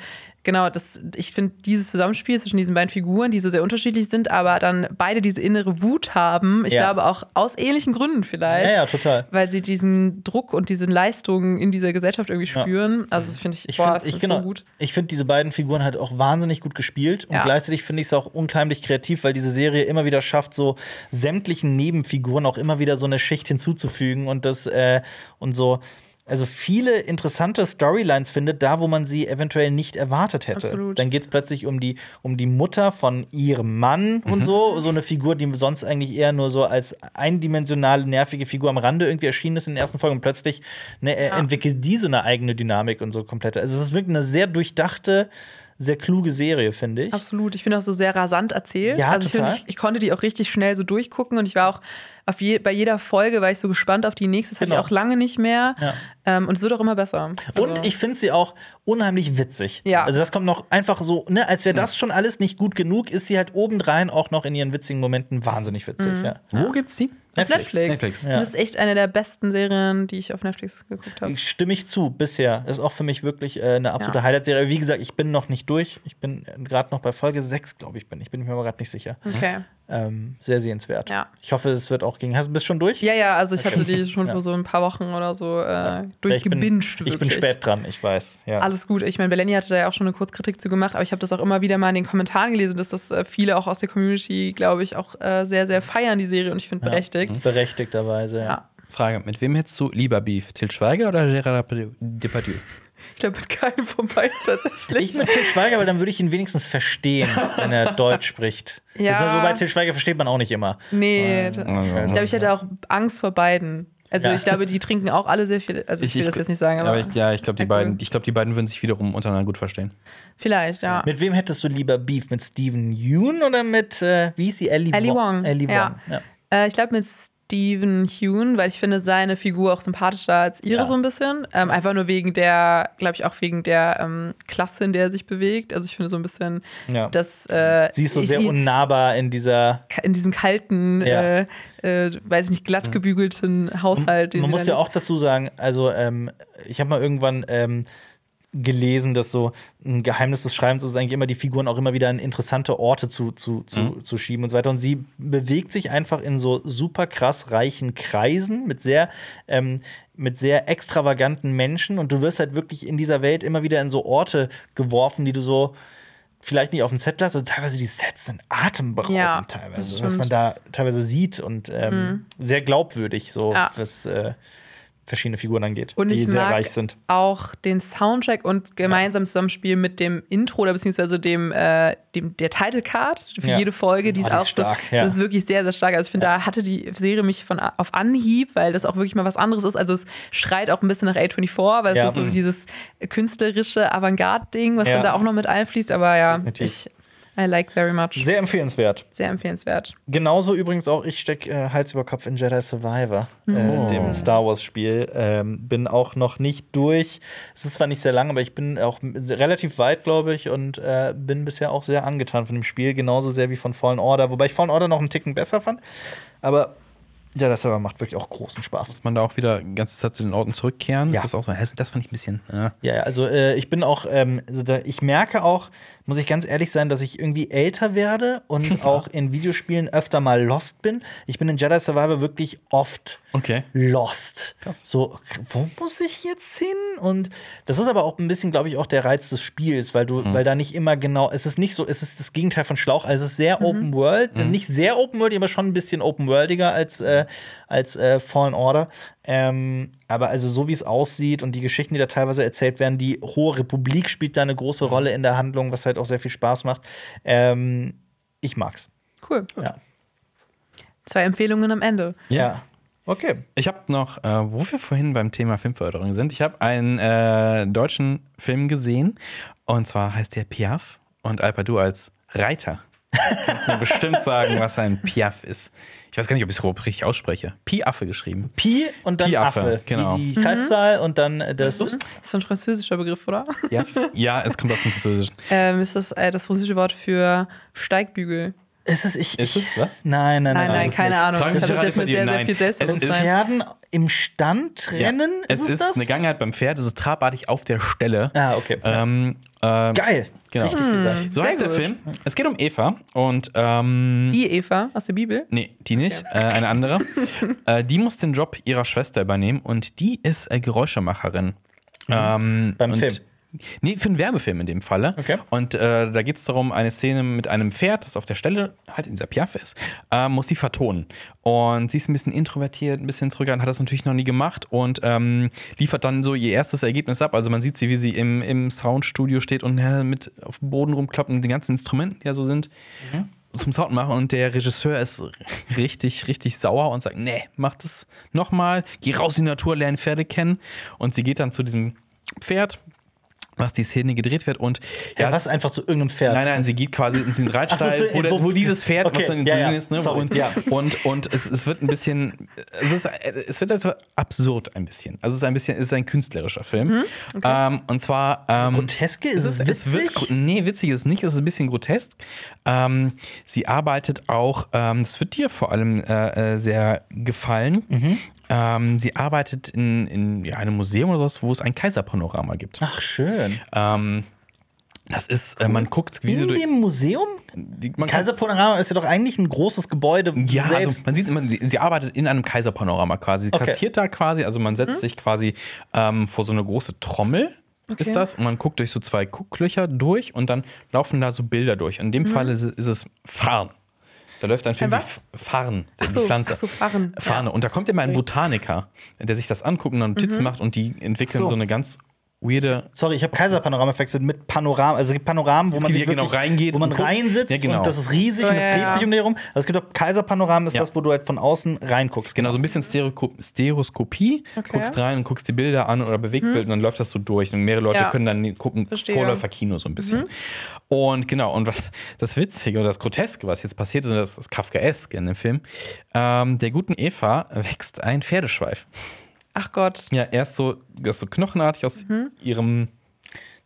genau, das, ich finde dieses Zusammenspiel zwischen diesen beiden Figuren, die so sehr unterschiedlich sind, aber dann beide diese innere Wut haben, ich Ja. glaube auch aus ähnlichen Gründen vielleicht. Ja, ja, total. Weil sie diesen Druck und diese Leistungen in dieser Gesellschaft irgendwie spüren. Also das finde ich, Ich boah, finde das ich, ist genau, so gut. ich find diese beiden Figuren halt auch wahnsinnig gut gespielt und Ja. gleichzeitig finde ich es auch unheimlich kreativ, weil diese Serie immer wieder schafft, so sämtlichen Nebenfiguren auch immer wieder so eine Schicht hinzuzufügen und das äh, und so also viele interessante Storylines findet, da wo man sie eventuell nicht erwartet hätte. Absolut. Dann geht es plötzlich um die, um die Mutter von ihrem Mann und so. So eine Figur, die sonst eigentlich eher nur so als eindimensionale, nervige Figur am Rande irgendwie erschienen ist in den ersten Folgen. Und plötzlich ne, er entwickelt die so eine eigene Dynamik und so komplett. Also es ist wirklich eine sehr durchdachte, sehr kluge Serie, finde ich. Absolut. Ich finde auch so sehr rasant erzählt. Ja, also ich, finde, total. ich, ich konnte die auch richtig schnell so durchgucken und ich war auch auf je, bei jeder Folge war ich so gespannt auf die nächste. Das hatte Genau. ich auch lange nicht mehr. Ja. Ähm, und es wird auch immer besser. Und Also- ich finde sie auch unheimlich witzig. Ja. Also das kommt noch einfach so, ne, als wäre das schon alles nicht gut genug, ist sie halt obendrein auch noch in ihren witzigen Momenten wahnsinnig witzig. Mhm. Ja. Wo gibt's die? Netflix. Netflix. Netflix. Und Das ist echt eine der besten Serien, die ich auf Netflix geguckt habe. Stimme ich zu, bisher. Ist auch für mich wirklich äh, eine absolute Ja. Highlight-Serie. Wie gesagt, ich bin noch nicht durch. Ich bin gerade noch bei Folge 6, glaube ich, bin. Ich bin mir aber gerade nicht sicher. Okay. Ähm, sehr sehenswert. Ja. Ich hoffe, es wird auch gegen. Hast du bist schon durch? Ja, ja, also ich hatte die schon Ja. vor so ein paar Wochen oder so äh, ich bin, durchgebinged. ich bin spät dran, ich weiß. Ja. Alles gut. Ich meine, Beleni hatte da ja auch schon eine Kurzkritik zu gemacht, aber ich habe das auch immer wieder mal in den Kommentaren gelesen, dass das äh, viele auch aus der Community, glaube ich, auch äh, sehr, sehr feiern, die Serie. Und ich finde berechtigt. Berechtigterweise, ja. Ja. Frage: Mit wem hättest du lieber Beef? Til Schweiger oder Gerard Depardieu? Ich glaube, mit keinem von beiden tatsächlich. Ich mit Til Schweiger, weil dann würde ich ihn wenigstens verstehen, wenn er (laughs) Deutsch spricht. Ja. Das- Wobei Til Schweiger versteht man auch nicht immer. nee, ich glaube, ich hätte auch Angst vor beiden. Also Ja. ich glaube, die trinken auch alle sehr viel. Also ich, will das jetzt nicht sagen, aber, aber ich, ja, ich glaube, die, Ja, cool. ich glaub, die beiden würden sich wiederum untereinander gut verstehen. vielleicht, ja. Mit wem hättest du lieber Beef? Mit Steven Yeun oder mit, äh, wie hieß sie, Ellie, Ellie Wong. Ellie Wong. Ja. Ja. Äh, ich glaube mit Stephen Hune, weil ich finde seine Figur auch sympathischer als ihre Ja. so ein bisschen. Ähm, einfach nur wegen der, glaube ich, auch wegen der ähm, Klasse, in der er sich bewegt. Also ich finde so ein bisschen, Ja. dass äh, Sie ist so sehr unnahbar in dieser. in diesem kalten, Ja. äh, äh, weiß ich nicht, glatt gebügelten Haushalt. Man muss ja auch dazu sagen, also ähm, ich habe mal irgendwann ähm, gelesen, dass so ein Geheimnis des Schreibens ist eigentlich immer, die Figuren auch immer wieder in interessante Orte zu, zu, zu, zu schieben und so weiter. Und sie bewegt sich einfach in so super krass reichen Kreisen mit sehr, ähm, mit sehr extravaganten Menschen und du wirst halt wirklich in dieser Welt immer wieder in so Orte geworfen, die du so vielleicht nicht auf dem Zettel hast. Also teilweise die Sets sind atemberaubend Ja, teilweise, was man da teilweise sieht und ähm, sehr glaubwürdig so Ja. was äh, verschiedene Figuren angeht, Und die sehr reich sind. auch den Soundtrack und gemeinsam Zusammenspiel mit dem Intro oder beziehungsweise dem, äh, dem der Title Card für Ja. jede Folge, die Oh, ist die auch ist stark, so, ja. das ist wirklich sehr, sehr stark. Also ich finde, da hatte die Serie mich von auf Anhieb, weil das auch wirklich mal was anderes ist. Also es schreit auch ein bisschen nach A24, weil es Ja. ist so Mhm. dieses künstlerische Avantgarde-Ding, was Ja. dann da auch noch mit einfließt. Aber ja, Definitiv. ich I like very much. Sehr, Sehr empfehlenswert. empfehlenswert. Genauso übrigens auch, ich stecke äh, Hals über Kopf in Jedi Survivor, Oh. äh, dem Star Wars-Spiel. Ähm, bin auch noch nicht durch. Es ist zwar nicht sehr lang, aber ich bin auch relativ weit, glaube ich, und äh, bin bisher auch sehr angetan von dem Spiel. Genauso sehr wie von Fallen Order. Wobei ich Fallen Order noch einen Ticken besser fand. Aber Jedi Survivor macht wirklich auch großen Spaß. Muss man da auch wieder die ganze Zeit zu den Orten zurückkehren? Ja. Ist das auch so? Das fand ich ein bisschen. Ja. Ja, ja, also äh, ich bin auch, ähm, also da, ich merke auch, muss ich ganz ehrlich sein, dass ich irgendwie älter werde und (laughs) auch in Videospielen öfter mal lost bin. Ich bin in Jedi Survivor wirklich oft Okay. lost. Krass. So, wo muss ich jetzt hin? Und das ist aber auch ein bisschen, glaube ich, auch der Reiz des Spiels, weil du, weil da nicht immer genau, es ist nicht so, es ist das Gegenteil von Schlauch, also es ist sehr Open World, nicht sehr Open World, aber schon ein bisschen Open Worldiger als, äh, als äh, Fallen Order. Ähm, aber also so wie es aussieht und die Geschichten, die da teilweise erzählt werden, die Hohe Republik spielt da eine große Rolle in der Handlung, was halt auch sehr viel Spaß macht. Ähm, ich mag's. Cool. Ja. Zwei Empfehlungen am Ende. Ja. Okay. Ich habe noch, äh, wo wir vorhin beim Thema Filmförderung sind, ich habe einen äh, deutschen Film gesehen und zwar heißt der Piaf und Alpadu als Reiter. Kannst du bestimmt sagen, was ein Piaf ist. Ich weiß gar nicht, ob ich es überhaupt richtig ausspreche. Piaffe geschrieben. Pi und dann Pi-Affe, Affe. genau. Die, die Kreiszahl und dann äh, das. Ist so ein französischer Begriff, oder? Piaf? Ja, es kommt aus dem Französischen. Ähm, ist das äh, das französische Wort für Steigbügel? Ist es ich? Ist es was? Nein, nein, nein. Nein, nein, ist keine nicht. Ahnung. Fragen Ich habe Sie das jetzt mit sehr, sehr Nein. viel Es Selbstbewusstsein. Pferden im Stand rennen? es ist ist das? eine Gangheit beim Pferd, es ist trabartig auf der Stelle. Ah, okay. Ähm, ähm, Geil. Genau. Richtig gesagt. So heißt der gut. Film. Es geht um Eva und ähm, Die Eva aus der Bibel. Nee, die nicht. Äh, eine andere. (laughs) äh, die muss den Job ihrer Schwester übernehmen und die ist äh, Geräuschemacherin. Ähm, Mhm. Beim und, Film? Nee, für einen Werbefilm in dem Falle. Okay. Und äh, da geht es darum, eine Szene mit einem Pferd, das auf der Stelle halt in dieser Piaf ist, äh, muss sie vertonen. Und sie ist ein bisschen introvertiert, ein bisschen zurückhaltend, hat das natürlich noch nie gemacht und ähm, liefert dann so ihr erstes Ergebnis ab. Also man sieht sie, wie sie im, im Soundstudio steht und äh, mit auf dem Boden rumkloppt und die ganzen Instrumenten, die ja so sind, zum Sound machen und der Regisseur ist richtig, richtig sauer und sagt, nee, mach das nochmal, geh raus in die Natur, lerne Pferde kennen. Und sie geht dann zu diesem Pferd, was die Szene gedreht wird und Ja, es- was einfach zu irgendeinem Pferd. Nein, nein, sie geht quasi in den Reitstall, so, so, wo, wo- wo dieses Pferd, okay, was dann in ja, ja, ist, ne? sorry, und, ja. und, und es, es wird ein bisschen, es, ist, es wird also absurd ein bisschen. Also es ist ein bisschen, es ist ein künstlerischer Film. ähm, und zwar ähm, Groteske? Ist es es wird, witzig? nee, witzig ist es nicht, es ist ein bisschen grotesk. Ähm, sie arbeitet auch, ähm, das wird dir vor allem äh, äh, sehr gefallen. Mhm. Ähm, sie arbeitet in, in ja, einem Museum oder was, wo es ein Kaiserpanorama gibt. Ach, schön. Ähm, Das ist, äh, man guckt, wie In dem Museum? Die, man Kaiserpanorama ist ja doch eigentlich ein großes Gebäude. ja, also selbst. man sieht immer, sie, sie arbeitet in einem Kaiserpanorama quasi. Sie Okay. kassiert da quasi, also man setzt sich quasi ähm, vor so eine große Trommel. Ist das und man guckt durch so zwei Gucklöcher durch und dann laufen da so Bilder durch. In dem Fall ist, es- ist es Farn. Da läuft ein Film wie was? F- Farn, die so, Pflanze. ach so, Farn, Farne. ja. Und da kommt immer ein Botaniker, der sich das anguckt und dann Notizen macht und die entwickeln so. so. eine ganz weirde Sorry, ich habe Kaiserpanorama verwechselt mit Panorama. Also es gibt Panoramen, wo man sich ja genau wirklich, reingeht wo man reinsitzt Ja, genau. und das ist riesig Oh, und es ja, dreht ja. sich um dich herum. Also es gibt auch Kaiserpanoramen, ist Ja. das, wo du halt von außen reinguckst. Genau, so ein bisschen Stereo Stereoskopie. Okay. Guckst rein und guckst die Bilder an oder Bewegtbild und dann läuft das so durch. Und mehrere Leute Ja. können dann gucken, Verstehe. Vorläufer-Kino so ein bisschen. Und genau, und was das Witzige oder das Groteske, was jetzt passiert ist, und das ist Kafkaesk in dem Film, ähm, der guten Eva wächst ein Pferdeschweif. Ach Gott. Ja, erst so, ist so knochenartig aus ihrem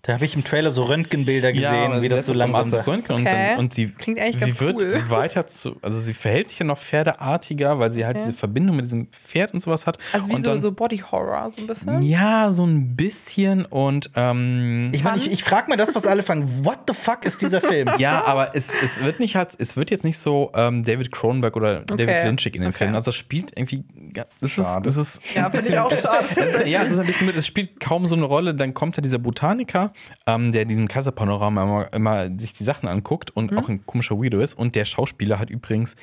Da habe ich im Trailer so Röntgenbilder gesehen, aber wie das so auf Röntgen und, Okay. dann, und sie, Klingt eigentlich sie ganz wird cool. weiter zu, also sie verhält sich ja noch pferdeartiger, weil sie halt diese Verbindung mit diesem Pferd und sowas hat. Also wie und so, dann, so Body Horror, so ein bisschen. Ja, so ein bisschen und ähm, Ich meine, ich, ich frage mir das, was alle fragen. What the fuck ist dieser Film? (laughs) ja, aber es, es wird nicht halt, es wird jetzt nicht so ähm, David Cronenberg oder David Lynchig in den Okay. Filmen. Also es spielt irgendwie, ja, es ist, es ist Ja, ein finde ich auch (laughs) schade. es ist, ja, es ist ein bisschen mit, es spielt kaum so eine Rolle. Dann kommt ja dieser Botaniker, ähm, der in diesem Kaiserpanorama immer, immer sich die Sachen anguckt Mhm. und auch ein komischer Weirdo ist. Und der Schauspieler hat übrigens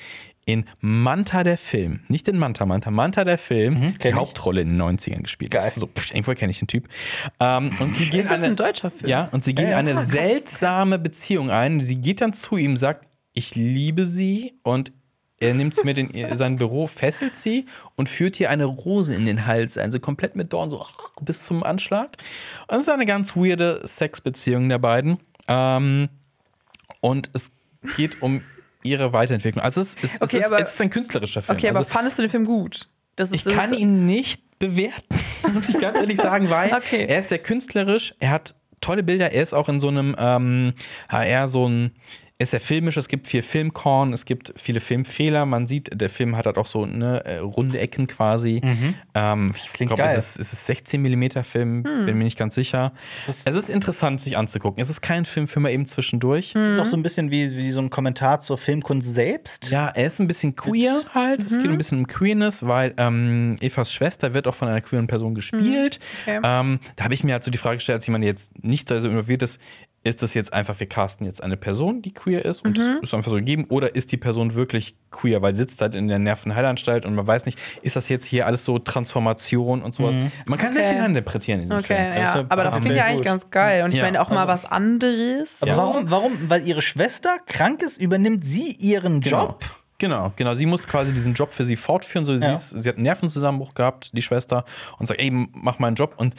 in Manta der Film, nicht in Manta, Manta, Manta der Film, die Mhm, kenn ich. Hauptrolle in den 90ern gespielt. Das Geil. ist so, pff, irgendwo kenne ich den Typ. Ähm, und sie gehen Ist das eine- ein deutscher Film? Ja, und sie gehen Ja, ja. eine krass. seltsame Beziehung ein. Sie geht dann zu ihm, sagt, ich liebe sie und er nimmt sie mit in sein Büro, fesselt sie und führt ihr eine Rose in den Hals, also komplett mit Dorn, so bis zum Anschlag. Und das ist eine ganz weirde Sexbeziehung der beiden. Ähm, und es geht um ihre Weiterentwicklung. Also es ist, Okay, es aber- es ist ein künstlerischer Film. Okay, also, aber fandest du den Film gut? Das ich ist- kann ihn nicht bewerten, (laughs) muss ich ganz ehrlich sagen, weil Okay. er ist sehr künstlerisch, er hat tolle Bilder, er ist auch in so einem ähm, HR so ein er ist sehr filmisch, es gibt viel Filmkorn, es gibt viele Filmfehler. Man sieht, der Film hat halt auch so ne, äh, runde Ecken quasi. Ähm, ich glaube, es ist, es ist 16 mm Film, bin mir nicht ganz sicher. es ist interessant, sich anzugucken. Es ist kein Film für mal eben zwischendurch. Noch so ein bisschen wie, wie so ein Kommentar zur Filmkunst selbst. Ja, er ist ein bisschen queer halt. Es geht ein bisschen um Queerness, weil ähm, Evas Schwester wird auch von einer queeren Person gespielt. Okay. Ähm, da habe ich mir halt so die Frage gestellt, als jemand der jetzt nicht da so involviert ist, ist das jetzt einfach, wir casten jetzt eine Person, die queer ist und das ist einfach so gegeben, oder ist die Person wirklich queer, weil sie sitzt halt in der Nervenheilanstalt und man weiß nicht, ist das jetzt hier alles so Transformation und sowas. Man kann sehr Okay. viel interpretieren in diesem Okay, Film. ja. Also, Aber das ähm, klingt ja eigentlich gut. ganz geil. Und ich Ja, meine auch mal was anderes. Aber warum, warum? Weil ihre Schwester krank ist, übernimmt sie ihren Job. Genau, genau. Sie muss quasi diesen Job für sie fortführen. So, sie, Ja. ist, sie hat einen Nervenzusammenbruch gehabt, die Schwester, und sagt, ey, mach meinen Job. Und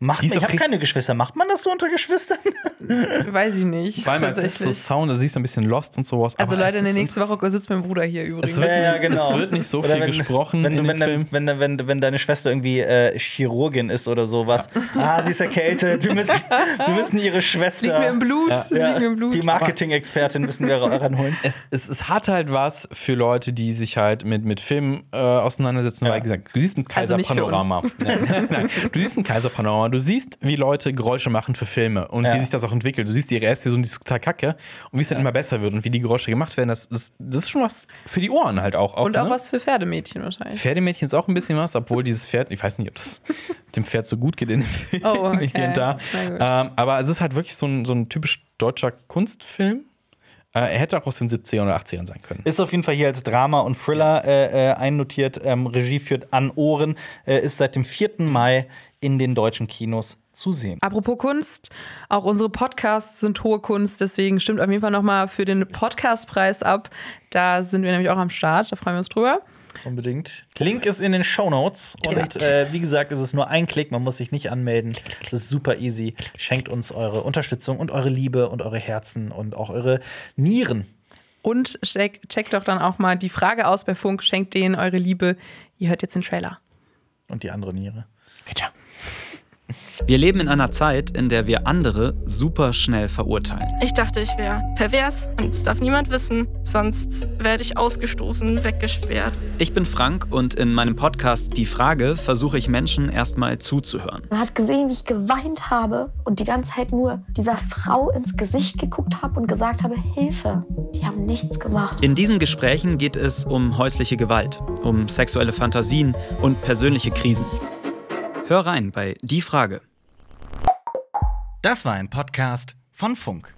Macht, ich habe keine Geschwister. Macht man das so unter Geschwistern? (laughs) Weiß ich nicht. Als es so. Sound, da siehst du ein bisschen Lost und sowas. Also es in der nächsten Woche sitzt mein Bruder hier übrigens. Es wird, Ja, ja, genau. es wird nicht so Oder viel gesprochen Wenn, in wenn, Film. wenn, wenn, wenn, wenn deine Schwester irgendwie äh, Chirurgin ist oder sowas. Ah, sie ist erkältet. Wir müssen, wir müssen ihre Schwester. liegt mir im Blut. Das ja, liegt mir im Blut. die Marketing-Expertin müssen wir ra- ranholen. Es, es, es hat halt was für Leute, die sich halt mit, mit Film äh, auseinandersetzen, weil gesagt, du siehst ein Also Kaiserpanorama. (laughs) Nein, nein, du siehst ein Kaiserpanorama, du siehst, wie Leute Geräusche machen für Filme und Ja. wie sich das auch entwickelt. Du siehst ihre erste Version, die ist total kacke und wie es dann immer besser wird und wie die Geräusche gemacht werden. Das, das, das ist schon was für die Ohren halt auch. auch Und auch ne? was für Pferdemädchen wahrscheinlich. Pferdemädchen ist auch ein bisschen was, obwohl dieses Pferd, ich weiß nicht, ob das (laughs) dem Pferd so gut geht in dem Film, Oh, okay. hier und da. Ähm, aber es ist halt wirklich so ein, so ein typisch deutscher Kunstfilm. Äh, er hätte auch aus den 70er oder 80ern sein können. Ist auf jeden Fall hier als Drama und Thriller äh, äh, einnotiert. Ähm, Regie führt an Ohren. Äh, ist seit dem 4. Mai in den deutschen Kinos zu sehen. Apropos Kunst, auch unsere Podcasts sind hohe Kunst, deswegen stimmt auf jeden Fall nochmal für den Podcastpreis ab. Da sind wir nämlich auch am Start, da freuen wir uns drüber. Unbedingt. Link ist in den Show Notes. Und äh, wie gesagt, es ist nur ein Klick, man muss sich nicht anmelden. Es ist super easy. Schenkt uns eure Unterstützung und eure Liebe und eure Herzen und auch eure Nieren. Und check, checkt doch dann auch mal die Frage aus bei Funk, schenkt denen eure Liebe. Ihr hört jetzt den Trailer. Und die andere Niere. Ciao. Wir leben in einer Zeit, in der wir andere super schnell verurteilen. Ich dachte, ich wäre pervers und es darf niemand wissen, sonst werde ich ausgestoßen, weggesperrt. Ich bin Frank und in meinem Podcast Die Frage versuche ich Menschen erstmal zuzuhören. Man hat gesehen, wie ich geweint habe und die ganze Zeit nur dieser Frau ins Gesicht geguckt habe und gesagt habe, Hilfe. Die haben nichts gemacht. In diesen Gesprächen geht es um häusliche Gewalt, um sexuelle Fantasien und persönliche Krisen. Hör rein bei Die Frage. Das war ein Podcast von Funk.